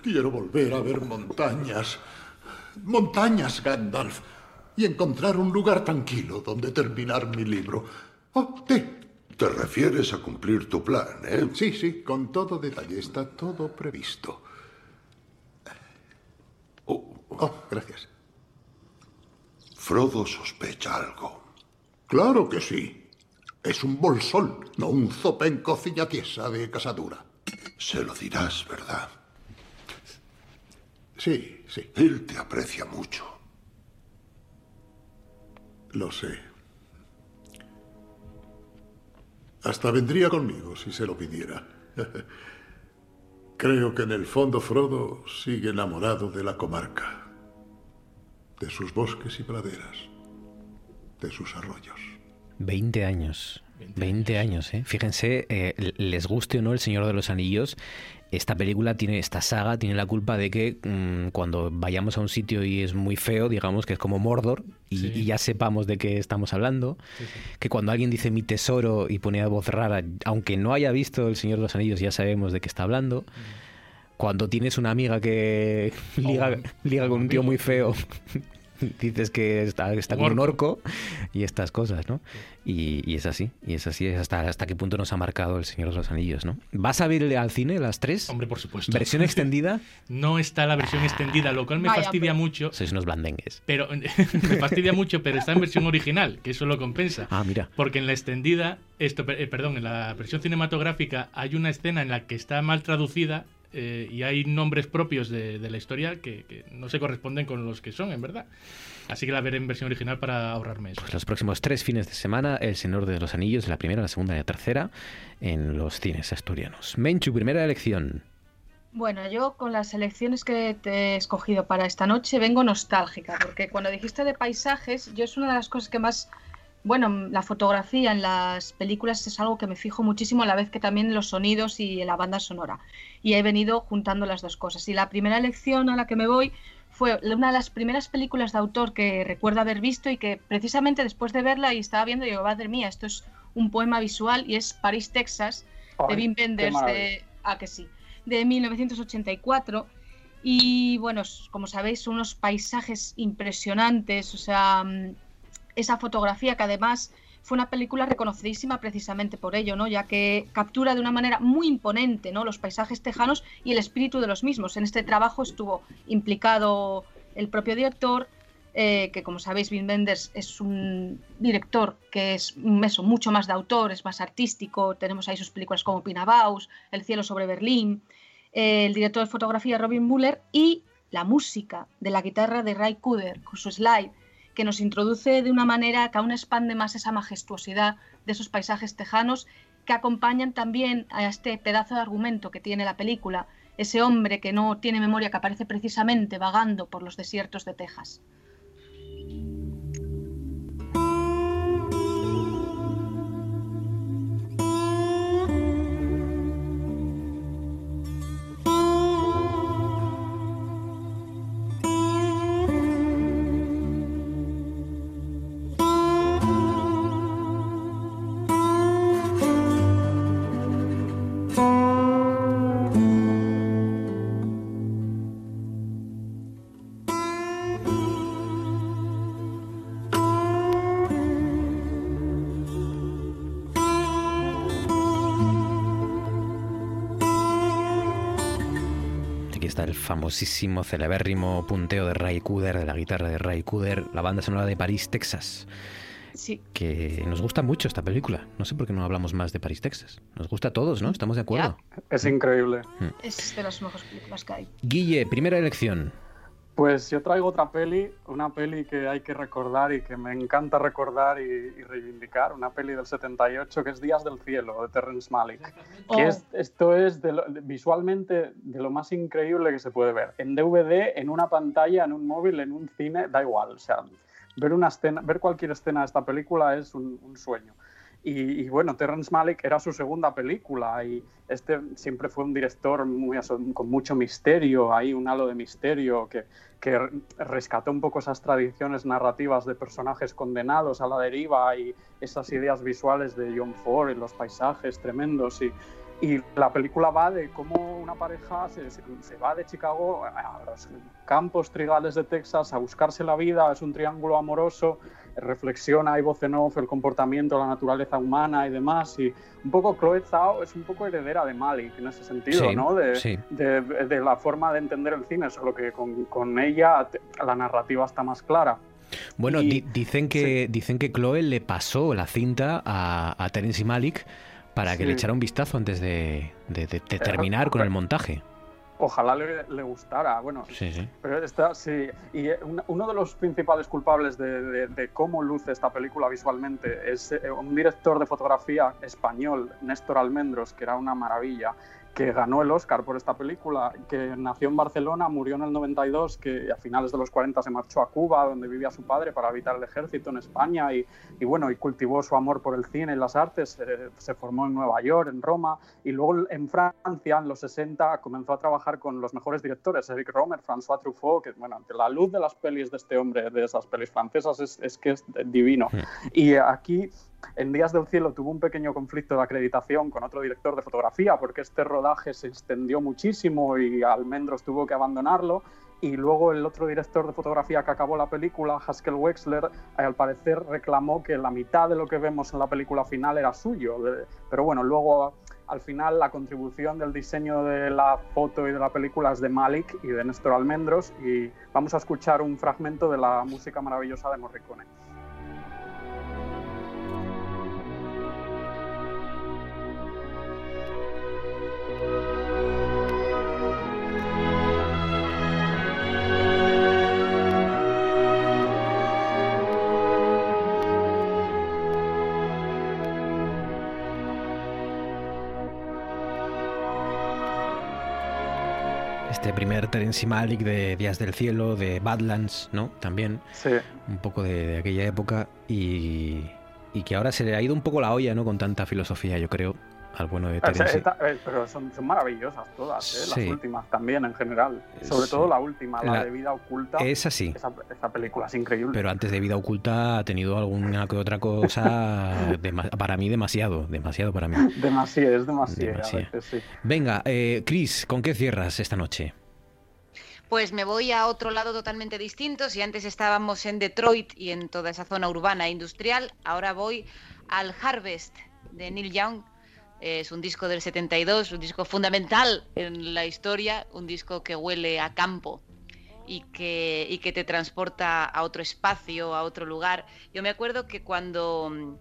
Quiero volver a ver montañas. Montañas, Gandalf. Y encontrar un lugar tranquilo donde terminar mi libro. Oh, te. Te refieres a cumplir tu plan, ¿eh? Sí, sí, con todo detalle. Está todo previsto. Oh, gracias. Frodo sospecha algo. Claro que sí. Es un bolsón, no un zopenco ciñatiesa de casadura. Se lo dirás, ¿verdad? Sí, sí. Él te aprecia mucho. Lo sé. Hasta vendría conmigo si se lo pidiera. Creo que en el fondo Frodo sigue enamorado de la comarca, de sus bosques y praderas, de sus arroyos. 20 años. 20 años, ¿eh? Fíjense, eh, les guste o no El Señor de los Anillos, esta película tiene, esta saga tiene la culpa de que mm, cuando vayamos a un sitio y es muy feo, digamos que es como Mordor, y, Sí. y ya sepamos de qué estamos hablando, que cuando alguien dice mi tesoro y pone a voz rara, aunque no haya visto El Señor de los Anillos, ya sabemos de qué está hablando. Cuando tienes una amiga que liga, liga con un tío muy feo dices que está, está Un con un orco. y estas cosas, ¿no? Y, y es así, y es así, es hasta, hasta qué punto nos ha marcado el Señor de los Anillos, ¿no? ¿Vas a ver al cine las tres? Hombre, por supuesto. ¿Versión extendida? No está la versión extendida, lo cual me Vaya, fastidia mucho. Sois unos blandengues. Pero me fastidia mucho, pero está en versión original, que eso lo compensa. Ah, mira. Porque en la extendida, esto, eh, perdón, en la versión cinematográfica hay una escena en la que está mal traducida eh, y hay nombres propios de, de la historia que, que no se corresponden con los que son, en verdad. Así que la veré en versión original para ahorrarme eso. Pues los próximos tres fines de semana, El Señor de los Anillos, la primera, la segunda y la tercera, en los cines asturianos. Menchu, primera elección. Bueno, yo con las elecciones que te he escogido para esta noche vengo nostálgica, porque cuando dijiste de paisajes, yo es una de las cosas que más, bueno, la fotografía en las películas es algo que me fijo muchísimo a la vez que también los sonidos y en la banda sonora. Y he venido juntando las dos cosas. Y la primera elección a la que me voy fue una de las primeras películas de autor que recuerdo haber visto y que precisamente después de verla y estaba viendo, digo, madre mía, esto es un poema visual y es París, Texas, de Wim Wenders, de, ah, que sí, de 1984. Y bueno, como sabéis, son unos paisajes impresionantes, o sea, mm, esa fotografía que además fue una película reconocidísima precisamente por ello, ¿no? Ya que captura de una manera muy imponente, ¿no? Los paisajes tejanos y el espíritu de los mismos. En este trabajo estuvo implicado el propio director, eh, que como sabéis, Wim Wenders es un director que es mucho más de autor, es más artístico. Tenemos ahí sus películas como Pinabaus, El cielo sobre Berlín, el director de fotografía Robin Muller y la música de la guitarra de Ray Cooder con su slide, que nos introduce de una manera que aún expande más esa majestuosidad de esos paisajes tejanos que acompañan también a este pedazo de argumento que tiene la película, ese hombre que no tiene memoria que aparece precisamente vagando por los desiertos de Texas. Famosísimo, celebérrimo punteo de Ray Cooder, de la guitarra de Ray Cooder, la banda sonora de París, Texas. Sí. Que nos gusta mucho esta película. No sé por qué no hablamos más de París, Texas. Nos gusta a todos, ¿no? Estamos de acuerdo. Es increíble. Es de las mejores películas que hay. Guille, primera elección. Pues yo traigo otra peli, una peli que hay que recordar y que me encanta recordar y, y reivindicar, una peli del 78 que es Días del Cielo, de Terrence Malick. Oh. Que es- esto es de lo- visualmente de lo más increíble que se puede ver. En DVD, en una pantalla, en un móvil, en un cine, da igual. O sea, ver, una escena, ver cualquier escena de esta película es un, un sueño. Y, y bueno, Terrence Malick era su segunda película y este siempre fue un director muy, con mucho misterio, hay un halo de misterio que, que re- rescató un poco esas tradiciones narrativas de personajes condenados a la deriva y esas ideas visuales de John Ford y los paisajes tremendos. Y, y la película va de cómo una pareja se, va de Chicago a los campos trigales de Texas a buscarse la vida, es un triángulo amoroso, reflexiona y voz en off el comportamiento, la naturaleza humana y demás. Y un poco Chloe Zhao es un poco heredera de Malik en ese sentido, Sí, ¿no? De, sí. de, de la forma de entender el cine, solo que con, con ella la narrativa está más clara. Bueno, Y- di- dicen, que, dicen que Chloe le pasó la cinta a, a Terence Malick para que Sí. le echara un vistazo antes de, de- de- de terminar con el montaje. Ojalá le, le gustara. Bueno, Sí, sí. Pero está, sí, y eh, un- uno de los principales culpables de, cómo luce esta película visualmente es eh, un director de fotografía español, Néstor Almendros, que era una maravilla, que ganó el Oscar por esta película, que nació en Barcelona, murió en el 92, que a finales de los 40 se marchó a Cuba, donde vivía su padre, para evitar el ejército en España, y, y bueno, y cultivó su amor por el cine y las artes, eh, se formó en Nueva York, en Roma, y luego en Francia, en los 60, comenzó a trabajar con los mejores directores, Eric Romer, François Truffaut, que bueno, la luz de las pelis de este hombre, de esas pelis francesas, es, es que es divino. Y aquí, en Días del Cielo, tuvo un pequeño conflicto de acreditación con otro director de fotografía, porque este rodaje se extendió muchísimo y Almendros tuvo que abandonarlo. y luego el otro director de fotografía que acabó la película, Haskell Wexler, eh, al parecer reclamó que la mitad de lo que vemos en la película final era suyo. De- pero bueno, luego al final la contribución del diseño de la foto y de la película es de Malik y de Néstor Almendros y vamos a escuchar un fragmento de la música maravillosa de Morricone. Este primer Terence Malick de Días del Cielo, de Badlands, ¿no? También. Sí. Un poco de, de aquella época y, y que ahora se le ha ido un poco la olla, ¿no? Con tanta filosofía, yo creo, al bueno de Eh, Terence. esta- eh, pero son, son maravillosas todas, ¿eh? Sí. las últimas también en general. Sobre Sí. todo la última, la, La- de Vida Oculta. Esa sí. Esa, esa película es increíble. Pero antes de Vida Oculta ha tenido alguna que otra cosa, dema- para mí demasiado, demasiado para mí. Demasiado, es demasiado. Demasiado. a veces, sí. Venga, eh, Chris, ¿con qué cierras esta noche? Pues me voy a otro lado totalmente distinto. Si antes estábamos en Detroit y en toda esa zona urbana e industrial, ahora voy al Harvest de Neil Young. Es un disco del 72, un disco fundamental en la historia, un disco que huele a campo y que, y que te transporta a otro espacio, a otro lugar. Yo me acuerdo que cuando,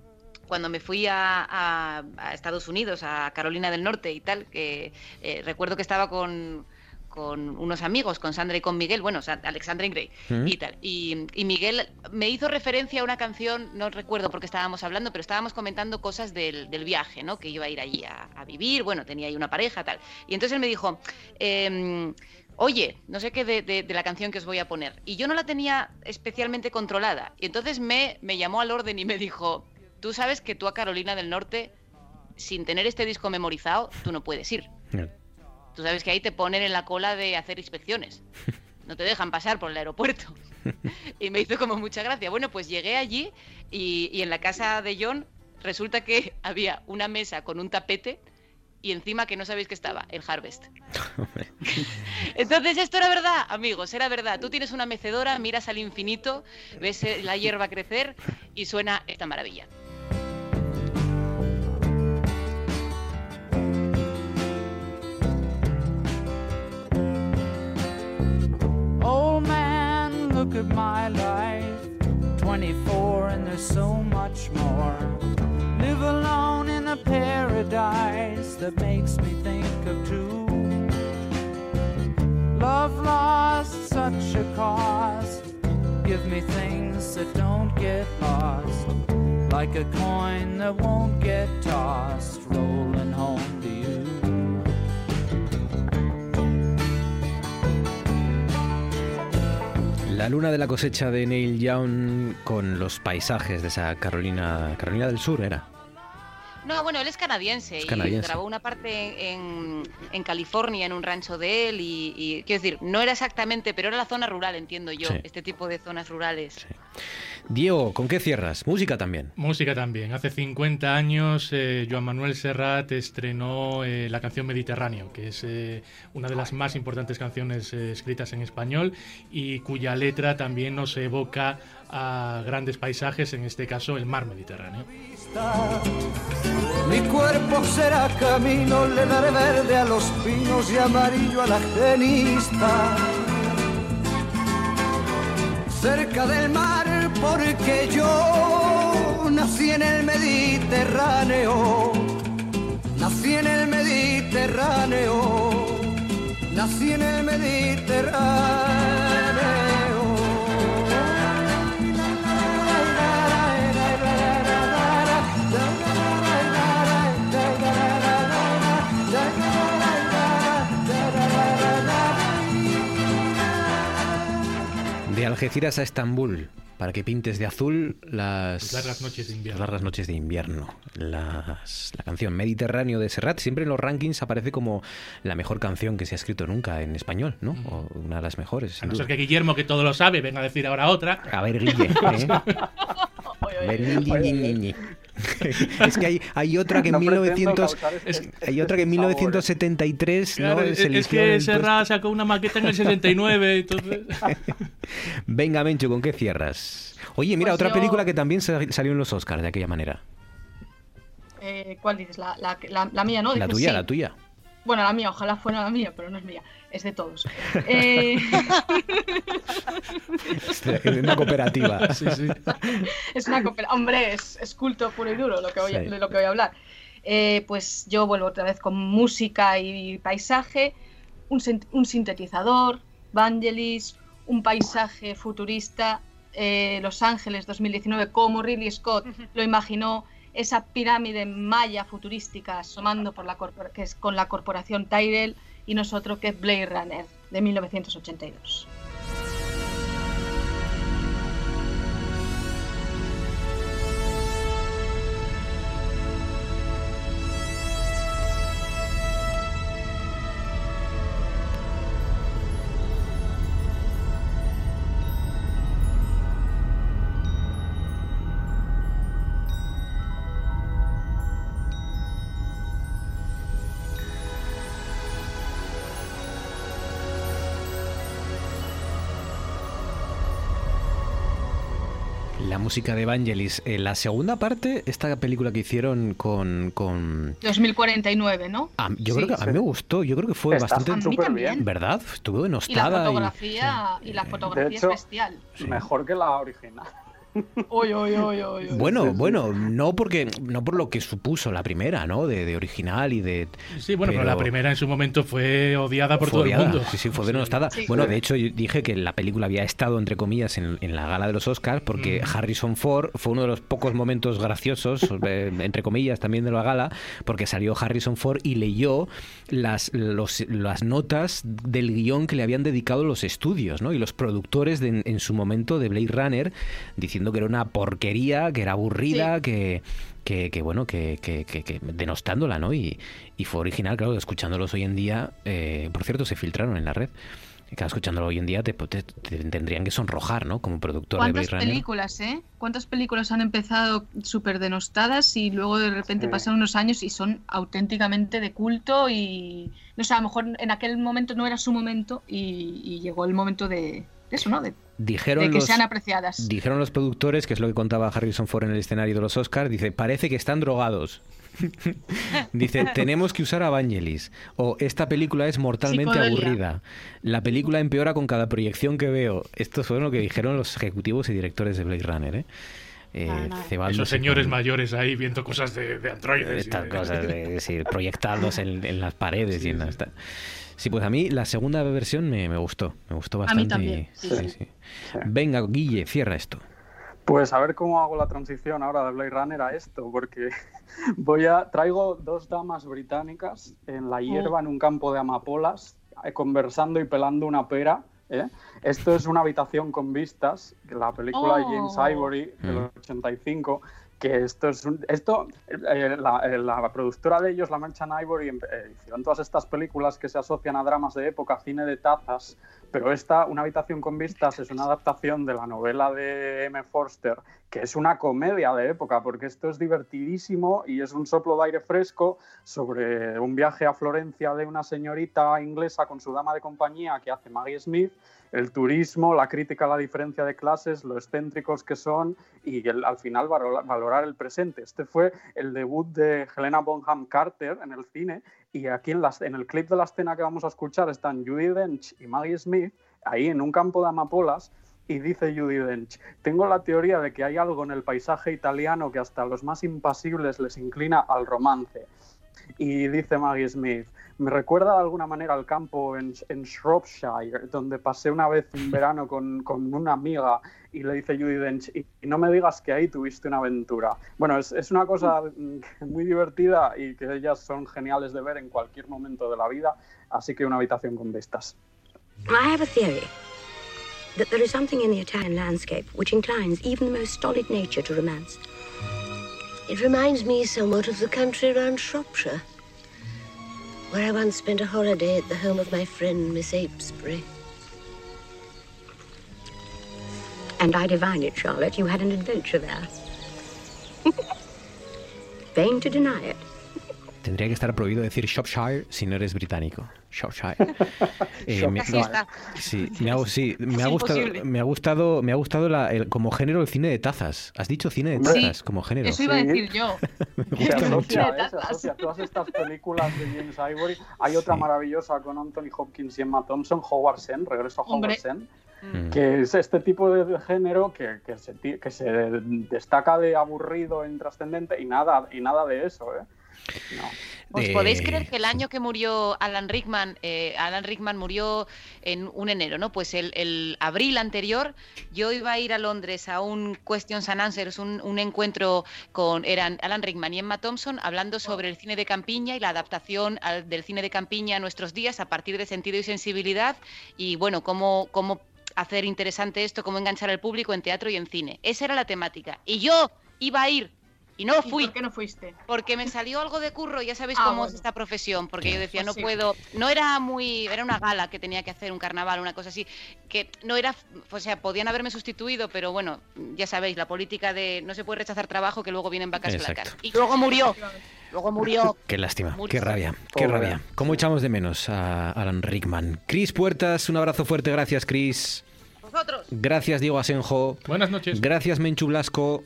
cuando me fui a, Estados Unidos, a Carolina del Norte y tal, que eh, recuerdo que estaba con, con unos amigos, con Sandra y con Miguel, bueno, Alexandra y Grey Mm. y tal. Y, y Miguel me hizo referencia a una canción, no recuerdo por qué estábamos hablando, pero estábamos comentando cosas del, del viaje, ¿no? Que iba a ir allí a, a vivir, bueno, tenía ahí una pareja, tal. Y entonces él me dijo, em, oye, no sé qué de, de- de la canción que os voy a poner. Y yo no la tenía especialmente controlada. Y entonces me, me llamó al orden y me dijo, tú sabes que tú a Carolina del Norte, sin tener este disco memorizado, tú no puedes ir. Tú sabes que ahí te ponen en la cola de hacer inspecciones. No te dejan pasar por el aeropuerto. Y me hizo como mucha gracia. Bueno, pues llegué allí y, y en la casa de John resulta que había una mesa con un tapete y encima que no sabéis que estaba, el Harvest. Entonces esto era verdad, amigos, era verdad. Tú tienes una mecedora, miras al infinito, ves eh, la hierba crecer y suena esta maravilla. Old man, look at my life. 24 and there's so much more. Live alone in a paradise that makes me think of two. Love lost such a cost. Give me things that don't get lost. Like a coin that won't get tossed, rolling home La luna de la cosecha de Neil Young con los paisajes de esa Carolina, Carolina del Sur era. No, bueno, él es canadiense, Es y canadiense. grabó una parte en, en California, en un rancho de él, y, y, quiero decir, no era exactamente, pero era la zona rural, entiendo yo, Sí. este tipo de zonas rurales. Diego, ¿con qué cierras? Música también. Música también. Hace 50 años eh, Joan Manuel Serrat estrenó eh, la canción Mediterráneo, que es eh, una de las más importantes canciones eh, escritas en español y cuya letra también nos evoca a grandes paisajes, en este caso el mar Mediterráneo. Mi cuerpo será camino, le daré verde a los pinos y amarillo a la genista. Cerca del mar, porque yo nací en el Mediterráneo. Nací en el Mediterráneo. Nací en el Mediterráneo. Algeciras a Estambul, para que pintes de azul las, largas noches de invierno. las largas noches de invierno. Las- la canción Mediterráneo de Serrat siempre en los rankings aparece como la mejor canción que se ha escrito nunca en español, ¿no? O una de las mejores, A no duda. ser que Guillermo, que todo lo sabe, venga a decir ahora otra. A ver, Guille. ¿eh? Guille, Guille, Guille. es que hay, hay otra que en No pretendo 1900 causar es- este- hay otra que en este sabor. 1973 Claro, ¿no? es, se es que. Serra sacó una maqueta en el 69, entonces... Venga, Mencho, ¿con qué cierras? Oye, mira, Pues otra yo- película que también sa- salió en los Oscars de aquella manera. Eh, ¿Cuál dices? La, la- la- la mía, ¿no? La Dices, tuya, sí. la tuya. Bueno, la mía, ojalá fuera la mía, pero no es mía, es de todos. Eh, Es una cooperativa. Sí, sí. es una coopera- Hombre, es, es culto puro y duro lo que voy Sí. de lo que voy a hablar. Eh, pues yo vuelvo otra vez con música y paisaje, un, sin- un sintetizador, Vangelis, un paisaje futurista, eh, Los Ángeles 2019, como Ridley Scott lo imaginó, esa pirámide maya futurística asomando por la que es con la corporación Tyrell y nosotros que es Blade Runner de 1982. Música de Evangelis. Eh, la segunda parte, esta película que hicieron con... con... 2049, ¿no? Ah, yo Sí. creo que a mí me gustó, yo creo que fue Está bastante... súper bien. ¿Verdad? Estuvo Y la denostada. y- fotografía, y, la fotografía hecho, es bestial. Mejor que la original. Uy, uy, uy, uy, uy. Bueno, bueno, no porque no por lo que supuso la primera, ¿no? De, de original y de Sí, bueno, pero, la primera en su momento fue odiada por fue todo odiada. el mundo. Sí, sí, fue denostada. Sí. bueno, de hecho, yo dije que la película había estado, entre comillas, en, en la gala de los Oscars porque Mm. Harrison Ford fue uno de los pocos momentos graciosos, eh, entre comillas, también de la gala, porque salió Harrison Ford y leyó las, los- las notas del guion que le habían dedicado los estudios, ¿no? Y los productores de- en su momento de Blade Runner, diciendo que era una porquería, que era aburrida, que que, que, bueno, que, que, que- que denostándola, ¿no? Y, y fue original, claro, escuchándolos hoy en día, eh, por cierto, se filtraron en la red. Claro, escuchándolo hoy en día te, te- te tendrían que sonrojar, ¿no? Como productor de ¿Cuántas Blade Runner. películas, eh? ¿Cuántas películas han empezado súper denostadas y luego de repente Sí. pasan unos años y son auténticamente de culto y... No sé, a lo mejor en aquel momento no era su momento y, y llegó el momento de eso, ¿no? De, Dijeron de que los, sean apreciadas. dijeron los productores, que es lo que contaba Harrison Ford en el escenario de los Oscars, dice, parece que están drogados. dice, tenemos que usar a Vangelis. O esta película es mortalmente Psicodelia. aburrida. La película empeora con cada proyección que veo. Esto fue lo que dijeron los ejecutivos y directores de Blade Runner, ¿eh? Eh, cebándose Esos señores con- mayores ahí viendo cosas de, de androides. estas de- cosas de decir, proyectados en, en las paredes y en las... Sí, pues a mí la segunda versión me, me gustó, me gustó A bastante. mí también, y- sí, sí, sí. Venga, Guille, cierra esto. Pues a ver cómo hago la transición ahora de Blade Runner a esto, porque voy a traigo dos damas británicas en la hierba en un campo de amapolas, eh, conversando y pelando una pera. ¿eh? Esto es una habitación con vistas, la película de James Oh. Ivory del Mm. 85, que esto es un, esto eh, la, eh, la productora de ellos, la Merchant Ivory, em- eh, hicieron todas estas películas que se asocian a dramas de época, cine de tazas, pero esta, Una habitación con vistas, es una adaptación de la novela de M. Forster, que es una comedia de época, porque esto es divertidísimo y es un soplo de aire fresco sobre un viaje a Florencia de una señorita inglesa con su dama de compañía que hace Maggie Smith, el turismo, la crítica a la diferencia de clases, lo excéntricos que son y al final valorar, el presente. Este fue el debut de Helena Bonham Carter en el cine y aquí en, en el clip de la escena que vamos a escuchar están Judy Dench y Maggie Smith ahí en un campo de amapolas y dice Judy Dench, tengo la teoría de que hay algo en el paisaje italiano que hasta los más impasibles les inclina al romance. Y dice Maggie Smith, me recuerda de alguna manera al campo en, en Shropshire, donde pasé una vez un verano con, con una amiga y le dice Judy Dench, y, y no me digas que ahí tuviste una aventura. Bueno, es, es una cosa muy divertida y que ellas son geniales de ver en cualquier momento de la vida, así que una habitación con vistas. I have a theory that there is something in the Italian landscape which inclines even the most stolid nature to romance. It reminds me somewhat of the country around Shropshire, where I once spent a holiday at the home of my friend Miss Apesbury. And I divine it, Charlotte. You had an adventure there. vain to deny it. Tendría que estar prohibido decir Shropshire si no eres británico. Shropshire. Eh, me- Así está. Sí, me ha, sí, me ha gustado, imposible. me ha gustado, me ha gustado la- el- como género el cine de tazas. Has dicho cine de Sí, tazas como género. Eso iba a decir yo. Se gusta mucho. asocia, ¿eh? se asocia a todas estas películas de James Ivory. Hay otra maravillosa con Anthony Hopkins y Emma Thompson, Howard Zen, Regreso a Howard Hombre. Zen, Mm. que es este tipo de, género que, que se, que se destaca de aburrido, intrascendente y nada, y nada de eso. ¿eh? ¿Os Eh, podéis creer que el año que murió Alan Rickman, eh, Alan Rickman murió en un enero, ¿no? Pues el, el abril anterior yo iba a ir a Londres a un Questions and Answers, un, un encuentro con eran Alan Rickman y Emma Thompson hablando sobre el cine de campiña y la adaptación al- del cine de campiña a nuestros días a partir de sentido y sensibilidad y bueno, cómo, cómo hacer interesante esto, cómo enganchar al público en teatro y en cine. Esa era la temática. Y yo iba a ir y no ¿Y fui. ¿Por qué no fuiste? Porque me salió algo de curro, ya sabéis Ah, cómo bueno. es esta profesión, porque yo decía, Pues no sí. puedo, no era muy, era una gala que tenía que hacer, un carnaval, una cosa así, que no era, o sea, podían haberme sustituido, pero bueno, ya sabéis, la política de no se puede rechazar trabajo que luego vienen vacas Exacto. flacas. Y luego murió, luego murió. Qué lástima, Murió. qué rabia, qué Pobre. rabia. ¿Cómo echamos de menos a Alan Rickman? Chris Puertas, un abrazo fuerte, gracias Chris. Vosotros. Gracias Diego Asenjo. Buenas noches. Gracias Menchu Blasco.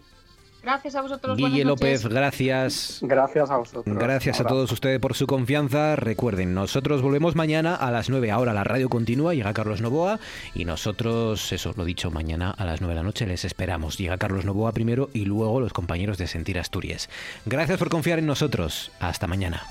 Gracias a vosotros. Guille. López, gracias. Gracias a vosotros. Gracias a todos ustedes por su confianza. Recuerden, nosotros volvemos mañana a las 9. Ahora la radio continúa, llega Carlos Novoa y nosotros, eso lo dicho, mañana a las 9 de la noche les esperamos. Llega Carlos Novoa primero y luego los compañeros de Sentir Asturias. Gracias por confiar en nosotros. Hasta mañana.